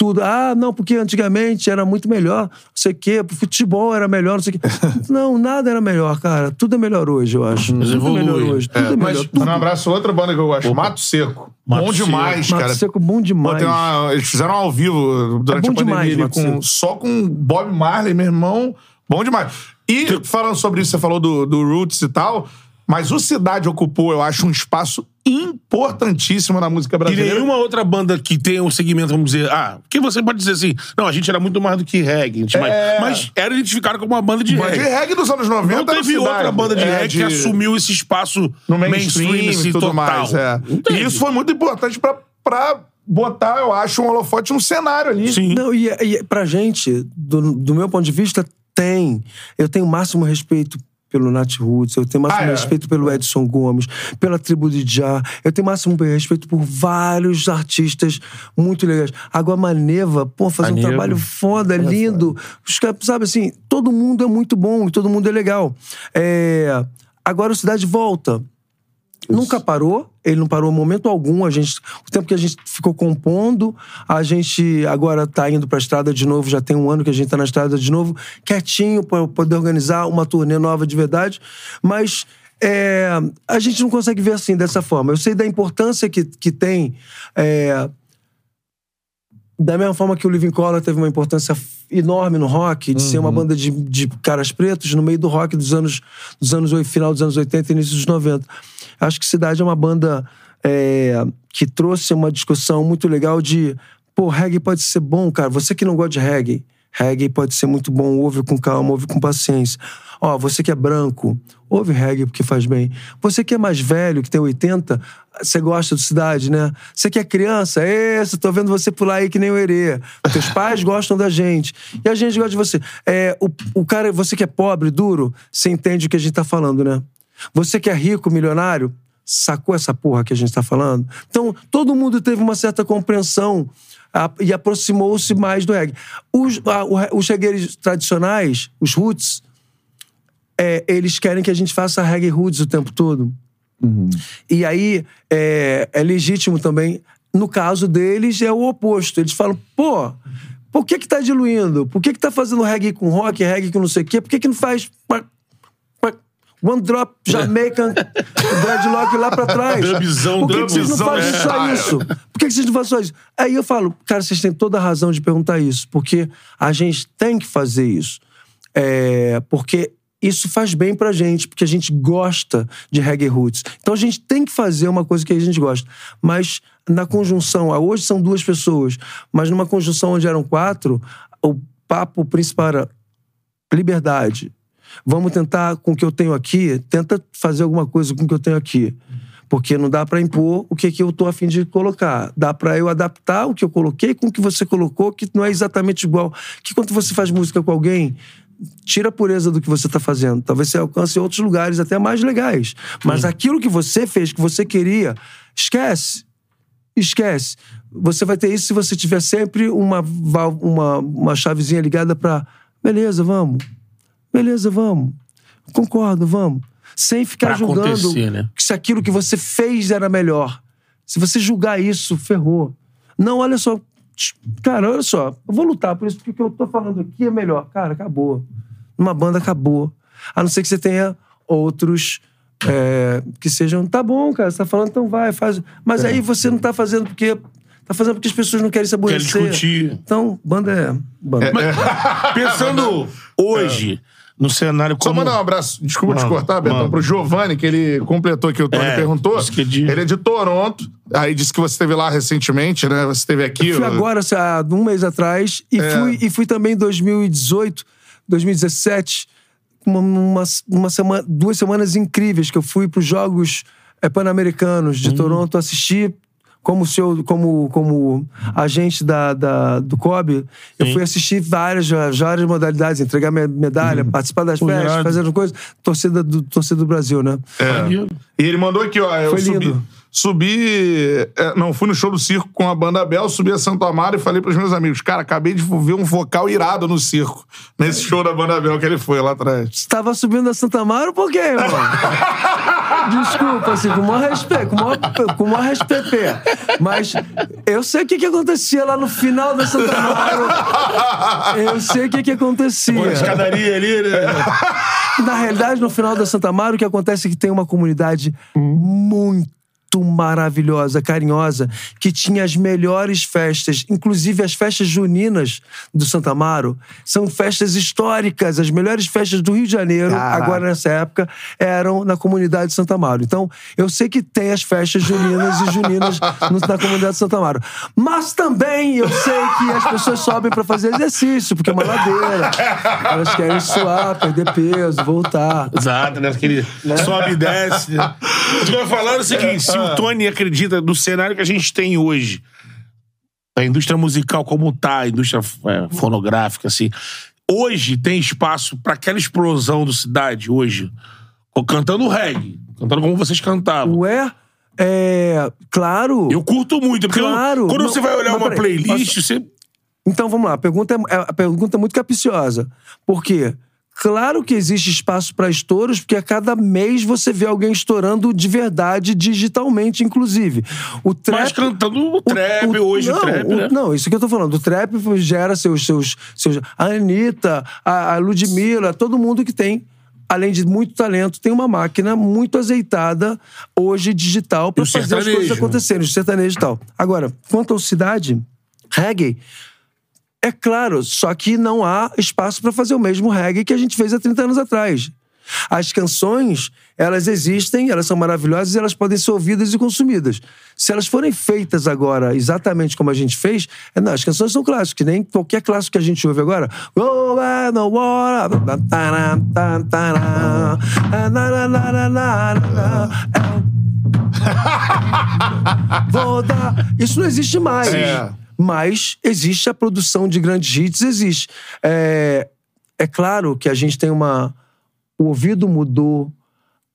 Tudo. Ah, não, porque antigamente era muito melhor, não sei o quê, futebol era melhor, não sei o quê. [LAUGHS] não, nada era melhor, cara. Tudo é melhor hoje, eu acho. Tudo é evolui. melhor hoje. Tudo é, Mas, melhor. Tudo. um abraço, outra banda que eu gosto, Mato Seco. Mato bom Seco. demais, Mato cara. Seco, bom Pô, demais. tem uma- eles fizeram ao vivo durante É bom a pandemia demais, Mato com, Seco. só com Bob Marley, meu irmão. Bom demais. E falando sobre isso, você falou do, do Roots e tal, mas o Cidade ocupou, eu acho, um espaço importantíssimo na música E brasileira. nenhuma outra banda que tenha um segmento, vamos dizer, ah, porque você pode dizer assim, não, a gente era muito mais do que reggae, mais- É. mas era identificado como uma banda de Mas de reggae. reggae dos anos 90 Não teve Cidade. outra banda de É, reggae que assumiu esse espaço no mainstream, assim, e tudo total. mais. É. E isso foi muito importante pra, pra botar, eu acho, um holofote no cenário ali. Sim. Não, e, e pra gente, do, do meu ponto de vista, tem. Eu tenho o máximo respeito pelo Nat Roots, eu tenho o máximo Ah, é? respeito pelo Edson Gomes, pela tribo de Já, eu tenho o máximo respeito por vários artistas muito legais. Agora, Maneva, pô, faz um trabalho foda, lindo. Os caras, sabe assim, todo mundo é muito bom e todo mundo é legal. É, Agora o Cidade volta. Nunca parou, ele não parou em momento algum. A gente, o tempo que a gente ficou compondo, a gente agora tá indo pra estrada de novo, já tem um ano que a gente tá na estrada de novo, quietinho, pra poder organizar uma turnê nova de verdade. Mas é, a gente não consegue ver assim, dessa forma. Eu sei da importância que, que tem. é, da mesma forma que o Living Color teve uma importância enorme no rock, de ser uma banda de, de caras pretos no meio do rock dos anos, dos anos final dos anos 80 e início dos 90. Acho que Cidade é uma banda é, que trouxe uma discussão muito legal de pô, reggae pode ser bom, cara. Você que não gosta de reggae, Reggae pode ser muito bom, ouve com calma, ouve com paciência. Ó, você que é branco, ouve reggae porque faz bem. Você que é mais velho, que tem 80, você gosta de cidade, né? Você que é criança, esse, tô vendo você pular aí que nem o Herê. Teus [LAUGHS] pais gostam da gente. E a gente gosta de você. É, o, o cara, você que é pobre, duro, você entende o que a gente tá falando, né? Você que é rico, milionário, sacou essa porra que a gente tá falando? Então, todo mundo teve uma certa compreensão a, e aproximou-se mais do reggae. Os, a, o, os regueiros tradicionais, os roots, é, eles querem que a gente faça reggae roots o tempo todo. E aí é, é legítimo também. No caso deles, é o oposto. Eles falam, pô, por que que tá diluindo? Por que que tá fazendo reggae com rock, reggae com não sei o quê? Por que que não faz one drop Jamaican [LAUGHS] dreadlock lá pra trás? Dubzão, Por que, que vocês não fazem é. só isso? Por que, que vocês não fazem só isso? Aí eu falo, cara, vocês têm toda a razão de perguntar isso, porque a gente tem que fazer isso. É, porque isso faz bem pra gente, porque a gente gosta de reggae roots. Então a gente tem que fazer uma coisa que a gente gosta. Mas na conjunção, ah, hoje são duas pessoas, mas numa conjunção onde eram quatro, o papo principal era liberdade. Vamos tentar com o que eu tenho aqui, tenta fazer alguma coisa com o que eu tenho aqui. Porque não dá pra impor o que, que eu tô afim de colocar. Dá pra eu adaptar o que eu coloquei com o que você colocou, que não é exatamente igual. Que quando você faz música com alguém, tira a pureza do que você tá fazendo. Talvez você alcance outros lugares até mais legais. Mas aquilo que você fez, que você queria, esquece. Esquece. Você vai ter isso se você tiver sempre uma, uma, uma chavezinha ligada pra. Beleza, vamos. Beleza, vamos. Concordo, vamos. Sem ficar Pra julgando né? se aquilo que você fez era melhor. Se você julgar isso, ferrou. Não, olha só. Cara, olha só. Eu vou lutar por isso, porque o que eu tô falando aqui é melhor. Cara, acabou. Uma banda acabou. A não ser que você tenha outros é, que sejam. Tá bom, cara, você tá falando, então vai, faz. Mas aí você não tá fazendo porque. Tá fazendo porque as pessoas não querem se Quer aborrecer. discutir. Então, banda é. Banda. [LAUGHS] Pensando hoje, no cenário Só como... mandar um abraço, desculpa te Manda, cortar, Betão, manda. pro Giovanni, que ele completou aqui, o Tony É, perguntou. que é de- Ele é de Toronto, aí disse que você esteve lá recentemente, né? Você esteve aqui. Fui agora, há um mês atrás, e, É. fui, e fui também em 2018, 2017, uma, uma, uma semana, duas semanas incríveis que eu fui para os Jogos eh, Pan-Americanos Hum. de Toronto assistir. Como, seu, como, como agente da, da- do COB, eu fui assistir várias, várias modalidades, entregar me- medalha, participar das festas, fazendo coisas. Torcida do, torcida do Brasil, né? Maneiro. E ele mandou aqui, ó. Eu Foi lindo. Subi. É, não, fui no show do circo com a banda Bel, subi a Santo Amaro e falei pros meus amigos: Cara, acabei de ver um vocal irado no circo. Nesse show da banda Bel que ele foi lá atrás. Estava subindo a Santa Amaro por quê, irmão? [LAUGHS] Desculpa, assim, com o maior respeito, com o maior, com o maior respeito. Mas eu sei o que, que acontecia lá no final da Santa Amaro. Eu sei o que, que acontecia. Pô, a escadaria ali, né? Na realidade, no final da Santa Amaro, o que acontece é que tem uma comunidade muito maravilhosa, carinhosa, que tinha as melhores festas, inclusive as festas juninas do Santa Amaro, são festas históricas, as melhores festas do Rio de Janeiro, Caraca. agora nessa época, eram na comunidade de Santa Amaro. Então, eu sei que tem as festas juninas e juninas na comunidade de Santa Amaro. Mas também eu sei que as pessoas sobem pra fazer exercício, porque é uma ladeira. Elas querem suar, perder peso, voltar. Exato, né? Aquele sobe e desce. né? Eu é o seguinte: se o Tony acredita no cenário que a gente tem hoje, a indústria musical como tá, a indústria é, fonográfica, assim, hoje tem espaço pra aquela explosão do cidade, hoje, cantando reggae, cantando como vocês cantavam. Ué, é. Claro. Eu curto muito, porque eu- Claro. quando Não, você vai olhar uma peraí, playlist, você. Então vamos lá. A pergunta é, a pergunta é muito capciosa. Por quê? Claro que existe espaço para estouros, porque a cada mês você vê alguém estourando de verdade, digitalmente, inclusive. O trap. Mas cantando o trap, hoje não, o trap, o- né? Não, isso que eu tô falando. O trap gera seus. seus, seus a Anitta, a, a Ludmilla, todo mundo que tem. Além de muito talento, tem uma máquina muito azeitada, hoje digital, para o fazer as sertanejo, coisas né? acontecerem, o sertanejo e tal. Agora, quanto ao cidade, reggae, é claro, só que não há espaço para fazer o mesmo reggae que a gente fez há 30 anos atrás. As canções, elas existem, elas são maravilhosas e elas podem ser ouvidas e consumidas. Se elas forem feitas agora exatamente como a gente fez, é, não, as canções são clássicos, nem qualquer clássico que a gente ouve agora. Oh. [LAUGHS] Vou dar. Isso não existe mais. É. Mas existe a produção de grandes hits, existe. É, é claro que a gente tem uma. O ouvido mudou,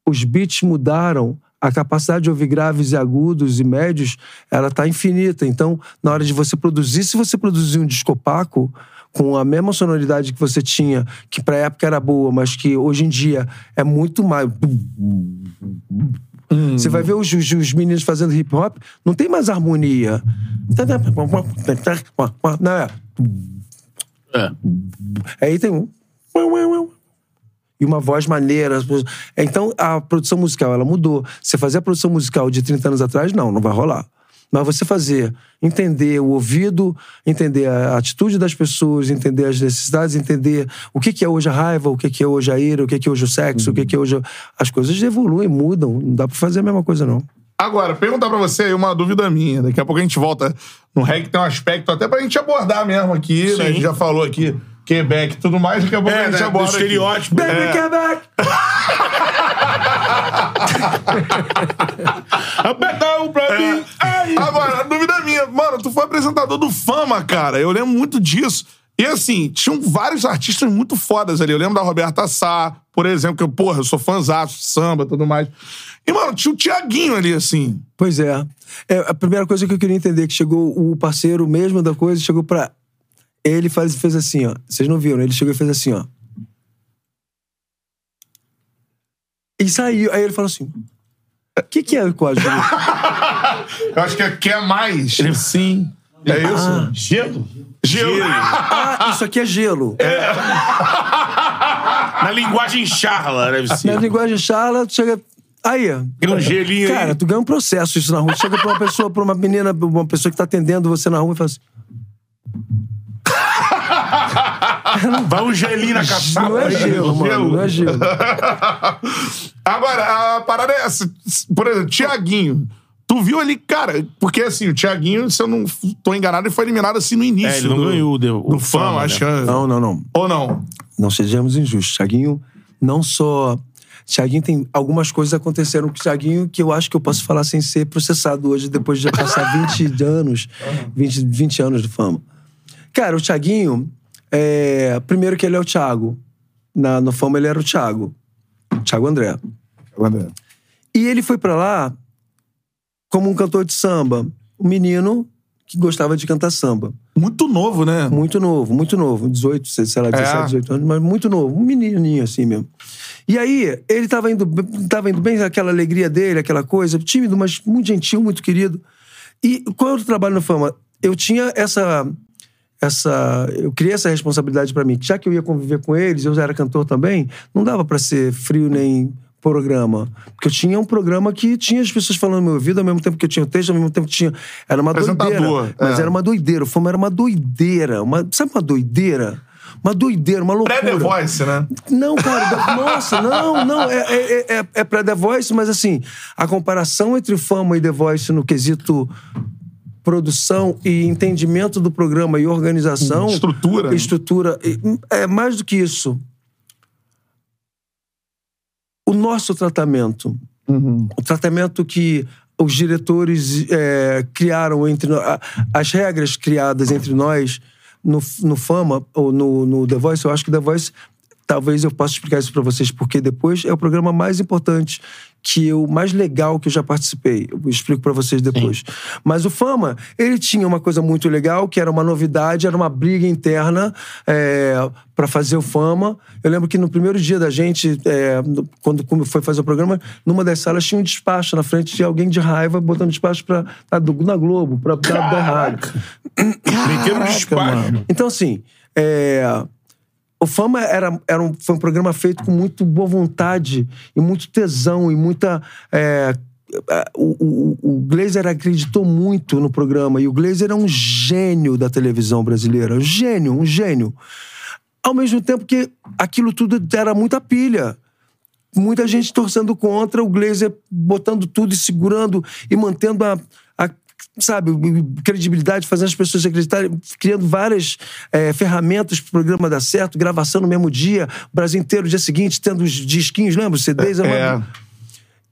os beats mudaram, a capacidade de ouvir graves e agudos e médios, ela tá infinita. Então, na hora de você produzir, se você produzir um disco opaco, com a mesma sonoridade que você tinha, que pra época era boa, mas que hoje em dia é muito mais. Você vai ver os, os- os meninos fazendo hip hop, não tem mais harmonia. Não é? É. Aí tem um. E uma voz maneira. Então, a produção musical, ela mudou. Você fazer a produção musical de 30 anos atrás, não, não vai rolar. Mas você fazer, entender o ouvido, entender a atitude das pessoas, entender as necessidades, entender o que que é hoje a raiva, o que que é hoje a ira, o que que é hoje o sexo, o que que é hoje... As coisas evoluem, mudam. Não dá pra fazer a mesma coisa, não. Agora, perguntar pra você aí uma dúvida minha. Daqui a pouco a gente volta no reggae, tem um aspecto até pra gente abordar mesmo aqui, né? A gente já falou aqui Quebec e tudo mais, daqui a pouco a É, gente né, aborda estereótipo. Baby É. Quebec! [LAUGHS] [LAUGHS] Apertão pra mim. Ai. Agora, a dúvida é minha. Mano, tu foi apresentador do Fama, cara. Eu lembro muito disso. E assim, tinham vários artistas muito fodas ali. Eu lembro da Roberta Sá, por exemplo, que eu, porra, eu sou fãzaço, samba e tudo mais. E, mano, tinha o Tiaguinho ali, assim. Pois é. é. A primeira coisa que eu queria entender é que chegou o parceiro mesmo da coisa, chegou pra. Ele faz, fez assim, ó. Vocês não viram? Ele chegou e fez assim, ó. E saiu. Aí ele falou assim: O que, que é o código? Eu acho que é quer mais. Sim. É isso? Ah. Gelo. Gelo. ah, isso aqui é gelo. Na linguagem charla, deve ser. Na linguagem charla, tu chega. Aí. Tem um gelinho Cara, aí. tu ganha um processo isso na rua. Chega pra uma pessoa, pra uma menina, uma pessoa que tá atendendo você na rua e fala assim: [LAUGHS] Vai um gelinho na caçapa. Não é gelo, mano. Não é gelo. [LAUGHS] Agora, a parada é essa. Por exemplo, Tiaguinho. Tu viu ali, cara, porque assim, o Tiaguinho, se eu não tô enganado, ele foi eliminado assim no início. É, ele não do, ganhou o, o do fã, Fama, acho né? que. Não, não, não. Ou não? Não sejamos injustos. Thiaguinho não só. Thiaguinho tem algumas coisas aconteceram com o Thiaguinho que eu acho que eu posso falar sem ser processado hoje, depois de já passar 20 [LAUGHS] anos, 20, 20 anos de fama. Cara, o Thiaguinho, é, primeiro que ele é o Thiago. Na, no fama ele era o Thiago. Thiago André. E ele foi pra lá como um cantor de samba. Um menino que gostava de cantar samba. Muito novo, né? Muito novo, muito novo. 18, sei lá, 17, É. 18 anos, mas muito novo. Um menininho assim mesmo. E aí, ele tava indo, tava indo bem, aquela alegria dele, aquela coisa, tímido, mas muito gentil, muito querido. E quando eu trabalho no Fama, eu tinha essa. Essa eu criei essa responsabilidade pra mim. Já que eu ia conviver com eles, eu já era cantor também, não dava pra ser frio nem programa. Porque eu tinha um programa que tinha as pessoas falando no meu ouvido, ao mesmo tempo que eu tinha o texto, ao mesmo tempo que tinha. Era uma doideira. Mas é. era uma doideira. O Fama era uma doideira. Uma, sabe uma doideira? Uma doideira, uma loucura. Pré-The Voice, né? Não, cara, nossa, não, não. É, é, é, é pra The Voice, mas assim, a comparação entre Fama e The Voice no quesito produção e entendimento do programa e organização. Estrutura, né? Estrutura. e- É mais do que isso. O nosso tratamento. O tratamento que os diretores é, criaram entre as regras criadas entre nós no, no Fama ou no, no The Voice, eu acho que The Voice, talvez eu possa explicar isso pra vocês, porque depois é o programa mais importante que eu, mais legal que eu já participei. Eu explico pra vocês depois. Mas o Fama, ele tinha uma coisa muito legal, que era uma novidade, era uma briga interna é, para fazer o Fama. Eu lembro que no primeiro dia da gente, é, quando foi fazer o programa, numa das salas tinha um despacho na frente de alguém de raiva botando despacho pra, pra- do- na Globo, pra, pra dar errado. Um despacho. Então, assim, é, o Fama era, era um, foi um programa feito com muito boa vontade e muito tesão e muita. é, é, o, o, o Glazer acreditou muito no programa e o Glazer é um gênio da televisão brasileira. Um gênio, um gênio. Ao mesmo tempo que aquilo tudo era muita pilha. muita gente torcendo contra, o Glazer botando tudo e segurando e mantendo a, a sabe, credibilidade, fazendo as pessoas acreditarem, criando várias é, ferramentas para o programa dar certo, gravação no mesmo dia, o Brasil inteiro, dia seguinte, tendo os disquinhos, lembra? Os CDs. É.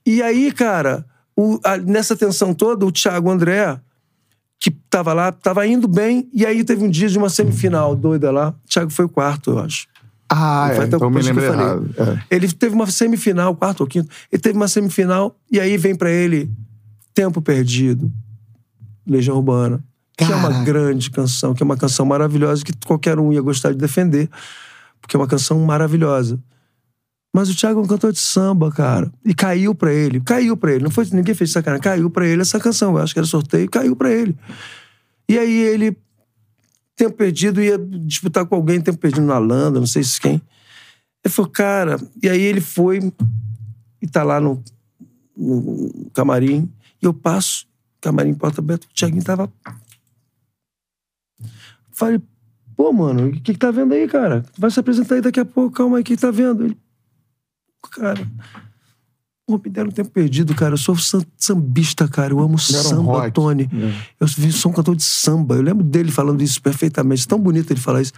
E aí, cara, o- a- nessa tensão toda, o Thiago André, que tava lá, tava indo bem, e aí teve um dia de uma semifinal doida lá. O Thiago foi o quarto, eu acho. Ah, é, então me falei. errado. É. Ele teve uma semifinal, quarto ou quinto. Ele teve uma semifinal, e aí vem pra ele Tempo Perdido, Legião Urbana. Que é uma Caraca. grande canção, que é uma canção maravilhosa que qualquer um ia gostar de defender, porque é uma canção maravilhosa. Mas o Thiago é um cantor de samba, cara. E caiu pra ele. Caiu pra ele. Não foi, ninguém fez sacanagem. Caiu pra ele essa canção. Eu acho que era sorteio. Caiu pra ele. E aí ele, tempo perdido, ia disputar com alguém, tempo perdido na Landa, não sei se quem. Ele falou, cara. E aí ele foi e tá lá no, no camarim. E eu passo, camarim porta aberta. O Thiaguinho tava. Falei, pô, mano, o que, que tá vendo aí, cara? Vai se apresentar aí daqui a pouco, calma aí, o que tá vendo? Ele, cara. Pô, me deram tempo perdido, cara. Eu sou sam- sambista, cara. Eu amo samba, rock. Tony. Eu vi- sou um cantor de samba. Eu lembro dele falando isso perfeitamente. Tão bonito ele falar isso.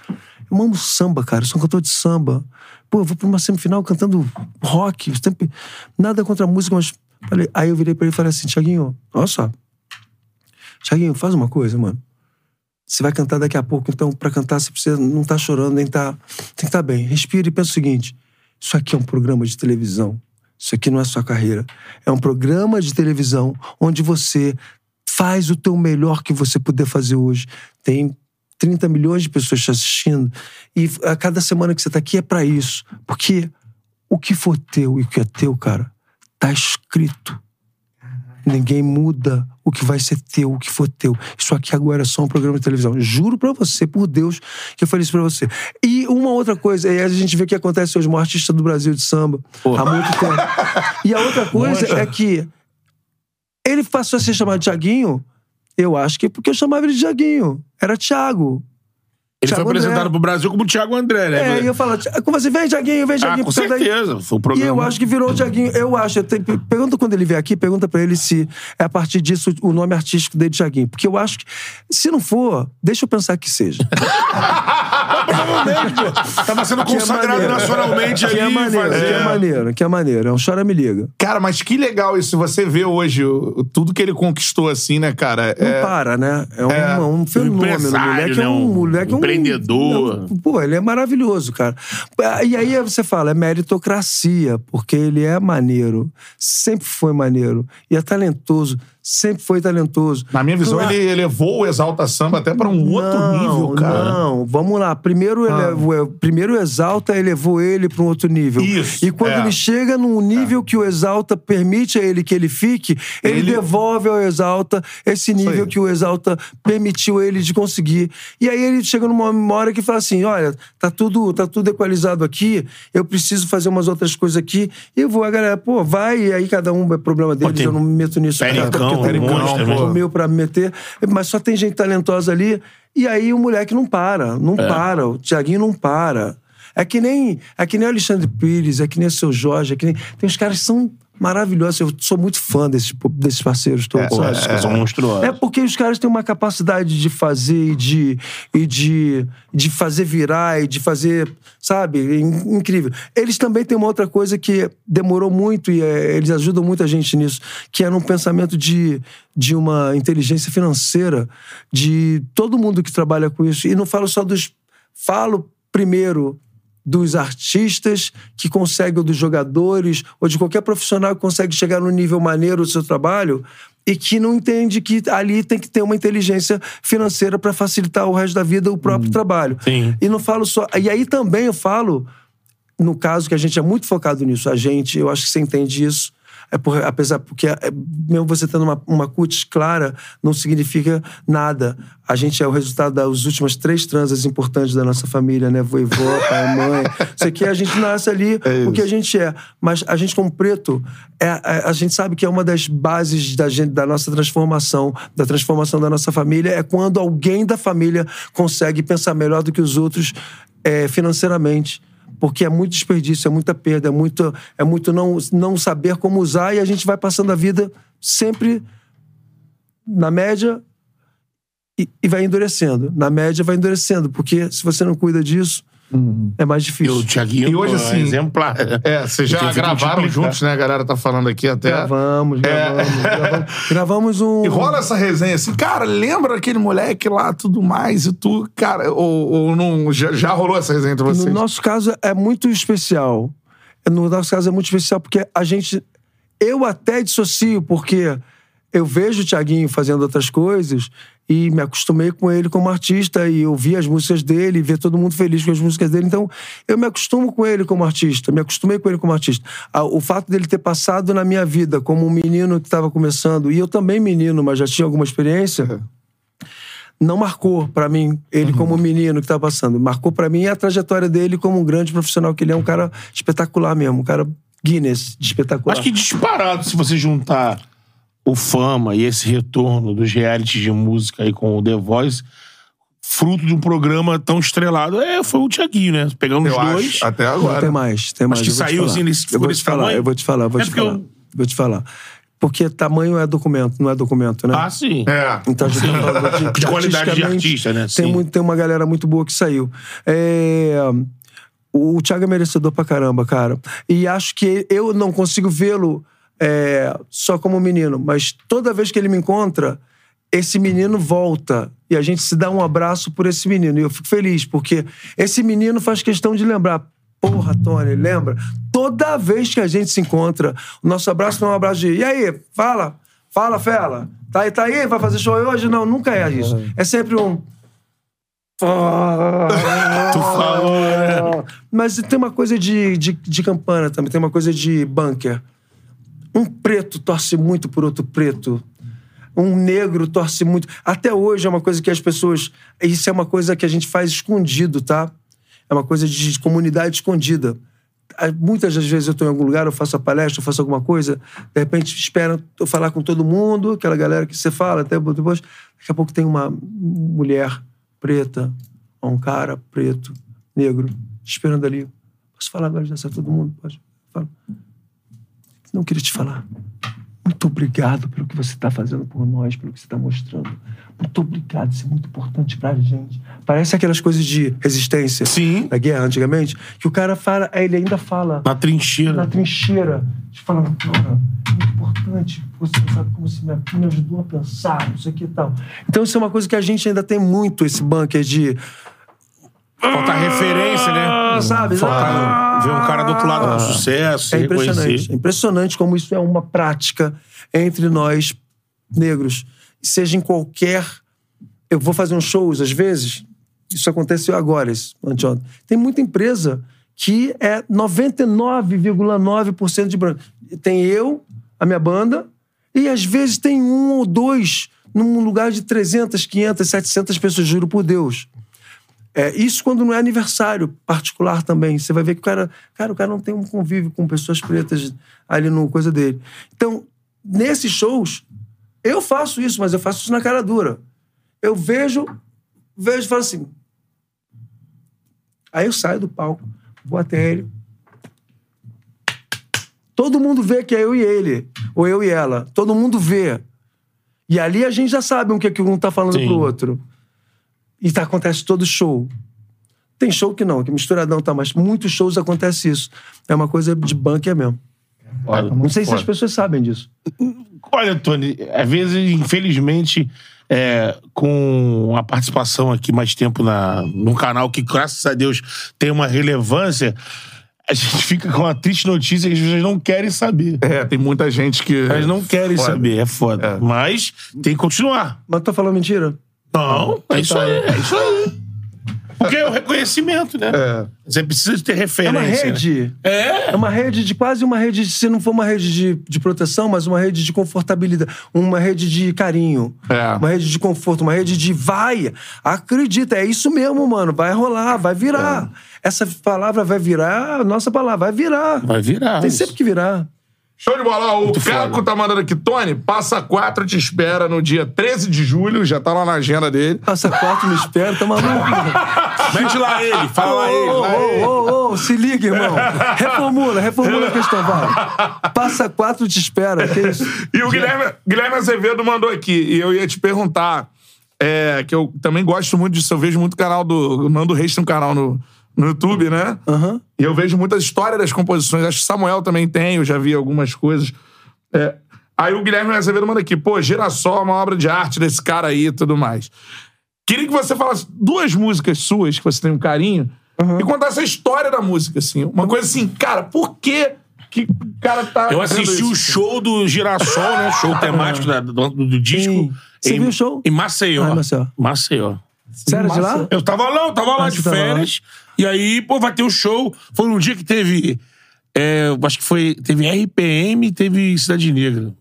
Eu amo samba, cara. Eu sou um cantor de samba. Pô, eu vou pra uma semifinal cantando rock. Sempre... Nada contra a música, mas. Falei... Aí eu virei pra ele e falei assim: Tiaguinho, olha só. Tiaguinho, faz uma coisa, mano. Você vai cantar daqui a pouco, então, pra cantar, você precisa não tá chorando, nem tá. Tem que estar bem. Respira e pensa o seguinte: isso aqui é um programa de televisão. Isso aqui não é sua carreira. É um programa de televisão onde você faz o teu melhor que você puder fazer hoje. Tem 30 milhões de pessoas te assistindo. E a cada semana que você tá aqui é pra isso. Porque o que for teu e o que é teu, cara, tá escrito. Ninguém muda o que vai ser teu, o que for teu. Isso aqui agora é só um programa de televisão. Juro pra você, por Deus, que eu falei isso pra você. E uma outra coisa, e a gente vê o que acontece hoje, o maior artista do Brasil de samba, há muito tempo. E a outra coisa é que ele passou a ser chamado Tiaguinho, eu acho que porque eu chamava ele de Tiaguinho. Era Thiago. Ele Thiago foi apresentado André. pro Brasil como Thiago André, né? É, e eu falo, como você vem, Tiaguinho, vem, ah, com por causa daí- certeza. Foi o E programa. eu acho que virou o Tiaguinho. Eu acho. eu tenho- pergunta quando ele vier aqui, pergunta pra ele se é a partir disso o nome artístico dele, Tiaguinho. Porque eu acho que, se não for, deixa eu pensar que seja. [LAUGHS] Provavelmente, pô. Tava sendo é consagrado maneiro. nacionalmente Que ali. é maneiro, que é maneiro, que é maneiro. É um chora me liga. Cara, mas que legal isso. Você vê hoje tudo que ele conquistou, assim, né, cara? Não É, para, né? É um, é um fenômeno. O moleque é né? um Um moleque é um empreendedor. Pô, ele é maravilhoso, cara. E aí você fala, é meritocracia, porque ele é maneiro. Sempre foi maneiro. E é talentoso. Sempre foi talentoso. Na minha visão, Claro. ele elevou o Exalta Samba até pra um outro Não, nível, cara. Não, vamos lá. Primeiro, Ah. elevou, primeiro o Exalta elevou ele para um outro nível. Isso, E quando é. ele chega num nível que o Exalta permite a ele que ele fique, ele, Ele- devolve ao Exalta esse nível que o Exalta permitiu ele de conseguir. E aí ele chega numa uma hora que fala assim: olha, tá tudo, tá tudo equalizado aqui, eu preciso fazer umas outras coisas aqui. E eu vou, a galera, pô, vai, e aí cada um é problema deles, eu não me meto nisso. Pericão, cara, um tenho monte também. o meu pra me meter, mas só tem gente talentosa ali. E aí o moleque não para, não É. para, o Tiaguinho não para. É que nem é que nem o Alexandre Pires, é que nem o seu Jorge, é que nem. Tem uns caras que são maravilhosos. Eu sou muito fã desses, desses parceiros todos. Sabe? esses caras são monstruosos. É porque os caras têm uma capacidade de fazer e de, e de, de fazer virar e de fazer, sabe? In- Incrível. Eles também têm uma outra coisa que demorou muito e é, eles ajudam muita gente nisso, que é num pensamento de, de uma inteligência financeira de todo mundo que trabalha com isso. E não falo só dos. Falo primeiro dos artistas que conseguem, ou dos jogadores, ou de qualquer profissional que consegue chegar no nível maneiro do seu trabalho e que não entende que ali tem que ter uma inteligência financeira para facilitar o resto da vida, o próprio trabalho. Sim. E não falo só. E aí também eu falo, no caso que a gente é muito focado nisso, a gente, eu acho que você entende isso. É por, apesar porque é, mesmo você tendo uma, uma cutis clara, não significa nada. A gente é o resultado das últimas três transas importantes da nossa família, né? Voivó, pai, [LAUGHS] mãe. Isso aqui a gente nasce ali o que a gente é. Mas a gente, como preto, é, a, a gente sabe que é uma das bases da, gente, da nossa transformação, da transformação da nossa família, é quando alguém da família consegue pensar melhor do que os outros é, financeiramente. Porque é muito desperdício, é muita perda, é muito, é muito não, não saber como usar e a gente vai passando a vida sempre na média e, e vai endurecendo. Na média vai endurecendo, porque se você não cuida disso, é mais E difícil. o Thiaguinho E hoje, é assim, exemplar. É, vocês já gravaram juntos, né? A galera tá falando aqui até. Gravamos, gravamos, gravamos. [LAUGHS] Gravamos um. É. E rola essa resenha assim, cara, lembra aquele moleque lá, tudo mais, e tu, cara, ou, ou não, já, já rolou essa resenha entre vocês? No nosso caso é muito especial. No nosso caso é muito especial porque a gente. Eu até dissocio, porque eu vejo o Thiaguinho fazendo outras coisas e me acostumei com ele como artista e ouvir as músicas dele e ver todo mundo feliz com as músicas dele. Então, eu me acostumo com ele como artista, me acostumei com ele como artista. Ah, O fato dele ter passado na minha vida como um menino que estava começando, e eu também menino, mas já tinha alguma experiência, não marcou pra mim ele Uhum. como menino que tava passando. Marcou pra mim a trajetória dele como um grande profissional, que ele é um cara espetacular mesmo, um cara Guinness de espetacular. Acho que disparado, se você juntar o Fama e esse retorno dos realities de música aí com o The Voice, fruto de um programa tão estrelado, é, foi o Thiaguinho, né? Pegando Eu os dois. acho, até Não, agora. tem mais, tem mais. que vou te saiu, assim, nesse- eu vou te falar, tamanho? eu vou te falar, vou É te porque falar. eu- Vou te falar. Porque tamanho é documento, não é documento, né? Ah, sim. É. Então, gente tá falando De [LAUGHS] qualidade de artista, né? Tem, Sim. muito, tem uma galera muito boa que saiu. É, o Thiago é merecedor pra caramba, cara. E acho que eu não consigo vê-lo é, só como menino, mas toda vez que ele me encontra, esse menino volta. E a gente se dá um abraço por esse menino. E eu fico feliz, porque esse menino faz questão de lembrar. Porra, Tony, lembra? Toda vez que a gente se encontra, o nosso abraço não é um abraço de. E aí, fala, fala, fela. Tá aí, tá aí? Vai fazer show hoje? Não, nunca é isso. É sempre um. Tu falou, né? Mas tem uma coisa de, de, de campana também, tem uma coisa de bunker. Um preto torce muito por outro preto. Um negro torce muito. Até hoje é uma coisa que as pessoas. Isso é uma coisa que a gente faz escondido, tá? É uma coisa de comunidade escondida. Ah, Muitas das vezes eu estou em algum lugar, eu faço a palestra, eu faço alguma coisa, de repente espera eu falar com todo mundo, aquela galera que você fala, até depois, daqui a pouco tem uma mulher preta, ou um cara preto, negro, esperando ali. Posso falar agora já todo mundo? Pode. Fala. Não queria te falar. Muito obrigado pelo que você está fazendo por nós, pelo que você está mostrando. Muito obrigado, isso é muito importante pra gente. Parece aquelas coisas de resistência Sim. da guerra antigamente, que o cara fala, ele ainda fala Na trincheira. na trincheira, te falando, cara, é muito importante, você sabe como você me, me ajudou a pensar, isso aqui e tal. Então isso é uma coisa que a gente ainda tem muito, esse bunker de... Falta referência, né? Ah, sabe? Falta ver um cara do outro lado com sucesso, É impressionante. É impressionante como isso é uma prática entre nós negros. Seja em qualquer. Eu vou fazer uns shows, às vezes. Isso aconteceu agora, isso, anteontem. Tem muita empresa que é 99,9% de branco. Tem eu, a minha banda, e às vezes tem um ou dois num lugar de 300, 500, 700 pessoas, juro por Deus. É, isso quando não é aniversário particular também. Você vai ver que o cara, cara, o cara não tem um convívio com pessoas pretas ali no coisa dele. Então, nesses shows, eu faço isso, mas eu faço isso na cara dura. Eu vejo, vejo e falo assim. Aí eu saio do palco, vou até ele. Todo mundo vê que é eu e ele, ou eu e ela. Todo mundo vê. E ali a gente já sabe o que, que um tá falando Sim. pro outro. E tá, acontece todo show. Tem show que não, que misturadão tá, mas muitos shows acontece isso. É uma coisa de bunker mesmo. Olha, Não sei se as pessoas sabem disso. Olha, Tony, às vezes, infelizmente, é, com a participação aqui mais tempo na, num canal que, graças a Deus, tem uma relevância, a gente [LAUGHS] fica com uma triste notícia que as pessoas não querem saber. É, tem muita gente que. Elas não querem Foda. saber, é foda. É. Mas tem que continuar. Mas tu tá falando mentira? Não, é isso aí, é isso aí. Porque é o reconhecimento, né? É. Você precisa ter É referência. uma rede. É. É uma rede de quase uma rede, de- se não for uma rede de, de proteção, mas uma rede de confortabilidade, uma rede de carinho, É. uma rede de conforto, uma rede de vai, acredita, é isso mesmo, mano, vai rolar, vai virar. Essa palavra vai virar, a nossa palavra vai virar. Vai virar. Tem sempre que virar. Show de bola. Ó, O Muito Caco foda. tá mandando aqui. Tony, passa quatro te espera no dia 13 de julho. Já tá lá na agenda dele. Passa quatro, me espera, tá maluco? [LAUGHS] Mete lá ele, fala lá ele. Ô, ô, ô, ô, se liga, irmão. [LAUGHS] Reformula, reformula a questão, vai. Passa quatro, te espera. Que isso? E o Guilherme, Guilherme Azevedo mandou aqui, e eu ia te perguntar, é, que eu também gosto muito disso, eu vejo muito canal do. O Nando Reis tem um canal no, no YouTube, né? Aham. E eu vejo muitas histórias das composições. Acho que Samuel também tem, eu já vi algumas coisas. É, Aí o Guilherme Azevedo manda aqui, pô, Girassol é uma obra de arte desse cara aí e tudo mais. Queria que você falasse duas músicas suas que você tem um carinho e contasse a história da música, assim. Uma coisa assim, cara, por que que o cara tá. Eu assisti isso? o show do Girassol, né? Show [LAUGHS] temático da- do, do disco. Sim. Você em, viu o show? Em Maceió. Ah, em Maceió. Maceió. Era de lá? Eu tava lá, eu tava lá Ah, de férias. E aí, pô, vai ter o show. Foi um dia que teve. é, acho que foi. Teve RPM e teve Cidade Negra.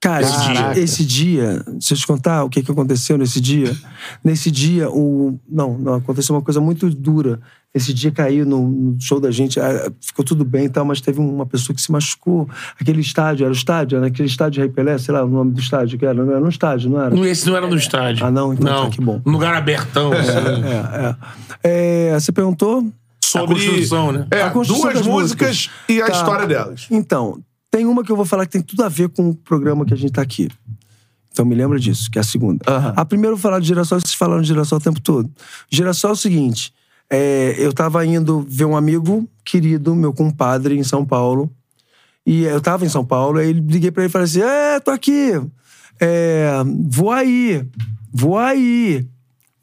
Cara, Esse dia, esse dia, deixa eu te contar o que, que aconteceu nesse dia. Nesse dia, o. Não, não, aconteceu uma coisa muito dura. Esse dia caiu no, no show da gente, ah, ficou tudo bem e tal, mas teve uma pessoa que se machucou. Aquele estádio, era o estádio? Era aquele estádio de Rei Pelé, sei lá o nome do estádio que era. Não era no estádio, não era? Não, Esse não era no estádio. Ah, não? Então não. tá, que bom. Um lugar abertão. assim. É, é. É, você perguntou? sobre A construção, né? É, A construção duas das músicas, e a Tá. história delas. Então, tem uma que eu vou falar que tem tudo a ver com o programa que a gente tá aqui. Então me lembra disso, que é a segunda. Aham. A primeira eu vou falar de girassol, vocês falaram de girassol o tempo todo. Girassol é o seguinte: é, eu tava indo ver um amigo querido, meu compadre, em São Paulo. E eu tava em São Paulo, aí liguei pra ele e falei assim: É, tô aqui. É, vou aí. Vou aí.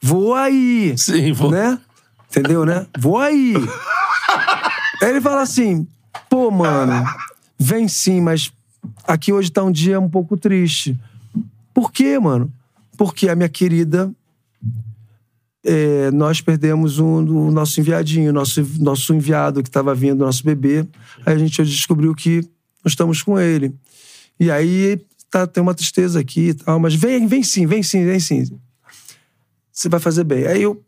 Vou aí. Sim, vou. Né? Entendeu, né? Vou aí. Aí ele fala assim: pô, mano, vem sim, mas aqui hoje tá um dia um pouco triste. Por quê, mano? Porque a minha querida. É, nós perdemos um, o nosso enviadinho, nosso, nosso enviado que estava vindo, nosso bebê. Aí a gente descobriu que nós estamos com ele. E aí tá, tem uma tristeza aqui e tal, mas vem, vem sim, vem sim, vem sim. Você vai fazer bem. Aí eu.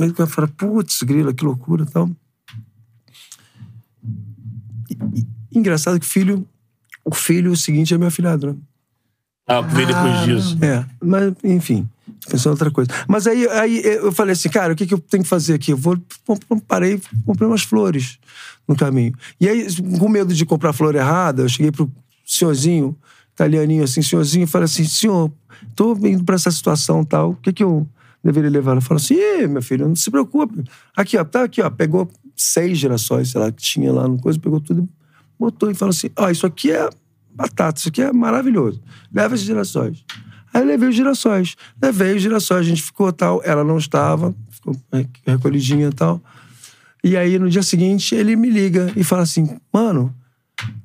Aí eu falo, putz, grila, que loucura e tal. E- e- Engraçado que o filho. O filho, o seguinte, é meu afilhado, né? Ah, veio depois disso. É, mas enfim, pensando outra coisa. Mas aí, aí eu falei assim, cara, o que, que eu tenho que fazer aqui? Eu vou, parei, comprei umas flores no caminho. E aí, com medo de comprar flor errada, eu cheguei pro senhorzinho, italianinho assim, senhorzinho, e falei assim, senhor, tô indo pra essa situação tal, o que que eu deveria levar? Ele falou assim, meu filho, não se preocupe. Aqui, ó, tá aqui, ó, pegou seis girassóis, sei lá, que tinha lá no coisa, pegou tudo, botou e falou assim, ó, isso aqui é batata, isso aqui é maravilhoso. Leva esses girassóis. Aí eu levei os girassóis. Levei os girassóis, a gente ficou tal. Ela não estava, ficou é, recolhidinha e tal. E aí, no dia seguinte, ele me liga e fala assim: Mano,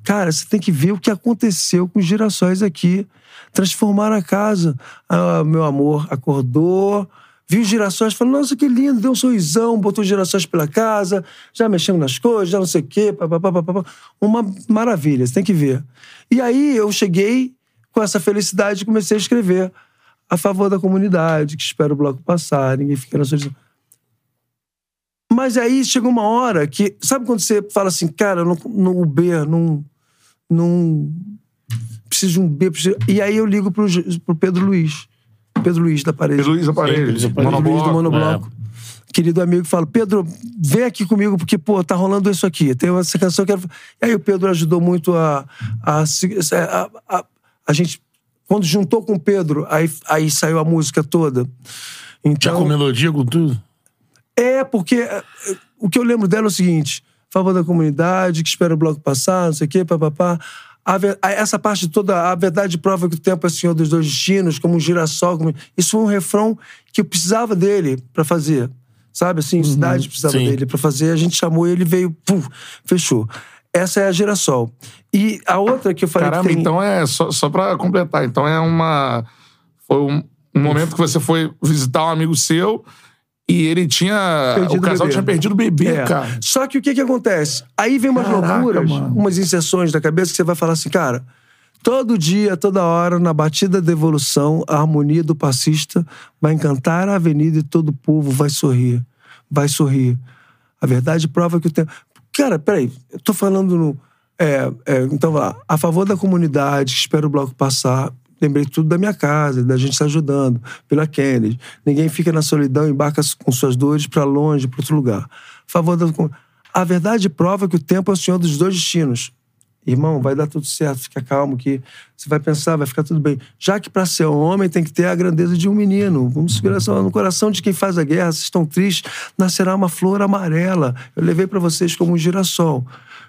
cara, você tem que ver o que aconteceu com os girassóis aqui. Transformaram a casa. Ah, meu amor acordou, viu os girassóis, falou: Nossa, que lindo, deu um sorrisão, botou os girassóis pela casa, já mexemos nas coisas, já não sei o quê, papapá, papapá. Uma maravilha, você tem que ver. E aí eu cheguei com essa felicidade comecei a escrever a favor da comunidade, que espera o bloco passar, ninguém fica na solidão. Mas aí chegou uma hora que. Sabe quando você fala assim, cara, no, no o B, não. não preciso de um B. Preciso... E aí eu ligo pro, pro Pedro Luiz. Pedro Luiz da parede. Luiz Aparelhos, Sim, Luiz Pedro Luiz do Monobloco. É. Querido amigo fala, Pedro, vem aqui comigo, porque, pô, tá rolando isso aqui. Tem essa canção que eu quero. E aí o Pedro ajudou muito a. A, a, a, a gente. Quando juntou com o Pedro, aí, aí saiu a música toda. Já Então, com melodia, com tudo? é, porque é, o que eu lembro dela é o seguinte: favor da comunidade, que espera o bloco passar, não sei o quê, papapá. Essa parte toda, a verdade prova que o tempo é senhor dos dois destinos, como um girassol. Como... Isso foi um refrão que eu precisava dele pra fazer. Sabe assim, cidade precisava sim. dele pra fazer. A gente chamou ele, veio, pum, fechou. Essa é a girassol. E a outra que eu falei Caramba, tem... então é. Só, só pra completar, então é uma. Foi um, um momento que você foi visitar um amigo seu e ele tinha. Perdido o casal o tinha perdido o bebê, É. cara. Só que o que que acontece? Aí vem umas Caraca, loucuras, mano. umas inserções da cabeça que você vai falar assim, cara, todo dia, toda hora, na batida da evolução, a harmonia do passista vai encantar a avenida e todo o povo vai sorrir. Vai sorrir. A verdade prova que o tempo. Cara, peraí, eu tô falando no. É, é, então, lá. A favor da comunidade, que espera o bloco passar. lembrei tudo da minha casa, da gente se ajudando, pela Kennedy. Ninguém fica na solidão, embarca com suas dores para longe, para outro lugar. A favor da... A verdade prova que o tempo é o senhor dos dois destinos. Irmão, vai dar tudo certo, fica calmo que você vai pensar, vai ficar tudo bem. Já que para ser um homem tem que ter a grandeza de um menino. Vamos segurar no coração de quem faz a guerra. Vocês estão tristes, nascerá uma flor amarela. Eu levei para vocês como um girassol.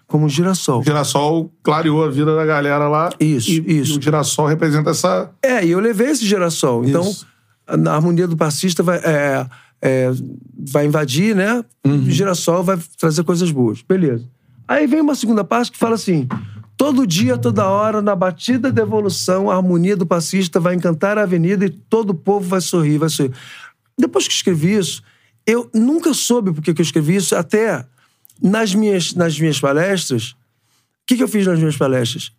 Como um girassol. O girassol clareou a vida da galera lá. Isso, e, isso. E o girassol representa essa. É, e eu levei esse girassol. Então, Isso. a harmonia do passista vai, é, é, vai invadir, né? Uhum. O girassol vai trazer coisas boas. Beleza. Aí vem uma segunda parte que fala assim: todo dia, toda hora, na batida da evolução, a harmonia do passista vai encantar a avenida e todo o povo vai sorrir, vai sorrir. Depois que escrevi isso, eu nunca soube por que eu escrevi isso, até nas minhas, nas minhas palestras. O que, que eu fiz nas minhas palestras?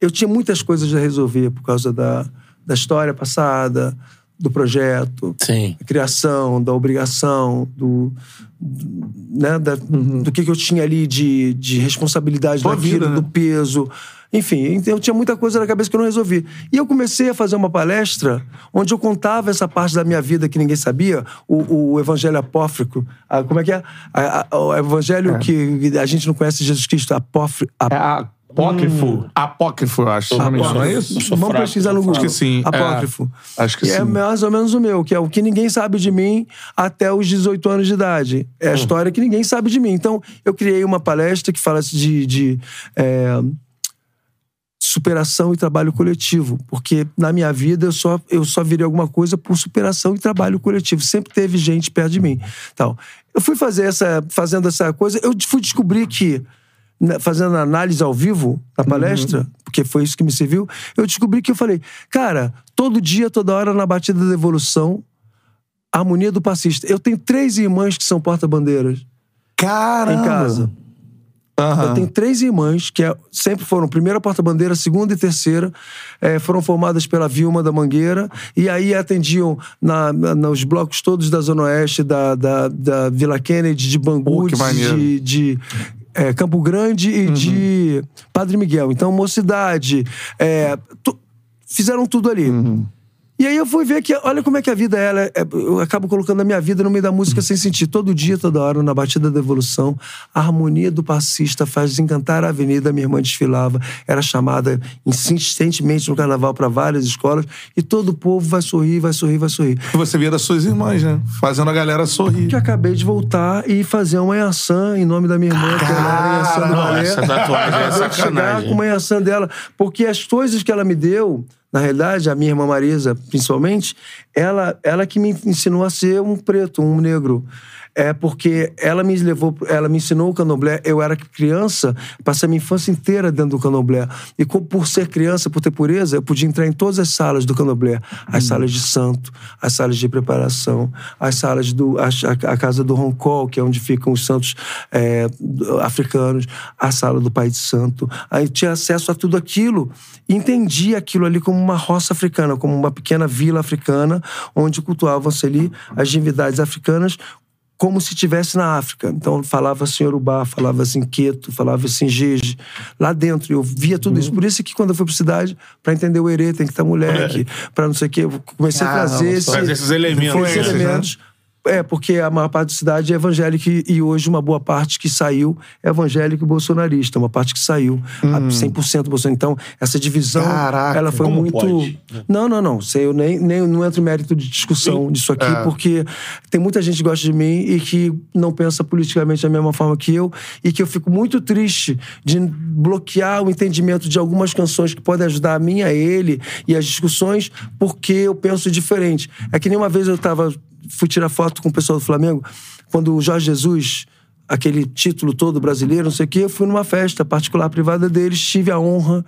Eu tinha muitas coisas a resolver por causa da, da história passada, do projeto, Sim. da criação, da obrigação, do, do- né, da- do que, que eu tinha ali de, de responsabilidade Tua na vida, vida, né? do peso. Enfim, então eu tinha muita coisa na cabeça que eu não resolvi. E eu comecei a fazer uma palestra onde eu contava essa parte da minha vida que ninguém sabia, o, o evangelho apócrifo. Ah, como é que é? A- a- o evangelho que a gente não conhece Jesus Cristo, apófri, É apócrifo. Apócrifo, eu acho. se não é isso? Sou Vamos fraco, pesquisar no sou Google. fraco. Acho que sim, é. Apócrifo. Acho que E É sim. mais ou menos o meu, que é o que ninguém sabe de mim até os 18 anos de idade. É a Hum. história que ninguém sabe de mim. Então, eu criei uma palestra que fala de, de é, superação e trabalho coletivo. Porque na minha vida eu só, eu só virei alguma coisa por superação e trabalho coletivo. Sempre teve gente perto de mim. Então, eu fui fazer essa, fazendo essa coisa, eu fui descobrir que fazendo análise ao vivo na palestra, porque foi isso que me serviu, eu descobri que eu falei, cara, todo dia, toda hora na batida da evolução, a harmonia do passista. Eu tenho três irmãs que são porta-bandeiras Caramba! em casa. Aham. Eu tenho três irmãs que é- sempre foram primeira porta-bandeira, segunda e terceira. eh, foram formadas pela Vilma da Mangueira. E aí atendiam na, na- nos blocos todos da Zona Oeste, da, da, da Vila Kennedy, de Bangu, maneiro. de, de eh, Campo Grande e de Padre Miguel. Então, Mocidade. tu- fizeram tudo ali. E aí eu fui ver que, olha como é que a vida ela é, eu acabo colocando a minha vida no meio da música sem sentir. Todo dia, toda hora, na batida da evolução, a harmonia do passista faz desencantar a avenida. Minha irmã desfilava, era chamada insistentemente no carnaval para várias escolas, e todo o povo vai sorrir, vai sorrir, vai sorrir. E você via das suas irmãs, né? Fazendo a galera sorrir. Que acabei de voltar e fazer uma Yansan em nome da minha irmã, que ela era Yansan do balé. Essa tatuagem é Acabei de chegar sacanagem. com uma Yansan dela. Porque as coisas que ela me deu, na realidade, a minha irmã Marisa, principalmente, ela, ela que me ensinou a ser um preto, um negro. É porque ela me levou, ela me ensinou o candomblé. Eu era criança, passei a minha infância inteira dentro do candomblé. E por ser criança, por ter pureza, eu podia entrar em todas as salas do candomblé. As salas de santo, as salas de preparação, as salas do. A, a- casa do Roncol, que é onde ficam os santos é, africanos, a sala do Pai de Santo. Aí eu tinha acesso a tudo aquilo. E entendi aquilo ali como uma roça africana, como uma pequena vila africana, onde cultuavam-se ali as divindades africanas como se estivesse na África. Então falava-se em Yorubá, falava-se em Queto, falava-se em Jeje. Lá dentro, eu via tudo Uhum. isso. Por isso que quando eu fui pra cidade, pra entender o Herê, tem que estar moleque, pra não sei o quê, eu comecei a Caramba, trazer esse, esses elementos. esses né? elementos. É, porque a maior parte da cidade é evangélica e hoje uma boa parte que saiu é evangélico e bolsonarista. Uma parte que saiu, a 100% bolsonarista. Então, essa divisão, Hum. Caraca, ela foi muito... pode? Não, não, não. Sei, eu nem, nem não entro em mérito de discussão disso aqui, É. porque tem muita gente que gosta de mim e que não pensa politicamente da mesma forma que eu e que eu fico muito triste de bloquear o entendimento de algumas canções que podem ajudar a mim, a ele e as discussões, porque eu penso diferente. É que nem uma vez eu tava, fui tirar foto com o pessoal do Flamengo, quando o Jorge Jesus aquele título todo brasileiro, não sei o quê, eu fui numa festa particular privada deles, tive a honra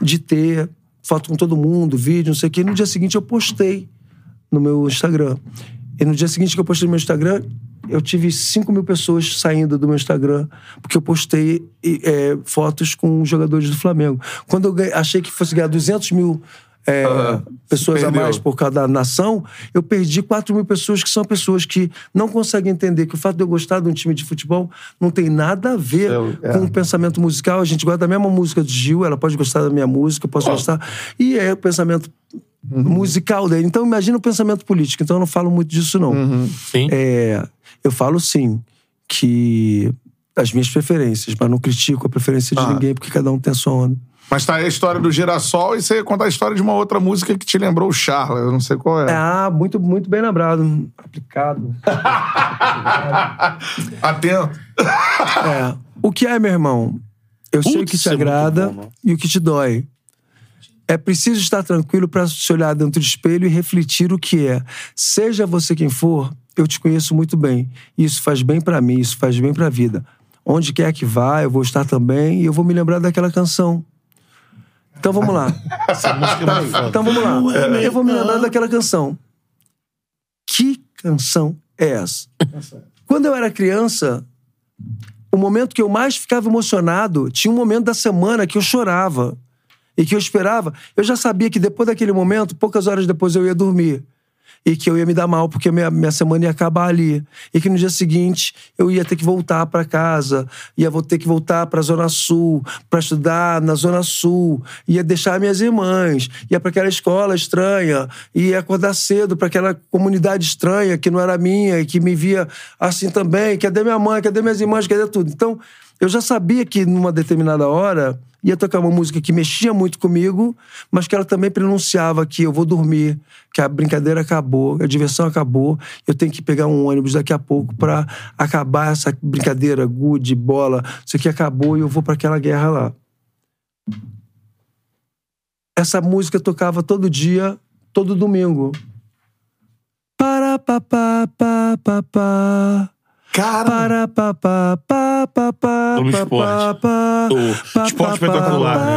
de ter foto com todo mundo, vídeo, não sei o quê. No dia seguinte eu postei no meu Instagram. E no dia seguinte que eu postei no meu Instagram, eu tive 5 mil pessoas saindo do meu Instagram, porque eu postei e, é, fotos com jogadores do Flamengo. Quando eu achei que fosse ganhar 200 mil é, Aham. pessoas a mais por cada nação, eu perdi 4 mil pessoas que são pessoas que não conseguem entender que o fato de eu gostar de um time de futebol não tem nada a ver Eu- é. com o pensamento musical. A gente gosta da mesma música de Gil, ela pode gostar da minha música, eu posso gostar. E é o pensamento musical dele. Então, imagina o pensamento político. Então, eu não falo muito disso, não. Sim. É, eu falo sim que as minhas preferências, mas não critico a preferência de Ah. ninguém, porque cada um tem a sua onda. Mas tá aí a história do girassol e você ia contar a história de uma outra música que te lembrou o Charla. Eu não sei qual é. Ah, muito, muito bem lembrado. Aplicado. [LAUGHS] Atento. É. O que é, meu irmão? Eu sei o que Putz, te é agrada bom, e o que te dói. É preciso estar tranquilo para se olhar dentro do espelho e refletir o que é. Seja você quem for, eu te conheço muito bem. Isso faz bem para mim, isso faz bem para a vida. Onde quer que vá, eu vou estar também e eu vou me lembrar daquela canção. Então vamos lá. É foda. então vamos lá. Eu vou me lembrar daquela canção. Que canção é essa? Quando eu era criança, o momento que eu mais ficava emocionado, tinha um momento da semana que eu chorava. E que eu esperava. Eu já sabia que depois daquele momento, poucas horas depois eu ia dormir. E que eu ia me dar mal, porque minha, minha semana ia acabar ali. E que no dia seguinte eu ia ter que voltar para casa, ia vou ter que voltar para a Zona Sul, para estudar na Zona Sul, ia deixar minhas irmãs, ia para aquela escola estranha, ia acordar cedo para aquela comunidade estranha que não era minha e que me via assim também. Cadê minha mãe? Cadê minhas irmãs? Cadê tudo? Então, eu já sabia que numa determinada hora ia tocar uma música que mexia muito comigo, mas que ela também pronunciava que eu vou dormir, que a brincadeira acabou, a diversão acabou, eu tenho que pegar um ônibus daqui a pouco pra acabar essa brincadeira, gude, bola, isso aqui acabou e eu vou pra aquela guerra lá. Essa música tocava todo dia, todo domingo. Para pa pa pa pa pa. Cara, Para pa pa pa pa pa No pa esporte. pa pa O pa, esporte pa, espetacular, pa, né?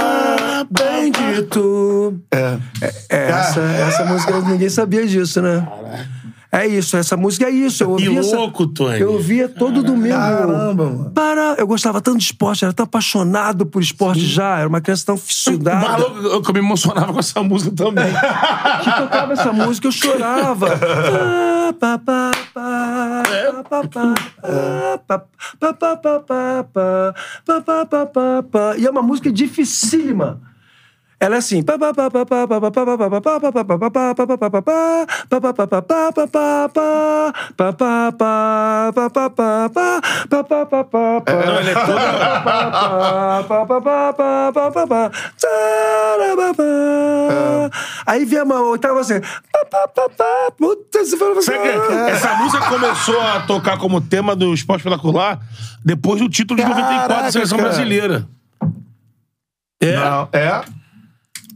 bendito é. é, essa, essa música ninguém sabia disso, né? É isso, essa música é isso. Eu ouvia que louco, essa... Tony. Eu ouvia todo Caramba. domingo. Caramba, mano. Para, eu gostava tanto de esporte, era tão apaixonado por esporte Sim. já, era uma criança tão fissurada. Maluco, eu, me emocionava com essa música também. que tocava essa música, eu chorava. E é uma música dificílima. Ela é assim. Não, ele é todo. Aí vem uma oitava assim. Essa música começou a tocar como tema do Esporte Espetacular depois do título de 94 da seleção brasileira. É. Não, é.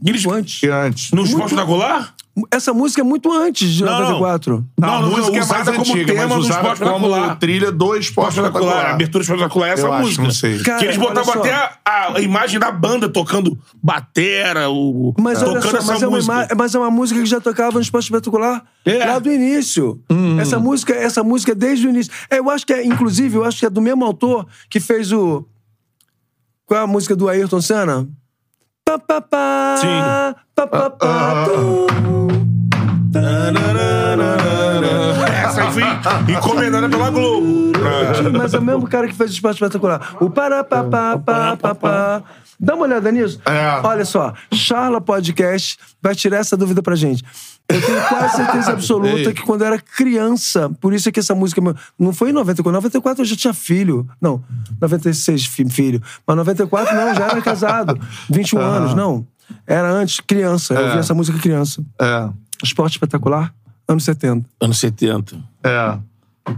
Eles, Antes. Que antes. no esporte espetacular? Essa música é muito antes de Não, não. 94. Não, Não, a música é usada mais como antiga, tema mas usada como espetacular. trilha do esporte Esporte espetacular. espetacular. A abertura espetacular é essa Eu acho, música. não sei. Cara, que eles botavam até a, a imagem da banda tocando batera, o, Mas olha tocando só, essa mas é, uma música. mas é uma música que já tocava no esporte espetacular É. lá do início. Hum. Essa música, essa música é desde o início. É, Eu acho que é, inclusive, eu acho que é do mesmo autor que fez o. Qual é a música do Ayrton Senna? Ba, ba, ba, Sim. Ba, ba, ba, uh, uh. Da, da, da. Foi encomendada pela Globo. Mas é o mesmo cara que fez o esporte espetacular. O para pá, pá, pá, pá, pá. Dá uma olhada nisso. É. Olha só, Charla Podcast vai tirar essa dúvida pra gente. Eu tenho quase certeza absoluta que quando eu era criança, por isso é que essa música. Não foi em 94. 94 eu já tinha filho. Não, 96 fi- filho. Mas 94 não, já era casado. 21 anos, não. Era antes, criança. Eu É. ouvi essa música criança. É. Esporte espetacular, anos 70. Anos 70. É.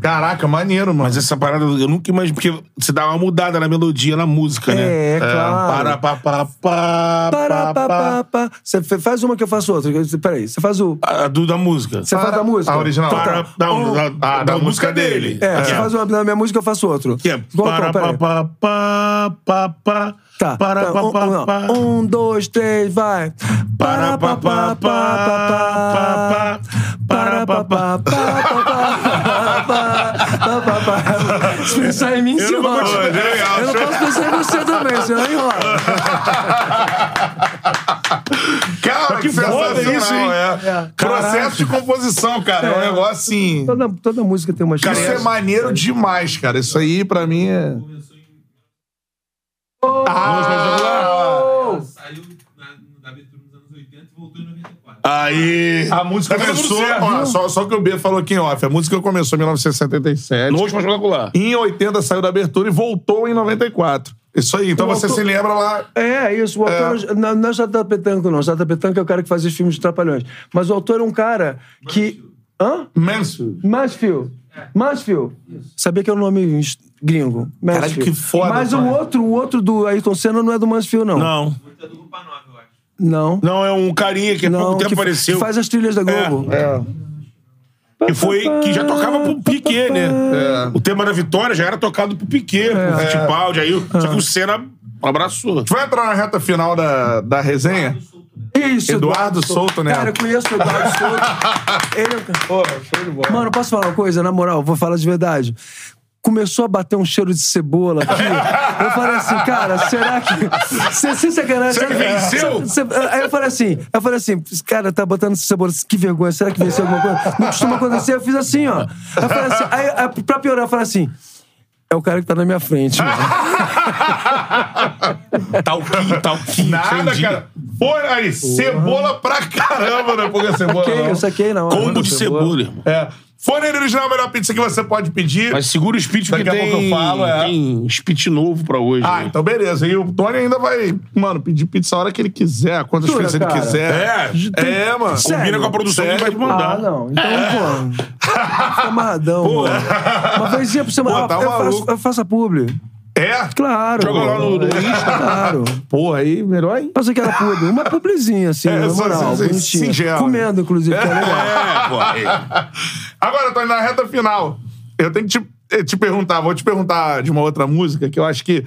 Caraca, maneiro, mano. Mas essa parada eu nunca imaginei, porque você dá uma mudada na melodia, na música, né? É, claro. Para, pa, pa, pa, Para, pa, pá, pá, pá. Você faz uma que eu faço outra. Peraí, você faz o. A do da música. Você faz a música? A original. Então tá. Para, da, Um- da, da da música música dele. É, você Que faz uma na minha música, eu faço outro. Que é Qual- para, pa, pa, pa, pa, pa. Tá. Para, tá, pa, um, pa, um, pa. um, dois, três, vai. Para, pa, pa, pa, pa, pa. Para, pa, pa, Se pensar em mim, Eu se não vou enrola. é. Eu não posso pensar em você também, senão enrola. Cara, que, sensacional, isso, hein? é. Processo de composição, cara. É, um negócio assim. Toda, toda música tem uma Isso história. é maneiro demais, cara. Isso aí, pra mim, é. Ah, Saiu na, abertura nos anos 80 e voltou em 94. Aí. a música Tá começou. ó, viu? só, só que o B falou aqui em off. A música começou em 1977. No último espetacular. Em 80 saiu da abertura e voltou em 94. Isso aí. Então O você autor- se lembra lá. É, isso. O autor não, não é J. Petanco, não. J. Petanco é o cara que fazia os filmes de Trapalhões. Mas o autor é um cara que. Hã? Mansfield. Mansfield. Mansfield. Sabia que é o nome gringo. Mansfield. Caralho, que foda, Mas o pai. outro, o outro do Ayrton Senna não é do Mansfield, não. Não. Muito é do Grupo 9, eu acho. Não. Não, é um carinha que há Não, pouco tempo que, apareceu. que faz as trilhas da Globo. É. Que foi. Que já tocava pro Piquet, né? O tema da vitória já era tocado pro Piquet, pro Fittipaldi. Aí, Só que o Senna abraçou. Vai entrar na reta final da, da resenha? Isso, Eduardo Souto, né? Cara, eu conheço o Eduardo Souto. [LAUGHS] Ele é um cara- Pô, show de bola. Mano, posso falar uma coisa? Na moral, vou falar de verdade. Começou a bater um cheiro de cebola aqui. Eu falei assim, cara, será que. Sem, sem sacanagem. Será que venceu? Se- se- Aí eu falei assim, eu falei assim, cara tá botando cebola, que vergonha, será que venceu alguma coisa? Não costuma acontecer, eu fiz assim, ó. Eu falei assim, aí, aí, pra piorar, eu falei assim. É o cara que tá na minha frente. mano. [LAUGHS] Talquinho, talquinho. Nada, entendi. cara. Pô, aí, cebola pra caramba, né? Porque cebola. Saquei, não. eu saquei hora. Combo de cebola, irmão. É. Fone original é a melhor pizza que você pode pedir. Mas segura o speech Daqui porque a pouco tem, eu falo, é. tem speech novo pra hoje. Ah, né? então beleza. E o Tony ainda vai, mano, pedir pizza a hora que ele quiser, quantas vezes ele quiser. É. É, mano. Sério? Combina com a produção que Sério? vai te mandar. Ah, não. Então, pô. Fica [LAUGHS] amarradão, mano. Uma vezinha por semana. Pô, tá eu, faço, eu faço a publi. É? Claro. Joga lá no- no É, Claro. Pô, aí, melhor ainda. Faço aquela publi. Uma publizinha, assim, É, na moral. só- bonitinha. singela. Comendo, inclusive, que é legal. [LAUGHS] É, pô. aí. Agora, Tony, na reta final, eu tenho que te, eh, te perguntar, vou te perguntar de uma outra música que eu acho que.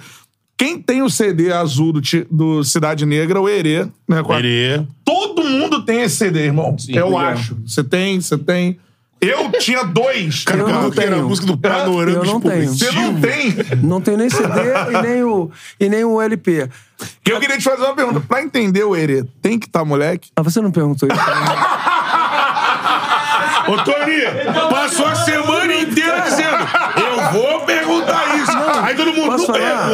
Quem tem o CD azul do, do Cidade Negra é o Herê, né? Herê. Todo mundo tem esse CD, irmão. eu é. acho. Você tem, você tem. Eu tinha dois. Cara, Eu não que era a tenho. música do Panorama Eu não tenho. Você não tem? Não tem nem CD e nem o, e nem o LP. Que eu queria te fazer uma pergunta. Pra entender o Herê, tem que estar moleque? Ah, você não perguntou isso? [LAUGHS] Ô, Tony, passou a semana inteira dizendo: Eu vou perguntar isso. Aí todo mundo posso não falar?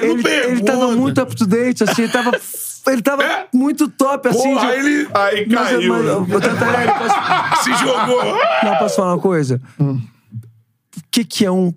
Pergunta, Catarina, não Ele, pergunta. ele tava muito up to date, assim, ele tava. [LAUGHS] Ele tava É? muito top, assim. Porra, de- aí ele Aí Mas, caiu. mas, eu, Tantarelli, posso, [LAUGHS] se jogou. Não, posso falar uma coisa? O que, que é um.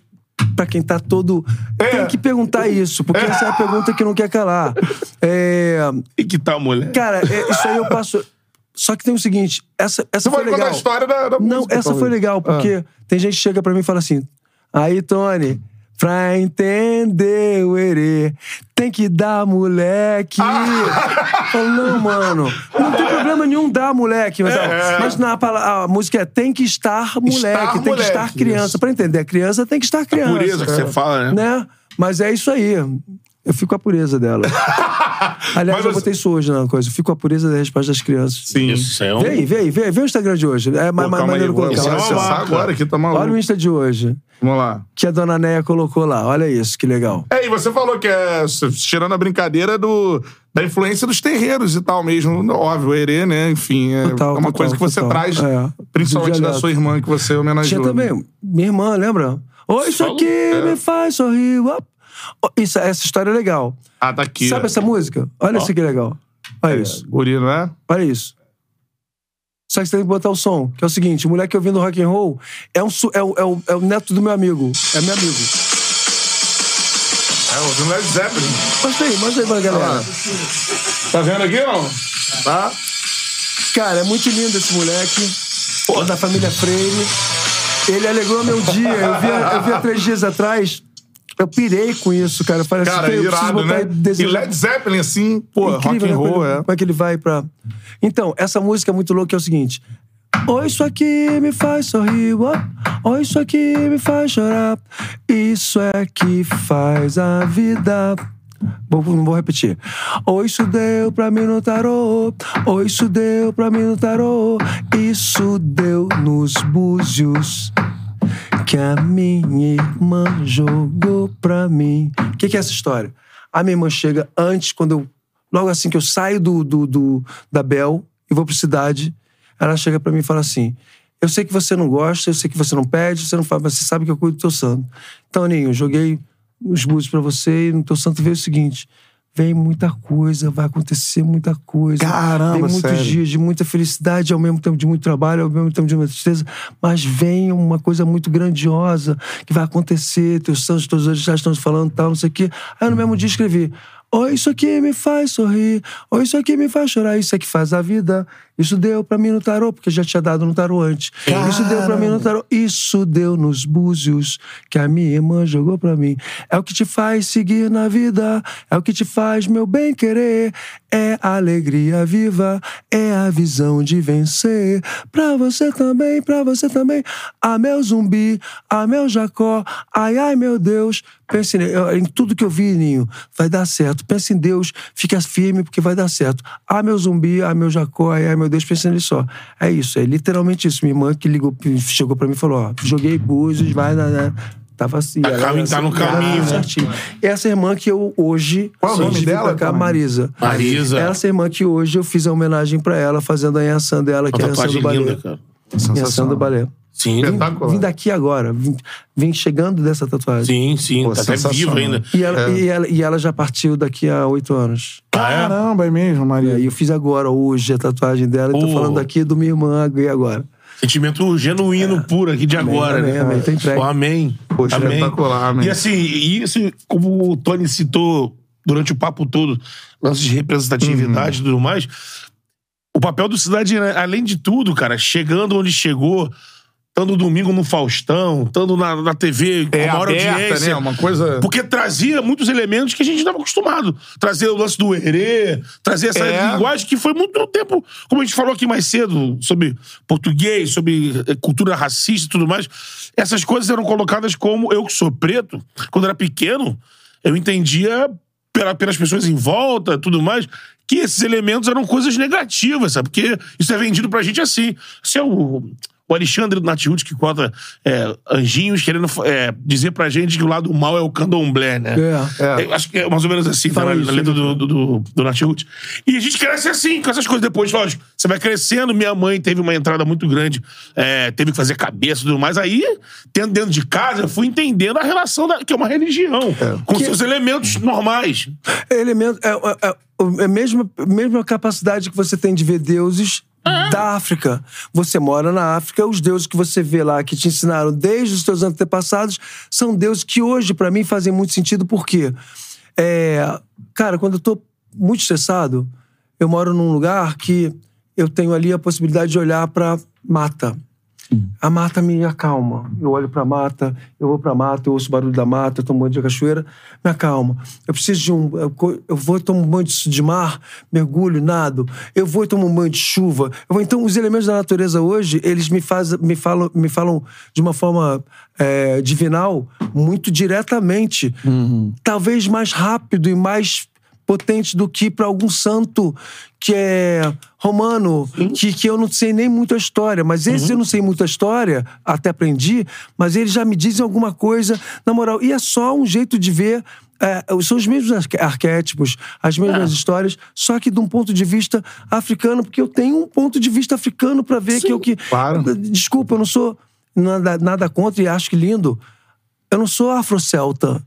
Pra quem tá todo. Tem que perguntar isso, porque essa é a pergunta que não quer calar. É, E que tal, mulher? cara, é, isso aí eu passo. Só que tem o seguinte: essa, essa Você foi legal. a história da, da Não, música. essa foi talvez. legal, porque tem gente que chega pra mim e fala assim: aí, Tony. Pra entender o erê, tem que dar moleque. Falo, não, mano. Não tem problema nenhum dar moleque. Mas, mas na pala- a música é tem que estar moleque, Estar tem moleque, que estar criança. isso. Pra entender a criança, tem que estar criança. pureza que você fala, né? né? Mas é isso aí. Eu fico com a pureza dela. [LAUGHS] Aliás, Mas eu você- botei isso hoje na coisa. Eu fico com a pureza da resposta das crianças. Sim. Isso é um. Vê aí. Vê o Instagram de hoje. É mais maneiro colocar vou lá. Agora que tá maluco. Olha o Insta de hoje, Vamos lá. que a dona Neia colocou lá. Olha isso, que legal. É, e você falou que é, tirando a brincadeira do, da influência dos terreiros e tal mesmo. Óbvio, o Herê, né? Enfim, é, Total, é uma total, coisa que você total. traz, É. principalmente da sua irmã, que você homenageou. Tinha né? também, minha irmã, lembra? Oi, isso aqui É. me faz sorrir. Op. Isso, essa história é legal. Ah, tá aqui. Sabe ó. essa música? Olha isso que legal. Olha isso. Guri, não é? Olha isso. Só que você tem que botar o som, que é o seguinte: o moleque ouvindo rock and roll é, um, é, o, é, o, é o neto do meu amigo. É meu amigo. É, o do Led Zeppelin. Mostra aí, mostra aí pra galera. Tá vendo aqui, não? Tá? Cara, é muito lindo esse moleque. É da família Freire. Ele alegrou meu dia. Eu vi, eu vi há três dias atrás. Eu pirei com isso, cara. Cara, assim, eu preciso irado, né? e E Led Zeppelin, assim, pô, rock Incrível, and né? roll, como, ele, é. como é que ele vai pra. Então, essa música é muito louca, que é o seguinte. Oh, isso aqui me faz sorrir, oh, oh, isso aqui me faz chorar. Isso é que faz a vida. Não vou repetir. Oh, isso deu pra mim no tarô. Oh, isso deu pra mim no tarô. Isso deu nos búzios que a minha irmã jogou pra mim. O que, que é essa história? A minha irmã chega antes, quando eu. Logo assim que eu saio do, do, do- da Bel e vou pra cidade, ela chega pra mim e fala assim: Eu sei que você não gosta, eu sei que você não pede, você não faz, mas você sabe que eu cuido do teu santo. Então, Aninho, eu joguei os búzios pra você e no teu santo veio o seguinte. Vem muita coisa, vai acontecer muita coisa. Caramba, Vem muitos sério? dias de muita felicidade, ao mesmo tempo de muito trabalho, ao mesmo tempo de muita tristeza, mas vem uma coisa muito grandiosa que vai acontecer, teus santos todos hoje já estão falando tal, não sei o quê. Aí no mesmo dia escrevi, oh, isso aqui me faz sorrir, oh, isso aqui me faz chorar, isso é que faz a vida. Isso deu pra mim no tarô, porque já tinha dado no tarô antes. Isso deu pra mim no tarô, isso deu nos búzios que a minha irmã jogou pra mim. É o que te faz seguir na vida, é o que te faz meu bem querer, é a alegria viva, é a visão de vencer. Pra você também, pra você também. A meu zumbi, a meu jacó, ai ai meu Deus. Pense em tudo que eu vi, Ninho, vai dar certo. Pense em Deus, fica firme porque vai dar certo. Ah, meu zumbi, ah, meu jacó, ai ai meu Deus, pense nele só. É isso, é literalmente isso. Minha irmã que ligou, chegou pra mim e falou: ó, joguei búzios, vai, né? né. Tava assim. Tá ela- caminho- tá no ela- caminho, né? certinho. Essa irmã que eu hoje. Qual é o nome dela, pra cá? Marisa. Marisa. Essa irmã que hoje eu fiz a homenagem pra ela, fazendo a Yansan dela, que é a Yansan do balé. linda, cara. Yansan do balé. Sim, Espetacular. Vim daqui agora, vim, vim chegando dessa tatuagem. sim, sim. Pô, tá até vivo ainda. E ela, e, ela, e ela já partiu daqui a oito anos. Ah, é? Caramba, é mesmo, E Maria. aí eu fiz agora, hoje, a tatuagem dela. E tô Pô. falando aqui do minha irmã e agora. Sentimento genuíno, puro aqui de agora, amém, né? amém, tem entregue. Pô, amém. Poxa, amém. espetacular, amém. E assim, e isso, como o Tony citou durante o papo todo, lance de representatividade Uhum. e tudo mais, o papel do Cidade, né, além de tudo, cara, chegando onde chegou, estando domingo no Faustão, estando na, na TV com É a maior aberta, audiência. né? Uma coisa... Porque trazia muitos elementos que a gente estava acostumado. Trazer o lance do herê, trazer essa É. linguagem que foi muito tempo, como a gente falou aqui mais cedo, sobre português, sobre eh, cultura racista e tudo mais. Essas coisas eram colocadas como eu que sou preto, quando era pequeno, eu entendia pela- pelas pessoas em volta tudo mais. Que esses elementos eram coisas negativas, sabe? Porque isso é vendido pra gente assim. Isso é o, o Alexandre do Natiruti que conta é, anjinhos querendo é, dizer pra gente que o lado mal é o candomblé, né? É, é. Eu acho que é mais ou menos assim, tá, Fala na, na letra do, do, do, do Natiruti. E a gente cresce assim, com essas coisas. Depois, lógico, você vai crescendo. Minha mãe teve uma entrada muito grande, é, teve que fazer cabeça e tudo mais. Aí, tendo dentro de casa, eu fui entendendo a relação, da, que é uma religião, com seus elementos normais. elemento. É, é, é, é a mesma, mesma capacidade que você tem de ver deuses da África. Você mora na África, os deuses que você vê lá, que te ensinaram desde os teus antepassados, são deuses que hoje, pra mim, fazem muito sentido, por quê? É, cara, quando eu tô muito estressado, eu moro num lugar que eu tenho ali a possibilidade de olhar pra mata. A mata me acalma. Eu olho pra mata, eu vou pra mata, eu ouço o barulho da mata, eu tomo banho de cachoeira, me acalma. Eu preciso de um. Eu, vou tomar um banho de, mar, mergulho, nado. Eu vou tomar um banho de chuva. Vou, então, os elementos da natureza hoje, eles me, faz, me, falam, me falam de uma forma é, divinal muito diretamente. Talvez mais rápido e mais potente do que para algum santo que é romano, que, que eu não sei nem muito a história. Mas esse eu não sei muito a história, até aprendi, mas eles já me dizem alguma coisa, na moral. E é só um jeito de ver. é, são os mesmos arquétipos, as mesmas histórias, só que de um ponto de vista africano, porque eu tenho um ponto de vista africano para ver que eu que. claro. Desculpa, eu não sou nada, nada contra e acho que lindo. Eu não sou afro-celta.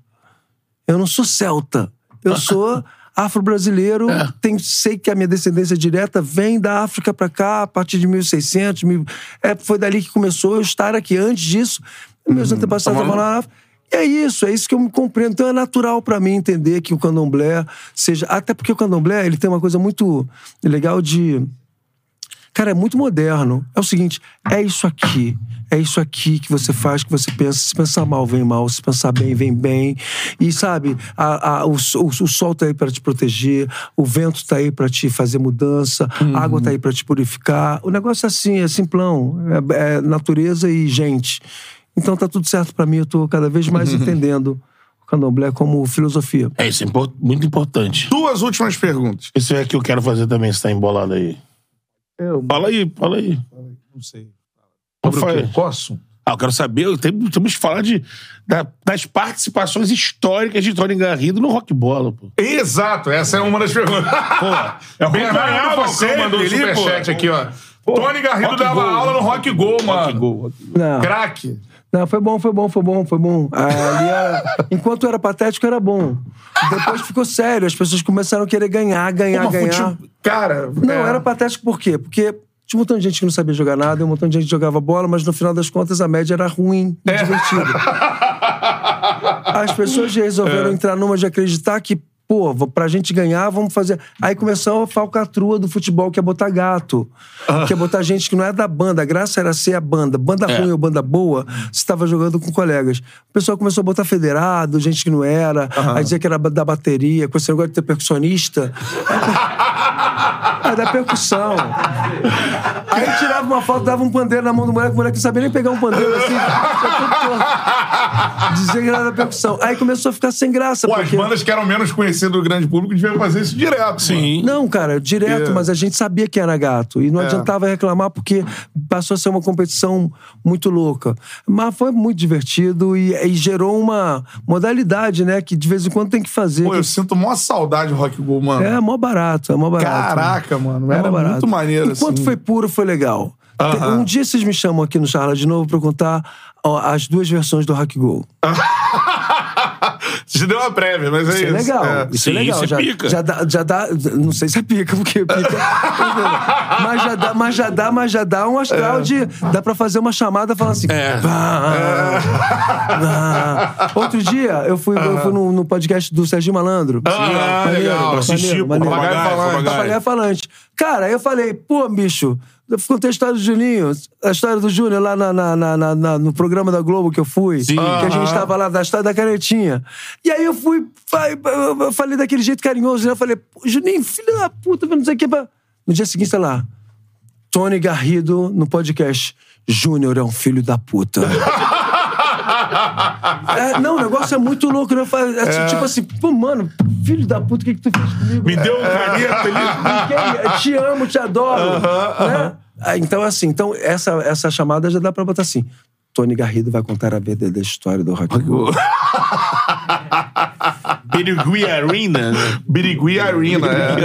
Eu não sou celta. Eu sou afro-brasileiro. Tenho- Sei que a minha descendência direta vem da África pra cá, a partir de 1600. mil- é, foi dali que começou eu estar aqui. Antes disso, meus antepassados estavam lá na África. E é isso, é isso que eu me compreendo. Então é natural pra mim entender que o candomblé seja. Até porque o candomblé ele tem uma coisa muito legal de Cara, é muito moderno. É o seguinte: é isso aqui. É isso aqui que você faz, que você pensa. Se pensar mal, vem mal. Se pensar bem, vem bem. E sabe, a- a- o, o- o sol tá aí pra te proteger, o vento tá aí pra te fazer mudança, a água tá aí pra te purificar. O negócio é assim, é simplão. É, é natureza e gente. Então tá tudo certo pra mim. Eu tô cada vez mais entendendo o candomblé como filosofia. É isso, é impor- muito importante. Duas últimas perguntas. Esse é que eu quero fazer também, se tá embolado aí. Eu Fala aí, fala aí. não sei. Sobre o quê? Posso? Ah, eu quero saber, eu tenho- temos que falar de, da- das participações históricas de Tony Garrido no Rock Bola, pô. Exato, essa é uma das perguntas. [LAUGHS] Pô, é o Bernardo Falcão sempre mandou um pô. superchat aqui, ó. Tony Garrido dava aula no Rock Go, mano. Rock Go, Rock Go. Não. Craque. Não, foi bom, foi bom, foi bom, foi bom. Ali era- [LAUGHS] enquanto era patético, era bom. Depois ficou sério, as pessoas começaram a querer ganhar, ganhar, Uma ganhar. fute- Cara, Não, é. era patético por quê? Porque tinha um montão de gente que não sabia jogar nada, um montão de gente que jogava bola, mas no final das contas a média era ruim É. e divertida. [LAUGHS] As pessoas resolveram entrar numa de acreditar que, pô, pra gente ganhar, vamos fazer. Aí começou a falcatrua do futebol, que é botar gato. Que é botar gente que não é da banda. A graça era ser a banda. Banda ruim ou banda boa, você estava jogando com colegas. O pessoal começou a botar federado, gente que não era, aí dizia que era da bateria, com esse negócio de ter percussionista. [LAUGHS] É da percussão. Aí tirava uma foto, dava um pandeiro na mão do moleque, o moleque não sabia nem pegar um pandeiro assim. Dizia que era da percussão. Aí começou a ficar sem graça. Pô, as porque... bandas que eram menos conhecidas do grande público deviam fazer isso direto. Sim. Não, cara, direto, É. mas a gente sabia que era gato. E não adiantava reclamar porque passou a ser uma competição muito louca. Mas foi muito divertido e, e gerou uma modalidade, né? Que de vez em quando tem que fazer. Pô, eu sinto mó saudade do Rock Go, mano. É mó barato, é mó barato. Caraca, mano. Era barato. muito maneiro, Enquanto assim. foi puro, foi legal. Tem- Aham. Um dia vocês me chamam aqui no Charla de novo pra contar as duas versões do Rock Go. [LAUGHS] Você deu uma prévia, mas é Isso isso. é legal. É. Isso é Sim, legal. isso é já, pica. já dá, já dá. Não sei se é pica, porque pica. [LAUGHS] mas já dá, mas já dá, mas já dá um astral de. Dá pra fazer uma chamada falando assim. É. "Pá, pá". Outro dia, eu fui, eu fui no, no podcast do Serginho Malandro. Ah, Maneiro, legal. Assisti. Papagaio falante. Papagaio falante. Cara, eu falei, pô, bicho, contei a história do Juninho, a história do Júnior lá na, na- na- na- no programa da Globo que eu fui. Sim. Que a gente tava lá, da história da canetinha. E aí eu fui, eu eu falei daquele jeito carinhoso, né? Eu falei, "Pô, Juninho, filho da puta, não sei o que. pá." No dia seguinte, sei lá, Tony Garrido no podcast. Júnior é um filho da puta. [LAUGHS] É, não, o negócio é muito louco, né? Eu falei, é, Tipo assim, pô, mano, filho da puta, o que, que tu fez comigo? Me deu um caneta [LAUGHS] ali. Ninguém- te amo, te adoro. né? Ah, Então, assim, então essa, essa chamada já dá pra botar assim. Tony Garrido vai contar a verdadeira história do Rock Go. [LAUGHS] Birigui Arena, né? Birigui Arena, é.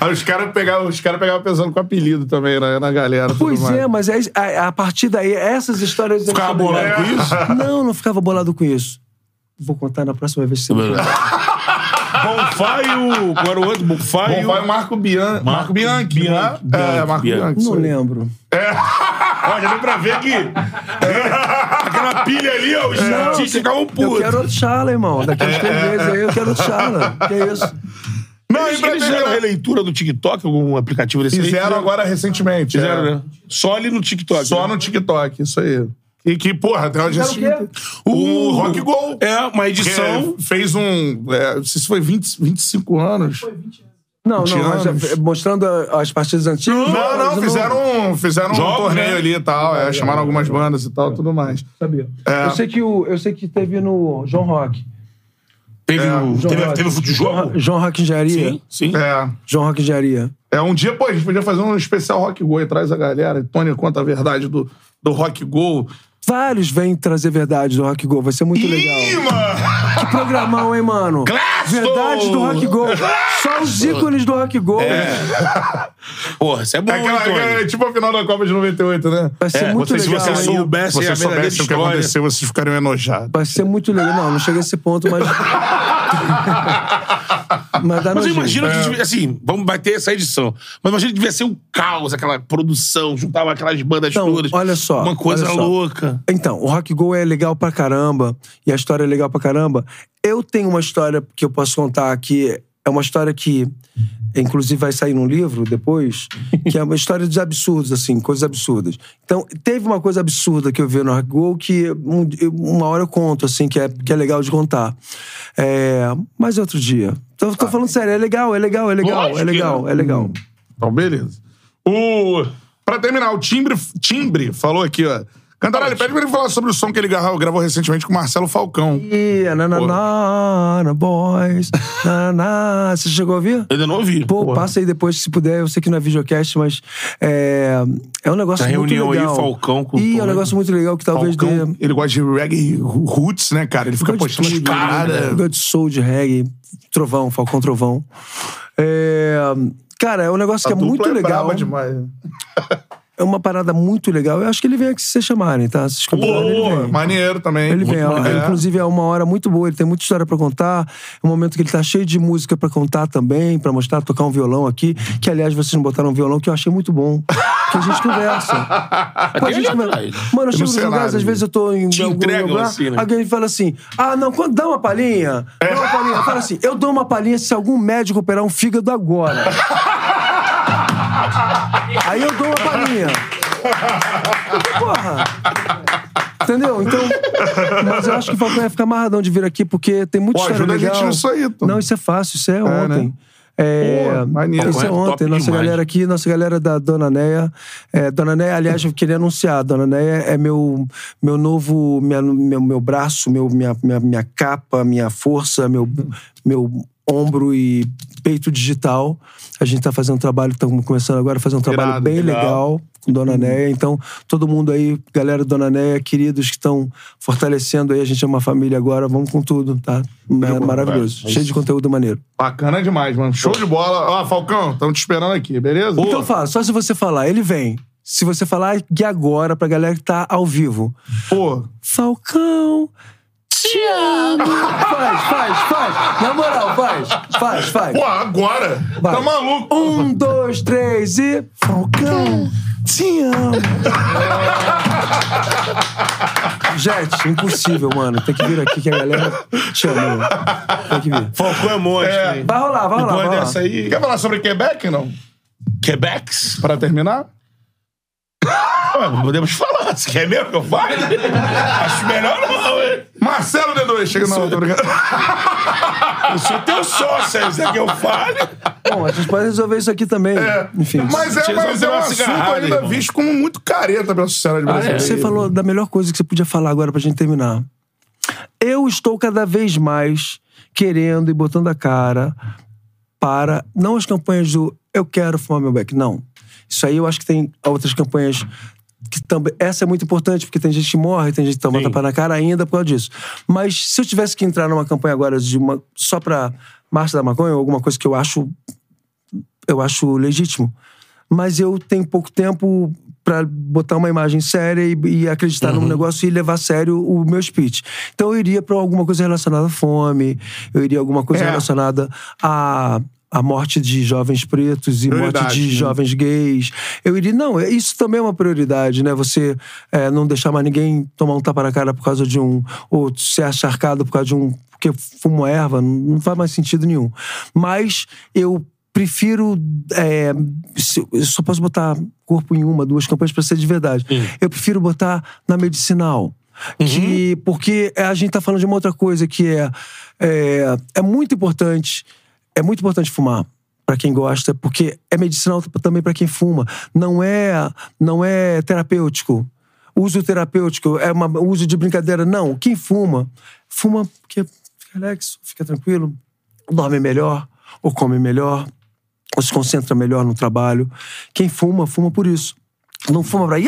[LAUGHS] Aí os caras pegavam, os cara pegavam pensando com apelido também né, na galera. Pois mais. é, mas é- a, a partir daí, essas histórias... Ficava bolado com isso? Não, não ficava bolado com isso. Vou contar na próxima vez que você. Bonfaio. Qual era o outro? Bonfaio. Bom, vai o Marco, Bian... Marco Bianchi, Bian- né? Bianchi, É, Marco Bianchi. Bianchi. Não isso aí. Ó, já deu pra ver que. [LAUGHS] Aquela pilha ali, ó. Os artistas ficavam Eu putos. quero outro chala, irmão. Daqui a uns três meses aí eu quero outro chala. Que isso? Não, Eles, e pra eles fizeram a releitura do TikTok, algum aplicativo desse aí? Fizeram agora recentemente. Fizeram, é. né? Só ali no TikTok. Só né? no TikTok, isso aí. E que, porra, tem uma audiência. o? O Rock Go. É, uma edição. fez um. é, não sei se foi 20, 25 anos. Não, 20 não, mas já- anos. mostrando as partidas antigas. Não, não, mas fizeram, um- fizeram um torneio né? ali e tal. é, chamaram algumas bandas e tal, tudo mais. Sabia. É. Eu, sei que o, eu sei que teve no João Rock. Teve, o, João teve, Rock. teve o futebol. João, João Rock Engenharia. Sim, sim. É. João Rock Engenharia. É, um dia, pô, a gente podia fazer um especial Rock Go e traz a galera. Tony conta a verdade do, do Rock Go. Vários vêm trazer verdade do Rock Go. Vai ser muito legal. Ih, mano! Programão, hein, mano? Clássico! Verdade do Rock Go. Só os ícones do Rock Go. Porra, isso é bom, É aquela, é tipo a final da Copa de 98, né? Vai ser É, muito se legal. você hein? soubesse Se vocês soubessem o que aconteceu, vocês ficariam enojados. Vai ser muito legal. Não, não chega a esse ponto, mas. [LAUGHS] mas dá Mas eu imagino que, devia- assim, vamos bater essa edição. Mas imagina que devia ser um caos, aquela produção, juntava aquelas bandas Então, todas. olha só, Uma coisa olha só. louca. Então, o Rock Go é legal pra caramba e a história é legal pra caramba. Eu tenho uma história que eu posso contar que é uma história que Inclusive vai sair num livro depois, que é uma história de absurdos, assim, coisas absurdas. Então, teve uma coisa absurda que eu vi no Rock Go que um- uma hora eu conto, assim, que é, que é legal de contar. É, mas é outro dia. Tô, tô falando sério, é legal, é legal, é legal, é que legal, é legal. Então, beleza. O... Pra terminar, o Timbre, Timbre falou aqui, ó. Cantarelli, pede pra ele falar sobre o som que ele gravou, gravou recentemente com o Marcelo Falcão. Yeah, na, na, na, na, boys, na, na. Você chegou a ouvir? Eu ainda não ouvi. Pô, passa aí depois, se puder. Eu sei que não é videocast, mas é, é um negócio Essa muito reunião aí, legal. Falcão com Ih, é um né? negócio muito legal que talvez Falcão, dê... ele gosta de reggae roots, né, cara? Ele fica Gosto de postando as tudo, né? Gosto de soul, de reggae, trovão, Falcão Trovão. É, Cara, é um negócio que é A dupla muito legal. braba demais. [LAUGHS] É uma parada muito legal. Eu acho que ele vem aqui se vocês chamarem, tá? Se vocês convidarem, ele vem. maneiro também. Ele Muito vem, maneiro. é, inclusive é uma hora muito boa, ele tem muita história pra contar. É um momento que ele tá cheio de música pra contar também, pra mostrar, tocar um violão aqui. Que, aliás, vocês não botaram um violão, que eu achei muito bom. Que a gente conversa. [LAUGHS] Pô, a gente conversa. Mano, eu chego nos lugares, às vezes eu tô em Te algum entregam lugar, assim, né? alguém fala assim: ah, não, quando dá uma palhinha, dá uma palhinha. Fala assim: eu dou uma palhinha se algum médico operar um fígado agora. [LAUGHS] Aí eu dou uma palhinha. Porra! Entendeu? Então. Mas eu acho que o Falcão ia ficar amarradão de vir aqui, porque tem muita Pô, história ajuda a legal. gente nisso aí, Tom. Não, isso é fácil, isso é, É, ontem. né? É, Pô, isso é é ontem. top Nossa demais. galera aqui, nossa galera da Dona Neia. É, Dona Neia, aliás, eu queria anunciar. Dona Neia é meu, meu novo. Minha, meu, meu braço, meu, minha, minha, minha capa, minha força, meu, meu ombro e peito digital. A gente tá fazendo um trabalho, estamos começando agora a fazer um trabalho Irado, bem legal. legal com Dona Neia. Então, todo mundo aí, galera Dona Neia, queridos que estão fortalecendo aí, a gente é uma família agora, vamos com tudo, tá? Ma- Maravilhoso. Cheio de conteúdo maneiro. Bacana demais, mano. Show de bola. Ó, Falcão, estamos te esperando aqui, beleza? Então fala, só se você falar, ele vem. Se você falar que agora, pra galera que tá ao vivo. Pô, Falcão, te amo. faz, faz, faz. Na moral, faz. Faz, faz. pô, agora? Vai. Tá maluco? Um, dois, três e. Falcão, te amo. Gente, impossível, mano. Tem que vir aqui que a galera te ama. Tem que vir. Falcão é monstro, É. hein? Vai rolar, vai rolar. Depois Vai rolar. dessa aí... Quer falar sobre Quebec, não? Quebecs? Pra terminar? Ah, Podemos falar. Você quer mesmo que eu fale? Acho melhor não, hein? Marcelo D2, chega não, tô brincando. Eu [LAUGHS] sou teu sócio, aí você quer que eu fale? Bom, a gente pode resolver isso aqui também. Enfim. Mas é, mas é um uma assunto ainda irmão. visto como muito careta pela sociedade brasileira. Você falou da melhor coisa que você podia falar agora pra gente terminar. Eu estou cada vez mais querendo e botando a cara para não as campanhas do eu quero fumar meu beck, não. Isso aí eu acho que tem outras campanhas que também essa é muito importante porque tem gente que morre, tem gente que toma Sim. tapa na cara ainda por causa disso. Mas se eu tivesse que entrar numa campanha agora de uma só pra marcha da maconha ou alguma coisa que eu acho eu acho legítimo. Mas eu tenho pouco tempo pra botar uma imagem séria e, e acreditar Uhum. num negócio e levar a sério o meu speech. Então eu iria pra alguma coisa relacionada à fome, eu iria alguma coisa É. relacionada à a morte de jovens pretos e morte de né? jovens gays. Eu iria. Não, é- isso também é uma prioridade, né? Você é, não deixar mais ninguém tomar um tapa na cara por causa de um. Ou ser acharcado por causa de um. Porque fumou erva, não- faz mais sentido nenhum. Mas eu prefiro. é, eu só posso botar corpo em uma, duas campanhas pra ser de verdade. Eu prefiro botar na medicinal. Que, porque a gente tá falando de uma outra coisa que é, é, é muito importante. É muito importante fumar para quem gosta, porque é medicinal também para quem fuma. Não é, não é terapêutico. Uso terapêutico é uma uso de brincadeira. Não, quem fuma, fuma porque fica relax, fica tranquilo, dorme melhor, ou come melhor, ou se concentra melhor no trabalho. Quem fuma, fuma por isso. Não fuma pra.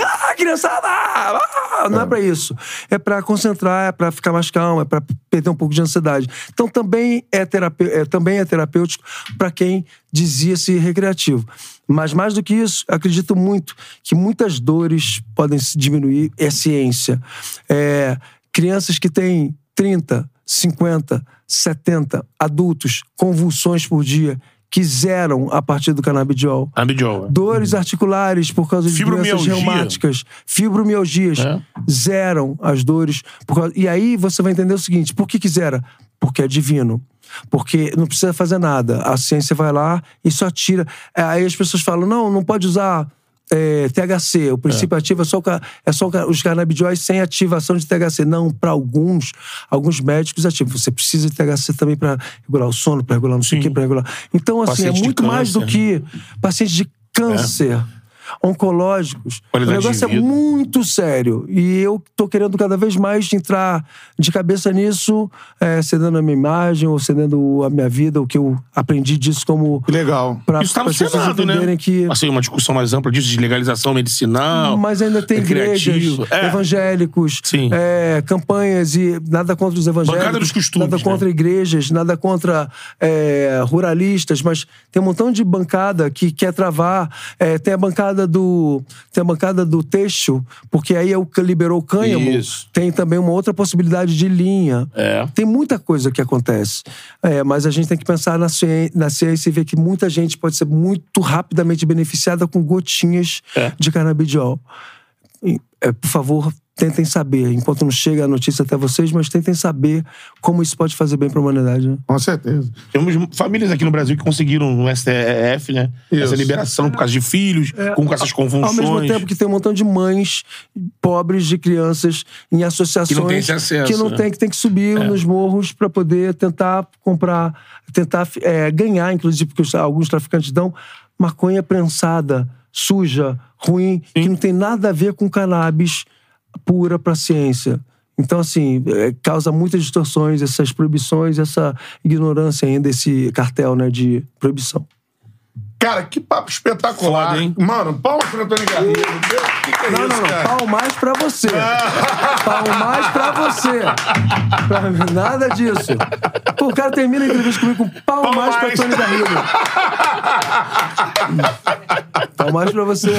Ah, criançada! Ah! Não é pra isso. É pra concentrar, é pra ficar mais calmo, é pra perder um pouco de ansiedade. Então também é, terapê... é, também é terapêutico pra quem dizia-se recreativo. Mas mais do que isso, acredito muito que muitas dores podem se diminuir. É ciência. É, crianças que têm 30, 50, 70 adultos, convulsões por dia, que zeram a partir do canabidiol. Abidiol. Dores articulares por causa de doenças reumáticas, fibromialgias, É. zeram as dores. causa- E aí você vai entender o seguinte: por que, que zera? Porque é divino. Porque não precisa fazer nada. A ciência vai lá e só tira. É, Aí as pessoas falam: não, não pode usar. É, THC, o princípio ativo é só, o é só os canabidióis sem ativação de THC. Não, para alguns, alguns médicos ativam. Você precisa de THC também para regular o sono, para regular não sei o quê, para regular. Então, assim, Paciente é muito mais do que pacientes de câncer. Oncológicos. Qualidade o negócio é muito sério. E eu tô querendo cada vez mais entrar de cabeça nisso, é, cedendo a minha imagem ou cedendo a minha vida, o que eu aprendi disso como. Legal. Pra, Isso tá no Senado, né? entenderem que. Assim, uma discussão mais ampla disso, de legalização medicinal. Mas ainda tem igrejas, recreativo. É. evangélicos, Sim. é, campanhas e nada contra os evangélicos. Bancada dos costumes, Nada né? contra igrejas, nada contra é, ruralistas, mas tem um montão de bancada que quer travar. É, tem a bancada do. Tem a bancada do têxtil, porque aí é o que liberou o cânhamo. Isso. Tem também uma outra possibilidade de linha. É. Tem muita coisa que acontece. É, mas a gente tem que pensar na ciência, na ciência e ver que muita gente pode ser muito rapidamente beneficiada com gotinhas É. de canabidiol. E, é, por favor, tentem saber, enquanto não chega a notícia até vocês, mas tentem saber como isso pode fazer bem para a humanidade. né? Com certeza. Temos famílias aqui no Brasil que conseguiram no STF, né? Isso. Essa liberação por causa de filhos, com, com essas convulsões. Ao mesmo tempo que tem um montão de mães pobres de crianças em associações Que não tem esse acesso, que não né? tem, que tem que subir nos morros para poder tentar comprar, tentar é, ganhar, inclusive, porque os- alguns traficantes dão maconha prensada, suja, ruim, que não tem nada a ver com cannabis pura para ciência. Então, assim, é, causa muitas distorções, essas proibições, essa ignorância ainda, esse cartel né, de proibição. Cara, que papo espetacular. Foda, hein? Mano, palmas pra Antônio Garrido. Meu, que, que é Não, isso, não, não. mais pra você. Pau mais pra você. Pra mim, nada disso. Pô, o cara termina a entrevista comigo com mais, mais. pra Tony Garrido. pau mais pra você.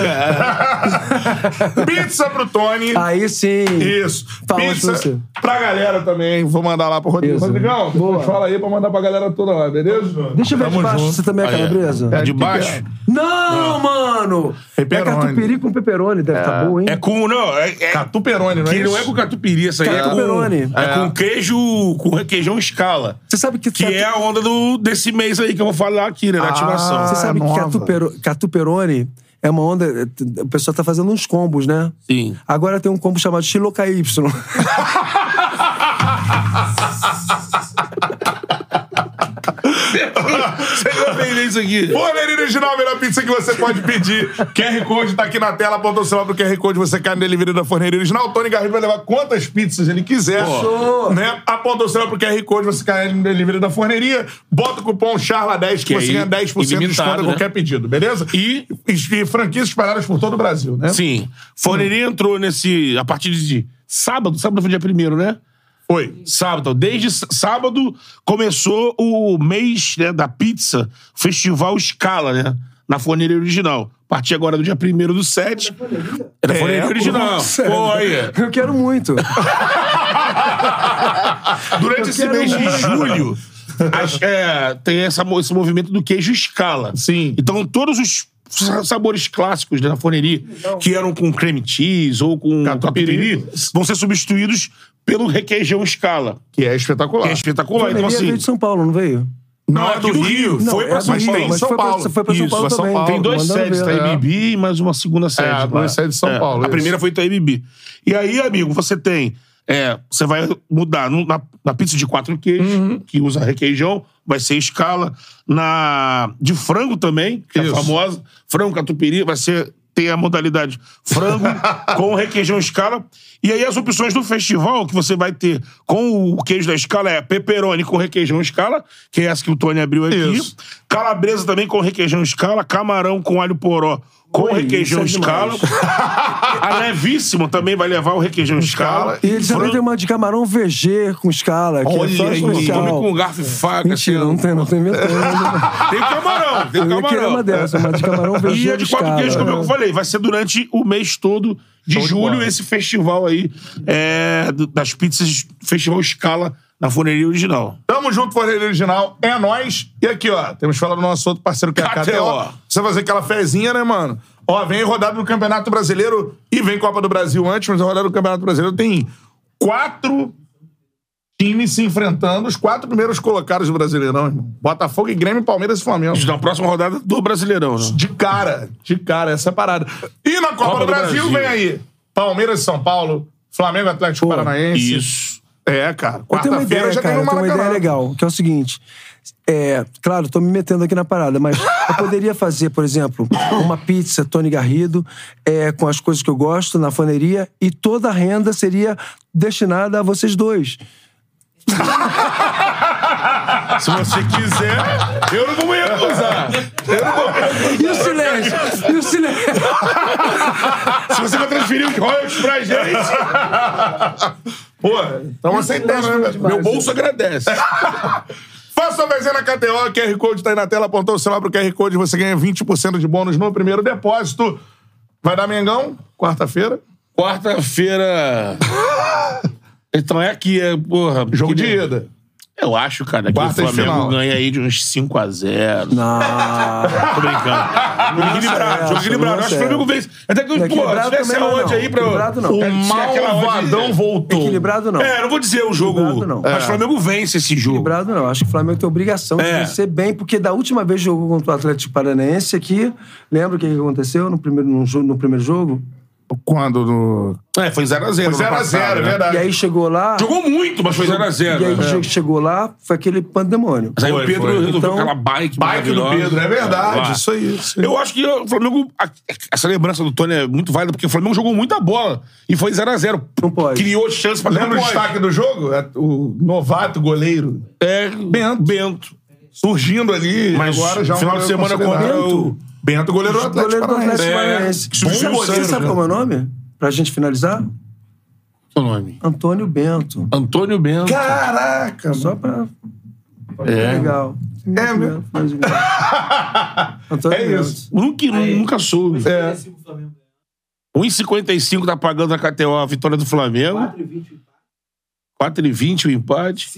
Pizza pro Tony. Aí sim. Isso. Pau mais Pizza pra você. pra galera também. Vou mandar lá pro Rodrigo. Isso. Rodrigão, fala aí pra mandar pra galera toda lá, beleza? Deixa eu ver Tamo de baixo. junto. Você também é é. calabresa? É de que baixo? É? Não, mano! Pepperoni. É catupiry com pepperoni. Deve estar bom, hein? É com. Não, é, é, Catuperone, não é que isso? não é com catupiry, essa aí é com. Catuperone. É, com queijo. com requeijão escala. Você sabe que... Que é a onda do, desse mês aí que eu vou falar aqui, né? Da ativação. Você sabe que nova. catupero- é uma onda... O pessoal tá fazendo uns combos, né? Sim. Agora tem um combo chamado Xiloca Y. [LAUGHS] Você vai vender isso aqui. Forneria Original, a melhor pizza que você pode pedir. QR Code tá aqui na tela, aponta o celular pro QR Code, você cai no delivery da Forneria Original. O Tony Garrido vai levar quantas pizzas ele quiser. Show! Né? Aponta o celular pro QR Code, você cai no delivery da Forneria, bota o cupom CHARLA10 que, Que você ganha 10% de desconto em né? qualquer pedido, beleza? E- e, e franquias espalhadas por todo o Brasil, né? Sim. Forneria entrou nesse. A partir de sábado. Sábado foi dia primeiro, né? Foi. Sábado. Desde sábado começou o mês né, da pizza, Festival Scala, né? Na Forneria Original. A partir agora do dia 1 do 7. É da Forneria É, Original. aí. Eu quero muito. [LAUGHS] Durante Eu esse mês de muito. julho, as- é, tem essa esse movimento do queijo escala. Sim. Então, todos os sa- sabores clássicos na forneria, que eram com creme cheese ou com catupiry, vão ser substituídos pelo requeijão escala, Que é espetacular. que é espetacular. Então, assim, veio de São Paulo, não veio? Não, é do Rio. Não, foi é pra São Rio, Paulo. mas São foi pra- Paulo. foi pra São Isso, Paulo São também. Paulo. Tem dois Mandando sedes, ver, é. Itaimibi e mais uma segunda sede. lá. duas sedes de São Paulo, A isso. primeira foi Itaimibi. E aí, amigo, você tem... é, você vai mudar na, na pizza de quatro queijos, Uhum. que usa requeijão, vai ser escala. Na de frango também, que é Isso. famosa. Frango catupiry, vai ser... Tem a modalidade frango [LAUGHS] com requeijão escala. E aí as opções do festival que você vai ter com o queijo da escala é pepperoni com requeijão escala, que é essa que o Tony abriu aqui. Isso. Calabresa também com requeijão escala, camarão com alho poró com Oi, requeijão é escala. [LAUGHS] A Levíssimo também vai levar o requeijão escala. E eles também têm uma de camarão VG com escala, que Olha é só aí, especial. Come com garfo e faca. Mentira, assim, não tem, não tem mesmo. [LAUGHS] Tem camarão, tem Eu camarão. uma dessa, uma de camarão VG E a de quatro queijos, como eu falei, vai ser durante o mês todo de Show de julho bola. esse festival aí é, das pizzas, Festival Escala na Forneria Original. Tamo junto, Forneria Original. É nóis. E aqui, ó, temos que falar do nosso outro parceiro que é a KTO. KTO. Você vai fazer aquela fezinha, né, mano? Ó, vem rodada do Campeonato Brasileiro e vem Copa do Brasil antes, mas a rodada do Campeonato Brasileiro tem quatro times se enfrentando, os quatro primeiros colocados do Brasileirão, irmão. Botafogo e Grêmio, Palmeiras e Flamengo. Na próxima rodada do Brasileirão, né? De cara, de cara, essa é parada. E na Copa, Copa do, do Brasil, Brasil. vem aí. Palmeiras e São Paulo, Flamengo Atlético Paranaense. Isso. É, cara. Eu tenho uma Quarta-feira ideia, já tem cara, no eu tenho uma Maracanã. ideia legal, que é o seguinte. É, claro, tô me metendo aqui na parada, mas [LAUGHS] eu poderia fazer, por exemplo, uma pizza Tony Garrido é, com as coisas que eu gosto na faneria e toda a renda seria destinada a vocês dois. Se você quiser, eu não vou me recusar. E o silêncio? E o silêncio? Se você vai transferir os royalties pra gente, Pô, estamos aceitando, né, meu bolso agradece. Faça sua vezinha na KTO, QR Code tá aí na tela, apontou o celular pro QR Code, você ganha 20% de bônus no primeiro depósito. Vai dar Mengão, quarta-feira. Quarta-feira. [LAUGHS] Então é aqui, é, porra. Jogo de ida. Eu acho, cara, que Quarta o Flamengo final. ganha aí de uns 5x0. Não. Tô brincando. [LAUGHS] Jogo equilibrado, jogo equilibrado. não Acho que o Flamengo vence. Até que, pô, se tivesse a não, odd aí pra. Equilibrado não. O malvadão voltou. Equilibrado não. É, não vou dizer o jogo. Equilibrado não. Mas o Flamengo vence esse jogo. Equilibrado não. Acho que o Flamengo tem obrigação de É. vencer bem, porque da última vez que jogou contra o Atlético Paranaense aqui, lembra o que aconteceu no primeiro, no primeiro jogo? Quando? No... É, foi 0x0. Foi 0x0, é verdade. E aí chegou lá. Jogou muito, mas foi 0x0. E aí che- chegou lá, foi aquele pandemônio. Mas aí Foi, o Pedro foi. resolveu Então, aquela bike. Bike do. Pedro, é verdade. Lá. Isso aí. Isso aí. Eu acho que o Flamengo. Essa lembrança do Tony é muito válida, porque o Flamengo jogou muita bola. E foi 0x0. Não pode. Criou chance pra Lembra o destaque do jogo? É O novato goleiro É, Bento. Bento. surgindo ali. Mas agora já é um final de semana contra o. Bento, goleiro do Atlético Goleiro do Paranaense. Atlético É, Paranaense. Você o goleiro, sabe né? como é o nome? Pra gente finalizar? Qual o nome? Antônio Bento. Antônio Bento. Caraca, Só pra. É. Legal. É igual. [LAUGHS] Antônio É Bento. isso. Nunca, nunca soube. É. 1,55 tá pagando na KTO a vitória do Flamengo. 4,20 o empate.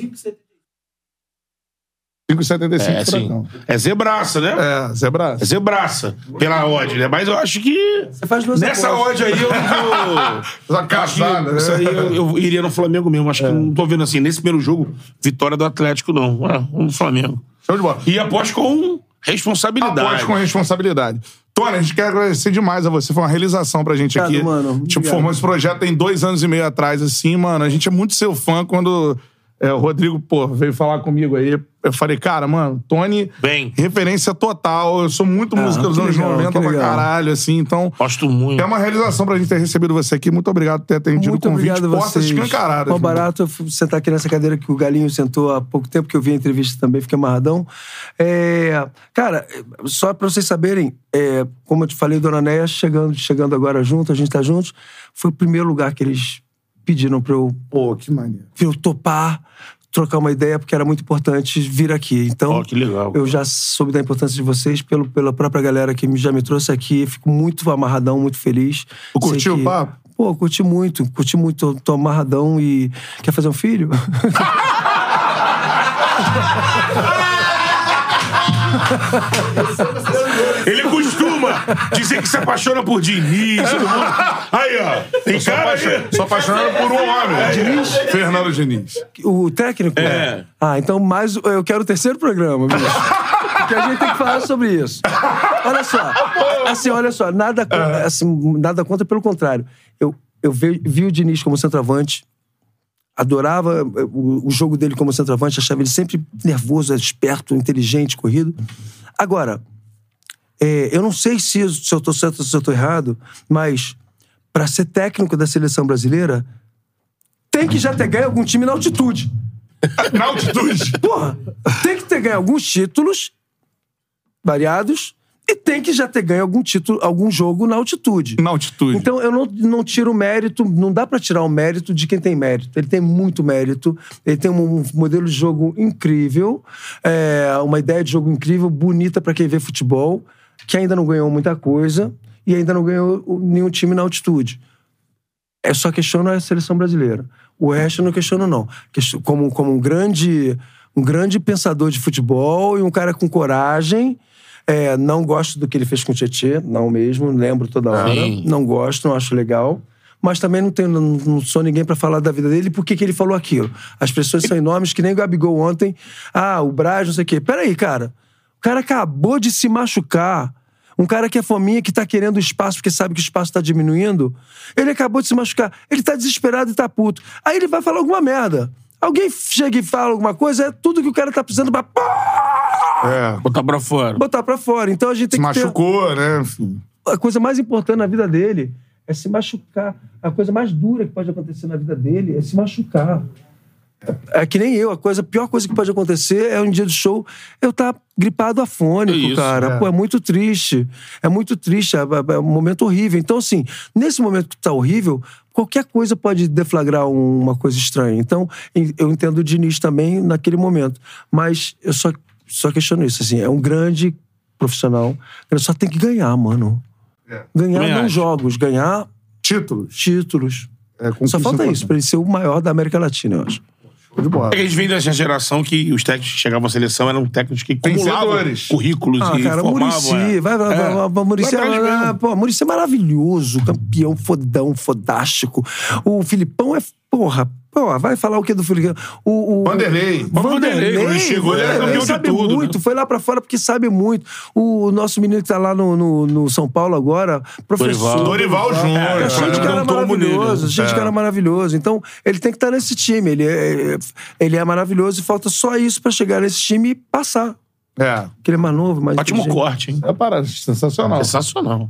5,75 É, assim. furacão. É zebraça, né? É, Zé Braço. É zebraça. Pela odd, né? Mas eu acho que. Você faz duas Nessa odd aí eu [LAUGHS] vou. Essa casada, né? Isso aí eu, eu iria no Flamengo mesmo. Acho que não tô vendo assim, nesse primeiro jogo, vitória do Atlético, não. Ah, um Flamengo. Show de bola. E aposto com responsabilidade. Aposte com responsabilidade. Tony, a gente quer agradecer demais a você. Foi uma realização pra gente Obrigado, aqui. mano. Tipo, Obrigado. formou esse projeto tem dois anos e meio atrás, assim, mano. A gente é muito seu fã quando é, o Rodrigo, pô, veio falar comigo aí. Eu falei, cara, mano, Tony, Bem. referência total. Eu sou muito Ah, música dos anos legal, 90 que pra caralho, assim. Então, Gosto muito. é uma realização pra gente ter recebido você aqui. Muito obrigado por ter atendido Muito o convite. Portas escancaradas. Mó barato eu sentar aqui nessa cadeira que o Galinho sentou há pouco tempo, que eu vi a entrevista também, fiquei amarradão. É, cara, só pra vocês saberem, é, como eu te falei, Dona Néia, chegando, chegando agora junto, a gente tá juntos, foi o primeiro lugar que eles pediram pra eu, Pô, que maneiro. pra eu topar, trocar uma ideia, porque era muito importante vir aqui. Então, Ó, que legal. eu já soube da importância de vocês pelo, pela própria galera que já me trouxe aqui. Fico muito amarradão, muito feliz. Tu curtiu Sei o que- papo? Pô, curti muito, curti muito. Tô, tô amarradão e. Quer fazer um filho? [LAUGHS] Ele costuma dizer que se apaixona por Diniz. todo mundo. Aí, ó. Tem Sou, cara apaixon- aí. sou apaixonado por um homem. Diniz? Fernando Diniz. o técnico? É. Ah, então mais. Eu quero o terceiro programa, bicho. Porque a gente tem que falar sobre isso. Olha só. Assim, olha só. Nada, con- assim, nada contra, pelo contrário. Eu, eu vi, vi o Diniz como centroavante. Adorava o, o jogo dele como centroavante, achava ele sempre nervoso, esperto, inteligente, corrido. Agora, é, eu não sei se, se eu tô certo ou se eu tô errado, mas para ser técnico da seleção brasileira, tem que já ter ganho algum time na altitude. [LAUGHS] Na altitude. Porra, tem que ter ganho alguns títulos variados e tem que já ter ganho algum título, algum jogo na altitude. Na altitude. Então eu não, não tiro o mérito, não dá pra tirar o mérito de quem tem mérito. Ele tem muito mérito, ele tem um modelo de jogo incrível, é, uma ideia de jogo incrível, bonita pra quem vê futebol, que ainda não ganhou muita coisa e ainda não ganhou nenhum time na altitude. É só questiono a seleção brasileira. O resto eu não questiono, não. Como, como um grande um grande pensador de futebol e um cara com coragem. É, não gosto do que ele fez com o Tietchan, não mesmo, lembro toda hora. Sim. Não gosto, não acho legal. mas também não, tenho, não, não sou ninguém pra falar da vida dele. Por que, que ele falou aquilo? As pessoas são enormes, que nem o Gabigol ontem. Ah, o Braz, não sei o quê. Peraí, cara. O cara acabou de se machucar. Um cara que é fominha, que tá querendo espaço, porque sabe que o espaço tá diminuindo. Ele acabou de se machucar. Ele tá desesperado e tá puto. Aí ele vai falar alguma merda. Alguém chega e fala alguma coisa, é tudo que o cara tá precisando pra É. Botar pra fora. botar pra fora. Então a gente tem Se que ter... machucou, né? Enfim. a coisa mais importante na vida dele é se machucar. A coisa mais dura que pode acontecer na vida dele é se machucar. É que nem eu, a coisa, a pior coisa que pode acontecer é um dia do show eu estar gripado afônico, Isso, cara. é. Pô, é muito triste. É muito triste, é, é- é um momento horrível. Então, assim, nesse momento que tá horrível, qualquer coisa pode deflagrar um- uma coisa estranha. Então, eu entendo o Diniz também naquele momento. Mas eu só, só questiono isso, assim, é um grande profissional. Ele só tem que ganhar, mano. É. Ganhar Também não acho. jogos, ganhar Títulos. títulos. É, Só falta isso, pra ele ser o maior da América Latina, eu acho. De bola. É que a gente vem dessa geração que os técnicos que chegavam à seleção eram técnicos que acumulavam currículos Ah, e cara, formavam. Murici, é. vai, vai, É. vai, vai, Murici, Vai atrás é, pô, Murici é maravilhoso, campeão, fodão, fodástico. O Filipão é, porra, porra, vai falar o que do Filipão? O, o Vanderlei. O Vanderlei, quando ele chegou, ele era campeão de sabe tudo, muito, né? foi lá pra fora porque sabe muito. O nosso menino que tá lá no, no, no São Paulo agora, professor. Dorival Júnior. É, cheio de cara um maravilhoso, né? cheio de É. cara maravilhoso. Então, ele tem que estar nesse time. Ele é, ele é maravilhoso e falta só isso pra chegar nesse time e passar. É. Porque ele é mais novo, mais Ótimo corte, hein? É uma parada sensacional. Sensacional.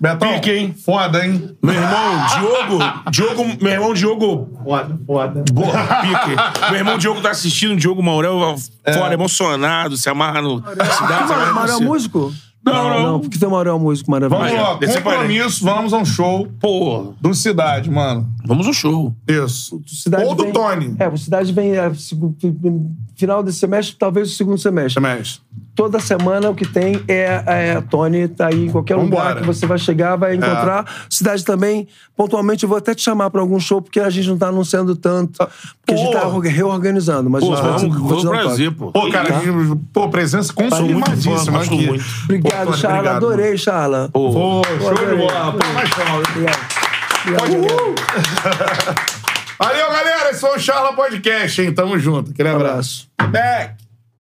Betão, Pique, hein? foda, hein? Meu irmão, Diogo. Diogo, meu irmão, Diogo. Foda, foda. Porra, pique. Meu irmão, Diogo tá assistindo, Diogo Maurel fora, emocionado, se amarra no. cidade, Mauro é músico? Não, não. porque tem o Mauro é músico maravilhoso. Vamos lá, compromisso, vamos a um show Pô, do Cidade, mano. vamos ao show. Isso. Cidade Ou do vem- Tony. É, o Cidade vem é, final desse semestre, talvez o segundo semestre. Chamés. Toda semana o que tem é, é Tony, tá aí em qualquer Vambora. lugar que você vai chegar, vai encontrar. Cidade também, pontualmente, eu vou até te chamar pra algum show, porque a gente não tá anunciando tanto, porque a gente tá Pô. reorganizando. Mas Pô, vamos, vamos um prazer, toque. pô. Pô, cara, pô, presença consumadíssima gosto aqui. muito. Obrigado, Pô, Charla. obrigado, Adorei, Charla. Pô, Pô, show de bola. Pô, mais palmas. Obrigado. Obrigado. Valeu, galera. Esse foi o Charla Podcast, hein? Tamo junto. Aquele abraço. abraço. Back.